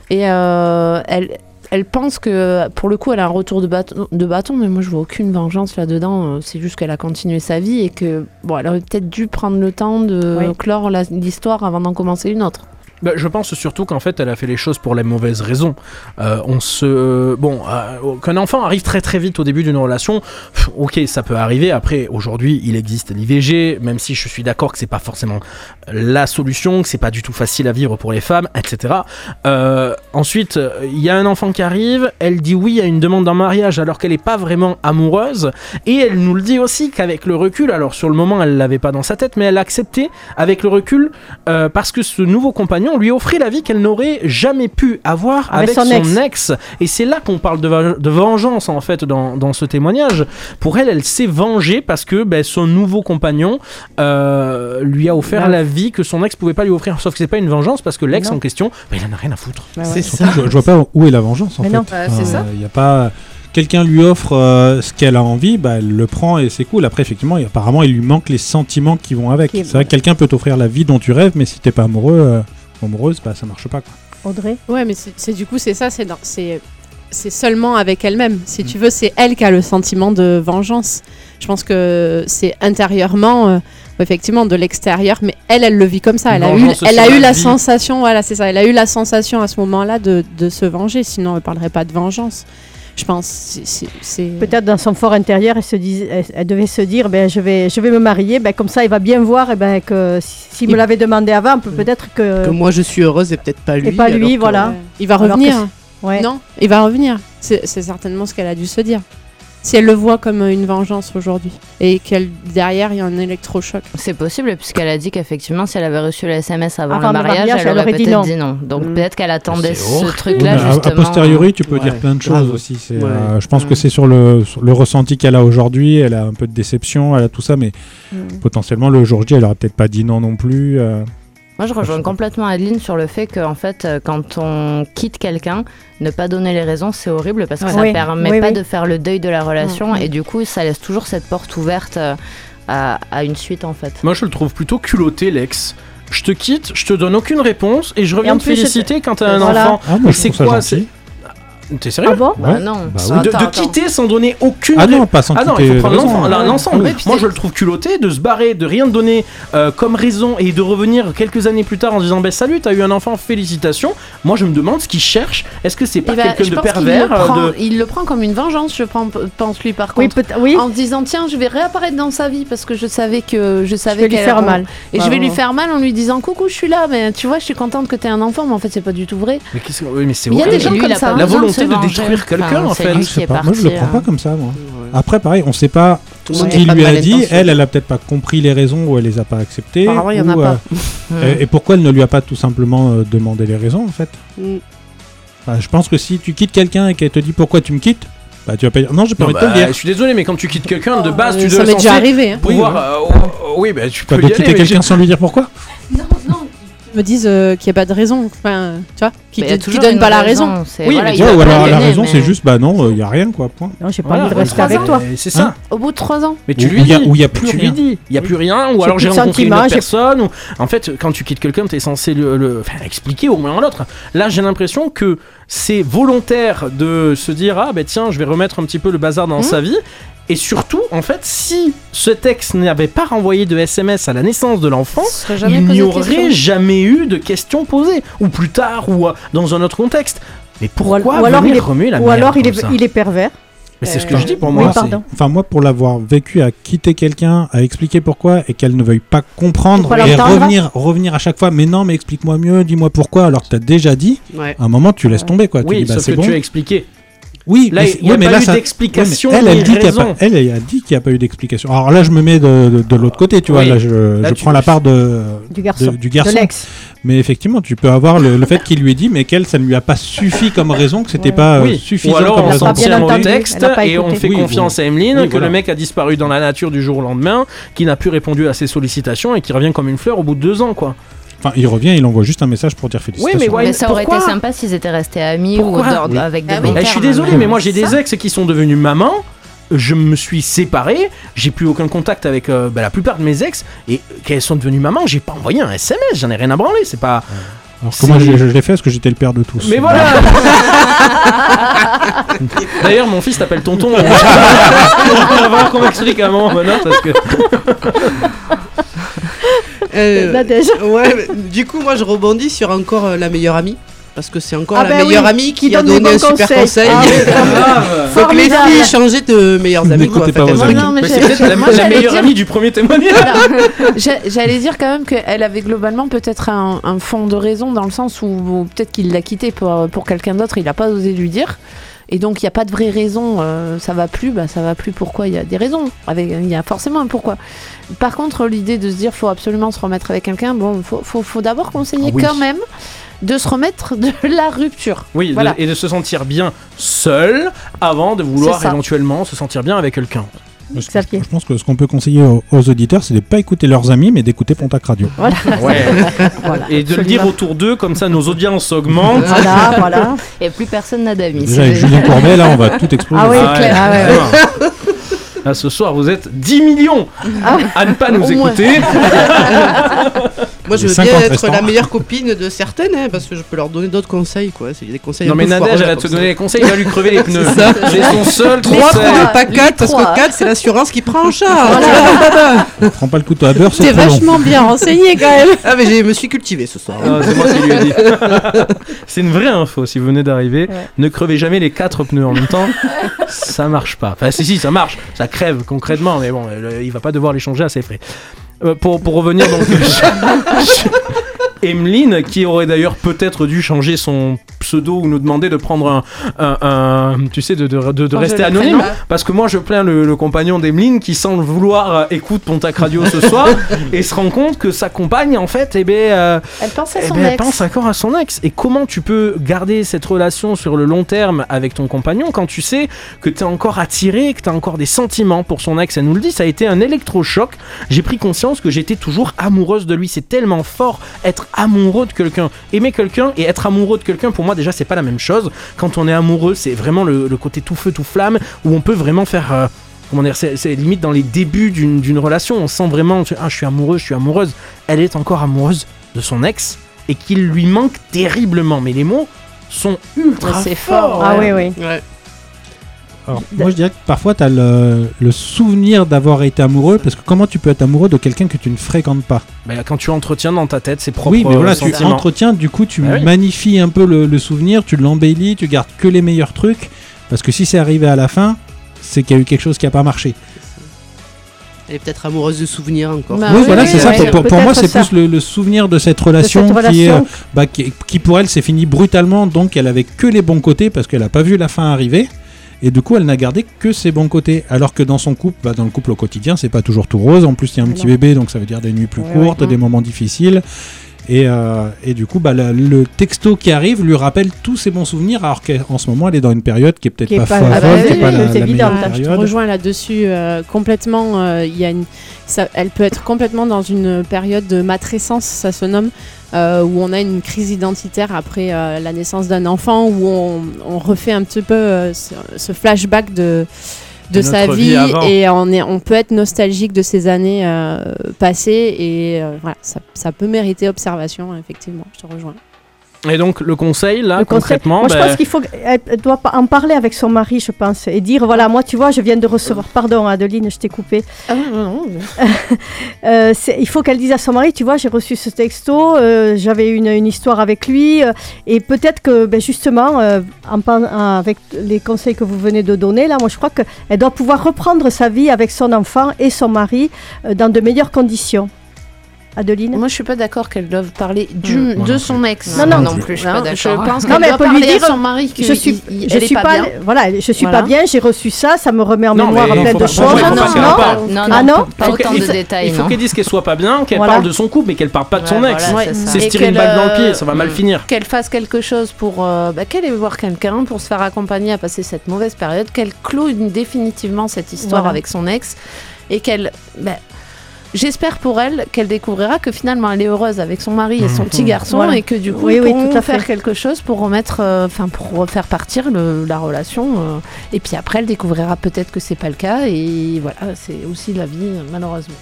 Et euh, elle elle pense que pour le coup elle a un retour de bâton, de bâton mais moi je vois aucune vengeance là-dedans. C'est juste qu'elle a continué sa vie et que bon elle aurait peut-être dû prendre le temps de Oui. clore l'histoire avant d'en commencer une autre. Bah, je pense surtout qu'en fait, elle a fait les choses pour les mauvaises raisons. Euh, on se, bon, euh, qu'un enfant arrive très très vite au début d'une relation, ok, ça peut arriver. Après, aujourd'hui, il existe l'IVG, même si je suis d'accord que c'est pas forcément la solution, que c'est pas du tout facile à vivre pour les femmes, etc. Euh, ensuite, euh, il y a un enfant qui arrive, elle dit oui à une demande en mariage alors qu'elle n'est pas vraiment amoureuse, et elle nous le dit aussi qu'avec le recul, alors sur le moment, elle l'avait pas dans sa tête, mais elle a accepté avec le recul euh, parce que ce nouveau compagnon lui offrait la vie qu'elle n'aurait jamais pu avoir avec, Avec son, son ex. Et c'est là qu'on parle de, vengeance en fait dans, dans ce témoignage. Pour elle, elle s'est vengée parce que ben, son nouveau compagnon euh, lui a offert Non. la vie que son ex pouvait pas lui offrir. Sauf que c'est pas une vengeance parce que l'ex en question, ben, il en a rien à foutre. C'est ça. je, je vois pas où est la vengeance en Mais fait. c'est ça. Il y a pas. Quelqu'un lui offre euh, ce qu'elle a envie, bah, elle le prend et c'est cool. Après, effectivement, apparemment, il lui manque les sentiments qui vont avec. Qui- C'est vrai que quelqu'un peut t'offrir la vie dont tu rêves, mais si t'es pas amoureux, euh, ou amoureuse, bah, ça marche pas. Quoi. Audrey Ouais, mais c'est c'est- du coup, c'est ça, c'est dans- c'est c'est seulement avec elle-même. Si tu veux, c'est elle qui a le sentiment de vengeance. Je pense que c'est intérieurement, euh, effectivement, de l'extérieur, mais elle, elle le vit comme ça. Elle a eu, elle a eu la vie. sensation, voilà, c'est ça. Elle a eu la sensation à ce moment-là de, de se venger. Sinon, elle parlerait pas de vengeance. Je pense. c'est- Peut-être dans son fort intérieur, elle, se dis- elle, elle devait se dire ben, je, vais, je vais me marier, ben, comme ça il va bien voir et ben, que si- s'il me Il- l'avait demandé avant, peut- peut-être que. Que moi je suis heureuse et peut-être pas lui. et pas lui, que- voilà. Il va revenir. ouais. Non, il va revenir. C'est certainement ce qu'elle a dû se dire. Si elle le voit comme une vengeance aujourd'hui et qu'elle derrière il y a un électrochoc. C'est possible puisqu'elle a dit qu'effectivement si elle avait reçu le SMS avant, Avant le le mariage, mariage, elle, elle aurait peut-être non. dit non. Donc Mm. peut-être qu'elle attendait ce truc-là à- justement. a posteriori, tu peux Ouais, dire plein de choses aussi. c'est, Ouais. euh, je pense que Mm. c'est sur le, sur le ressenti qu'elle a aujourd'hui. Elle a un peu de déception, elle a tout ça, mais Mm. potentiellement le jour J, elle aurait peut-être pas dit non non plus. euh. Moi, je rejoins complètement Adeline sur le fait que, en fait, euh, quand on quitte quelqu'un, ne pas donner les raisons, c'est horrible parce que Ouais. ça Oui, permet oui, pas oui. de faire le deuil de la relation Mm. et du coup, ça laisse toujours cette porte ouverte euh, à, à une suite, en fait. Moi, je le trouve plutôt culotté, l'ex. Je te quitte, je te donne aucune réponse et je reviens en te plus, féliciter quand t'as un Voilà. enfant. Ah, c'est quoi c'est- T'es sérieux Ah bon Bah Ouais. non. Bah Ça- oui. de, de attends, attends. quitter sans donner aucune Ah ré- non, pas sans Ah non, il faut prendre raison. l'enfant- Ouais. l'ensemble. Oui. Moi, je le trouve culotté de se barrer, de rien donner euh, comme raison et de revenir quelques années plus tard en disant ben salut, t'as eu un enfant, félicitations. Moi, je me demande ce qu'il cherche. Est-ce que c'est pas Eh ben, quelqu'un je de pense qu'il pervers le, prend, euh, de... il le prend comme une vengeance, je prends- pense lui par Oui, contre. peut- oui. En se disant tiens, je vais réapparaître dans sa vie parce que je savais que je savais vais lui qu'elle- faire mal. Et Ah, je vais lui faire mal en lui disant coucou, je suis là, mais tu vois, je suis contente que tu aies un enfant, mais en fait c'est pas du tout vrai. Mais, qu'est-ce que- oui, mais c'est Il y a horrible. des gens Lui, comme a ça. pas La besoin de volonté de détruire quelqu'un, en fait. moi je le prends pas euh, comme ça moi. Après pareil, on sait pas ce qu'il lui a dit, elle elle a peut-être pas compris les raisons ou elle les a pas acceptées. Apparemment, il y en a ou, pas. euh, et, et pourquoi elle ne lui a pas tout simplement euh, demandé les raisons en fait Mm. Enfin, Je pense que si tu quittes quelqu'un et qu'elle te dit pourquoi tu me quittes, bah tu vas pas dire non, j'ai pas Non, envie de te bah, le dire. je suis désolé, mais quand tu quittes quelqu'un de base, tu ça dois m'est déjà arrivé. hein. pouvoir. Oui, euh, oh, oh, oui, bah, tu Quoi, peux de y quitter quelqu'un sans lui dire pourquoi Non, me disent euh, qu'il n'y a pas de raison. Enfin, tu vois, qu'ils Mais il y a ne toujours donnent une pas la raison. c'est- Oui, voilà, mais il Ouais, va ou pas alors la raison mais- c'est juste bah non, il y a rien quoi. Point. Non, j'ai pas Voilà, envie de rester avec toi. mais C'est ça. Au bout de trois ans. Mais tu Ou- lui ou y a- dis. ou y a plus tu rien. lui dis. Il y a plus rien. Ou J'ai alors plus j'ai de rencontré une sentiments, autre j'ai- personne. Ou... En fait, quand tu quittes quelqu'un, t'es censé le, le- enfin, expliquer au moins à l'autre. Là, j'ai l'impression que c'est volontaire de se dire ah ben tiens, je vais remettre un petit peu le bazar dans Mhm. sa vie. Et surtout, en fait, si ce texte n'avait pas renvoyé de SMS à la naissance de l'enfant, il n'y aurait questions. jamais eu de questions posées. Ou plus tard, ou euh, dans un autre contexte. Mais Ou, pourquoi ou alors, il est, remuer la ou alors il, est, ça il est pervers. Mais c'est ce que Euh, je dis pour moi. Enfin moi pour l'avoir vécu à quitter quelqu'un, à expliquer pourquoi et qu'elle ne veuille pas comprendre et revenir revenir à chaque fois mais non mais explique-moi mieux, dis-moi pourquoi alors que tu as déjà dit, Ouais. à un moment tu laisses tomber quoi, tu Oui, dis bah sauf c'est que bon. tu as expliqué. Oui, Là, mais, il n'y a oui, mais pas là, eu ça- d'explication ouais, mais elle, ni elle dit qu'il pas, elle, elle a dit qu'il n'y a pas eu d'explication. Alors là, je me mets de, de- de l'autre côté, tu vois. Oui. Là, je, Là, je tu- prends la part de, Du garçon. de- du garçon. Mais effectivement, tu peux avoir le, le fait qu'il lui ait dit, mais qu'elle, ça ne lui a pas suffi comme raison, que c'était pas euh, Oui, suffisant ou alors comme on raison. s'en tient au texte et on fait Oui, confiance à Emeline, Oui, que voilà. le mec a disparu dans la nature du jour au lendemain, qui n'a plus répondu à ses sollicitations et qui revient comme une fleur au bout de deux ans, quoi. Enfin, il revient, il envoie juste un message pour dire félicitations. mais ouais, Mais ça aurait été sympa s'ils étaient restés amis Pourquoi ou d'ordre- Oui. avec des Ah bons Eh, je suis termes, désolé, mais- moi j'ai des ex qui sont devenus mamans. Je me suis séparé, j'ai plus aucun contact avec euh, bah, la plupart de mes ex et qu'elles sont devenues mamans, j'ai pas envoyé un SMS, j'en ai rien à branler, c'est pas. Alors que moi, je, je l'ai fait parce que j'étais le père de tous. Mais voilà D'ailleurs, mon fils t'appelle tonton. Il va falloir qu'on m'explique à un moment maintenant parce que. Euh, Nadège. ouais, mais du coup, moi, je rebondis sur encore euh, la meilleure amie. Parce que c'est encore Ah la ben meilleure oui, amie qui, qui a donne des donné un bons super conseils. conseil. Ah oui, Donc les Formidable. filles, changez de meilleures amies. Quoi, N'écoutez pas Faites vos un amis. truc. Non, mais Mais j'ai- c'est peut-être la, moi, la j'allais meilleure dire- amie du premier témoignage. J'a- J'allais dire quand même qu'elle avait globalement peut-être un, un fond de raison dans le sens où, où peut-être qu'il l'a quitté pour, pour quelqu'un d'autre, il n'a pas osé lui dire. Et donc il n'y a pas de vraie raison, euh, ça va plus, bah ça va plus pourquoi Il y a des raisons, il y a forcément un pourquoi. Par contre, l'idée de se dire faut absolument se remettre avec quelqu'un, bon, faut, faut, faut d'abord conseiller Ah oui. quand même de se remettre de la rupture. Oui, de- Voilà. et de se sentir bien seul avant de vouloir éventuellement se sentir bien avec quelqu'un. Je, je pense que ce qu'on peut conseiller aux, aux auditeurs, c'est de ne pas écouter leurs amis, mais d'écouter Pontac Radio. Voilà. Ouais. Voilà, et de le dire autour d'eux, comme ça nos audiences augmentent. Voilà, voilà. Et plus personne n'a d'amis. Déjà, avec c'est- Julien Courbet, là, on va tout exploser. Ah oui, Ah ouais, clair. Ah ouais, vraiment. Ah, ce soir, vous êtes 10 millions à ne pas nous écouter. Moi, je veux 50 bien être restants. la meilleure copine de certaines, hein, parce que je peux leur donner d'autres conseils. quoi. C'est des conseils non, un mais peu Nadège, elle va te donner les conseils, il va lui crever les pneus. ça. C'est son seul Trois, conseil. trois, pas Les quatre, parce trois. que 4, c'est l'assurance qui prend en charge. Prends pas le couteau à beurre, c'est T'es trop long. vachement bien renseigné quand même. Ah, mais je me suis cultivé ce soir. Ah, c'est moi qui lui ai dit. c'est une vraie info si vous venez d'arriver. Ne crevez jamais les quatre pneus en même temps. ça marche pas. Enfin, si, si, ça marche. Ça crève concrètement, mais bon, le- il va pas devoir les changer à ses frais. Euh, pour, pour revenir donc. Emeline, qui aurait d'ailleurs peut-être dû changer son pseudo ou nous demander de prendre un, un- un- tu sais, de, de, de- de Changer rester anonyme, parce que moi je plains le, le compagnon d'Emeline qui sans le vouloir euh, écoute Pontac Radio ce soir et se rend compte que sa compagne en fait, eh ben, euh, Elle pense à eh son ben, elle pense encore à son ex. Et comment tu peux garder cette relation sur le long terme avec ton compagnon quand tu sais que tu es encore attiré, que tu as encore des sentiments pour son ex? Elle nous le dit, ça a été un électrochoc. J'ai pris conscience que j'étais toujours amoureuse de lui. C'est tellement fort être amoureux de quelqu'un. Aimer quelqu'un et être amoureux de quelqu'un, pour moi déjà, c'est pas la même chose. Quand on est amoureux, c'est vraiment le, le côté tout feu, tout flamme, où on peut vraiment faire. euh, Comment dire, c'est limite dans les débuts d'une d'une relation, on sent vraiment, ah, je suis amoureux, je suis amoureuse. Elle est encore amoureuse de son ex et qu'il lui manque terriblement. Mais les mots sont ultra c'est forts. fort, Ah oui, oui. Ouais. Alors, moi, je dirais que parfois, tu as le, le souvenir d'avoir été amoureux, parce que comment tu peux être amoureux de quelqu'un que tu ne fréquentes pas? Bah, quand tu entretiens dans ta tête ses propres Oui, mais voilà, tu entretiens, du coup, tu Ah oui. magnifies un peu le, le souvenir, tu l'embellis, tu gardes que les meilleurs trucs, parce que si c'est arrivé à la fin, c'est qu'il y a eu quelque chose qui n'a pas marché. Elle est peut-être amoureuse de souvenirs encore. Bah oui, oui, voilà, oui, c'est ça. Pour, moi, c'est plus le, le souvenir de cette relation, cette qui, est, relation. euh, bah, qui, qui, pour elle, s'est fini brutalement, donc elle avait que les bons côtés parce qu'elle n'a pas vu la fin arriver. Et du coup, elle n'a gardé que ses bons côtés. Alors que dans son couple, bah, dans le couple au quotidien, c'est pas toujours tout rose. En plus, il y a un petit bébé, donc ça veut dire des nuits plus Ouais, courtes, ouais. des moments difficiles. Et, euh, et du coup, bah, la- le texto qui arrive lui rappelle tous ses bons souvenirs, alors qu'en ce moment, elle est dans une période qui est peut-être pas, pas- folle, Ah bah oui, pas oui, c'est évident. je te rejoins là-dessus euh, complètement. euh, Il y a une, ça, elle peut être complètement dans une période de matrescence, ça se nomme, où on a une crise identitaire après la naissance d'un enfant, où on, on refait un petit peu ce, ce flashback de de sa vie et on, est, on peut être nostalgique de ces années euh, passées et euh, voilà ça, ça peut mériter observation effectivement. Je te rejoins Et donc, le conseil, là, Le conseil- concrètement, moi, je bah, pense qu'il faut elle doit en parler avec son mari, je pense, et dire voilà, moi, tu vois, je viens de recevoir. Pardon, Adeline, je t'ai coupé. Ah, non, non, non. Euh, il faut qu'elle dise à son mari, tu vois, j'ai reçu ce texto, euh, j'avais une, une histoire avec lui, euh, et peut-être que, ben, justement, euh, en avec les conseils que vous venez de donner, là, moi, je crois qu'elle doit pouvoir reprendre sa vie avec son enfant et son mari euh, dans de meilleures conditions. Adeline Moi, je suis pas d'accord qu'elle doive parler du, Hmm. De non son ex. Non, non. non plus, je suis pas d'accord. Je pense Non, qu'elle mais doit elle peut lui parler dire à son mari que je suis, il- il- je suis pas, pas, bien. voilà, je suis Voilà. pas bien, j'ai reçu ça, ça me remet en Non, mémoire plein de pas- choses. pas non. Non, ah non pas Faut autant qu'elle- de il- détails. Il faut non. qu'elle dise qu'elle soit pas bien, qu'elle parle de son couple, mais qu'elle parle pas de son ex. c'est se tirer une balle dans le pied, ça va mal finir. Qu'elle fasse quelque chose pour. euh, bah, qu'elle aille voir quelqu'un pour se faire accompagner à passer cette mauvaise période, qu'elle clôt définitivement cette histoire avec son ex et qu'elle. bah, J'espère pour elle qu'elle découvrira que finalement elle est heureuse avec son mari et son petit garçon Voilà. et que du coup Oui, ils oui, pourront tout à faire quelque chose pour remettre, euh, enfin pour faire partir le- la relation. euh, et puis après elle découvrira peut-être que c'est pas le cas et voilà c'est aussi la vie euh, malheureusement.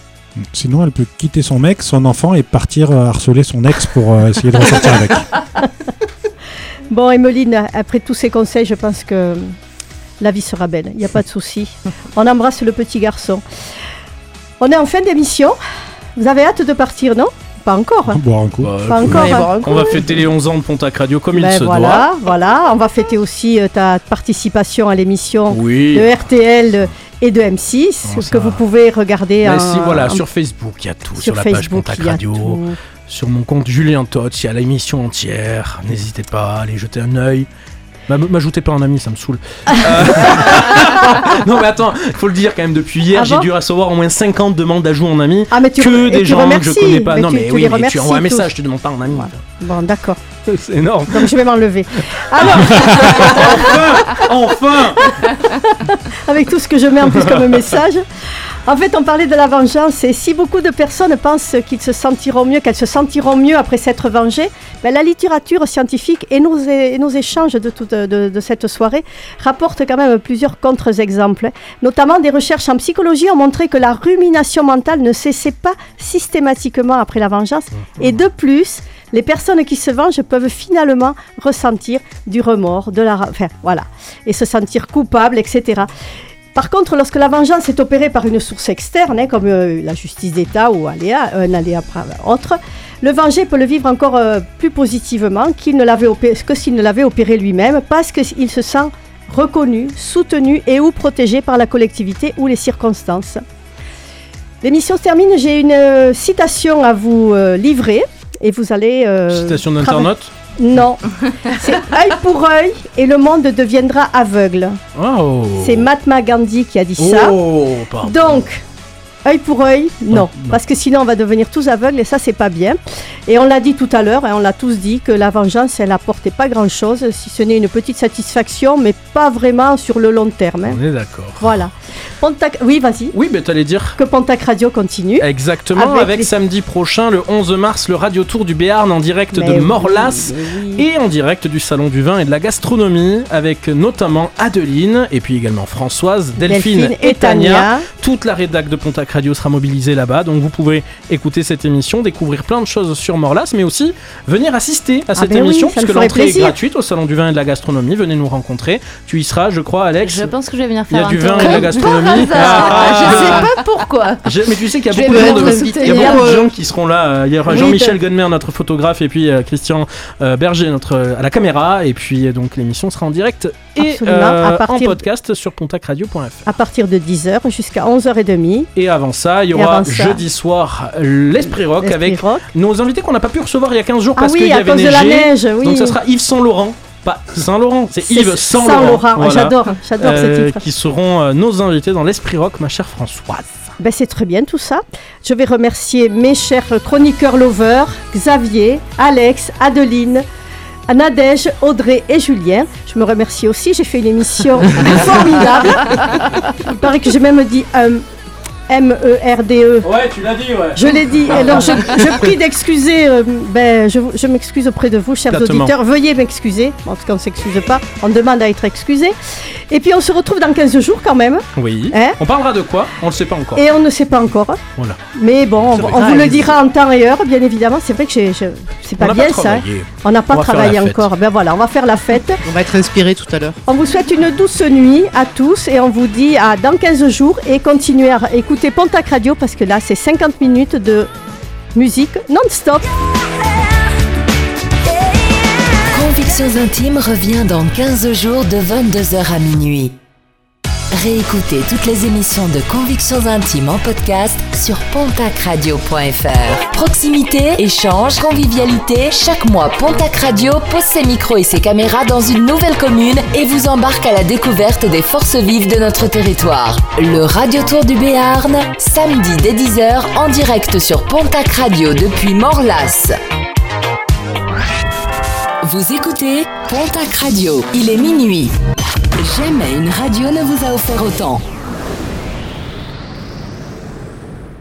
Sinon, elle peut quitter son mec, son enfant et partir euh, harceler son ex pour euh, essayer de ressortir avec. Bon, Emeline, après tous ces conseils, je pense que la vie sera belle. Il n'y a pas de souci. On embrasse le petit garçon. On est en fin d'émission. Vous avez hâte de partir, non? Pas encore. Boire un coup. Pas encore. Hein. un coup. On va fêter les 11 ans de Pontac Radio comme Ben il se voilà, doit. voilà. On va fêter aussi euh, ta participation à l'émission Oui. de RTL et de M6, Oh, que vous pouvez regarder Mais en- si, voilà, sur Facebook, il y a tout. Sur, sur la page Pontac Radio. Sur mon compte Julien Tot, il y a l'émission entière. N'hésitez pas à aller jeter un œil. M'a- M'ajoutez pas en ami, ça me saoule. Euh, non, mais attends, il faut le dire quand même, depuis hier, Ah j'ai bon dû recevoir au moins 50 demandes d'ajout en ami. Ah, mais tu que des tu gens remercies, que je connais pas. mais non, tu- mais tu oui, mais tu envoies un message, tu demandes pas en ami. Bon, d'accord. C'est énorme. Donc je vais m'enlever. Alors, Enfin avec tout ce que je mets en plus comme message. En fait, on parlait de la vengeance et si beaucoup de personnes pensent qu'ils se sentiront mieux, qu'elles se sentiront mieux après s'être vengées, ben, la littérature scientifique et nos, échanges de, toute- de- cette soirée rapportent quand même plusieurs contre-exemples. Notamment, des recherches en psychologie ont montré que la rumination mentale ne cessait pas systématiquement après la vengeance. Et de plus, les personnes qui se vengent peuvent finalement ressentir du remords, de la, enfin voilà, et se sentir coupables, etc. Par contre, lorsque la vengeance est opérée par une source externe, hein, comme euh, la justice d'État ou aléa, un aléa autre, le vengé peut le vivre encore euh, plus positivement qu'il ne l'avait que s'il ne l'avait opéré lui-même, parce qu'il se sent reconnu, soutenu et ou protégé par la collectivité ou les circonstances. L'émission se termine, j'ai une euh, citation à vous livrer et vous allez... Citation d'internaute Non, c'est œil pour œil et le monde deviendra aveugle. Oh C'est Mahatma Gandhi qui a dit ça. Oh, pardon. Donc, œil pour œil, non. Parce que sinon, on va devenir tous aveugles et ça, c'est pas bien. Et on l'a dit tout à l'heure, et on l'a tous dit, que la vengeance, elle apportait pas grand-chose, si ce n'est une petite satisfaction, mais pas vraiment sur le long terme. hein. On est d'accord. Voilà. Pontac... Oui, vas-y. Oui, mais t'allais dire Que Pontac Radio continue. Exactement, Avec avec, les- samedi prochain, le 11 mars, le Radio Tour du Béarn en direct Mais de oui, Morlas et en direct du Salon du Vin et de la Gastronomie, avec notamment Adeline et puis également Françoise, Delphine, Delphine et et Tania. Tania. Toute la rédac de Pontac Radio sera mobilisée là-bas, donc vous pouvez écouter cette émission, découvrir plein de choses sur Morlas, mais aussi venir assister à cette ben émission, puisque l'entrée est gratuite au Salon du Vin et de la Gastronomie. Venez nous rencontrer. Tu y seras, je crois, Alex. Je pense que je vais venir Il y faire a un du tour. vin et de la gastronomie. Ah, je ah, sais pas pourquoi. je- mais tu sais qu'il y a Je vais beaucoup, de, peut-être monde- inviter. il y a beaucoup de gens qui seront là. Il y aura Oui, Jean-Michel Gonmer, notre photographe, et puis euh, Christian euh, Berger, notre euh, à la caméra. Et puis donc l'émission sera en direct et Absolument, euh, à partir- en podcast sur pontacradio.fr. À partir de 10h jusqu'à 11h30. Et avant ça, il y aura jeudi soir l'Esprit Rock avec Rock. nos invités qu'on n'a pas pu recevoir il y a 15 jours Ah parce oui, qu'il y à avait cause de neigé. la neige, oui. Donc ça sera Yves Saint Laurent. Pas Saint-Laurent, c'est C'est Yves Saint Saint. Ah, j'adore, j'adore ce Euh, titre. Qui seront euh, nos invités dans l'Esprit Rock, ma chère Françoise. Ben, c'est très bien tout ça. Je vais remercier mes chers chroniqueurs lovers, Xavier, Alex, Adeline, Nadège, Audrey et Julien. Je me remercie aussi, j'ai fait une émission formidable. Il paraît que j'ai même dit M-E-R-D-E. Ouais, tu l'as dit, ouais. Je l'ai dit. Alors, je, je prie d'excuser. euh, ben, je, je m'excuse auprès de vous, chers Exactement. auditeurs. Veuillez m'excuser. En tout cas, on ne s'excuse pas. On demande à être excusé. Et puis, on se retrouve dans 15 jours quand même. Oui. Hein on parlera de quoi? On le sait pas encore. Et on ne sait pas encore. Voilà. Mais bon, on, on Ah, vous le dira en temps et heure, bien évidemment. C'est vrai que c'est On pas n'a bien pas ça. hein. travaillé. On n'a pas On travaillé encore. Ben voilà, on va faire la fête. On va être inspiré tout à l'heure. On vous souhaite une douce nuit à tous et on vous dit à dans 15 jours et continuez à écouter Pontac Radio parce que là c'est 50 minutes de musique non-stop. Convictions intimes revient dans 15 jours de 22h à minuit. Réécoutez toutes les émissions de Convictions Intimes en podcast sur pontacradio.fr. Proximité, échange, convivialité, chaque mois Pontac Radio pose ses micros et ses caméras dans une nouvelle commune et vous embarque à la découverte des forces vives de notre territoire. Le Radio Tour du Béarn, samedi dès 10h en direct sur Pontac Radio depuis Morlas. Vous écoutez Pontac Radio. Il est minuit. Jamais une radio ne vous a offert autant.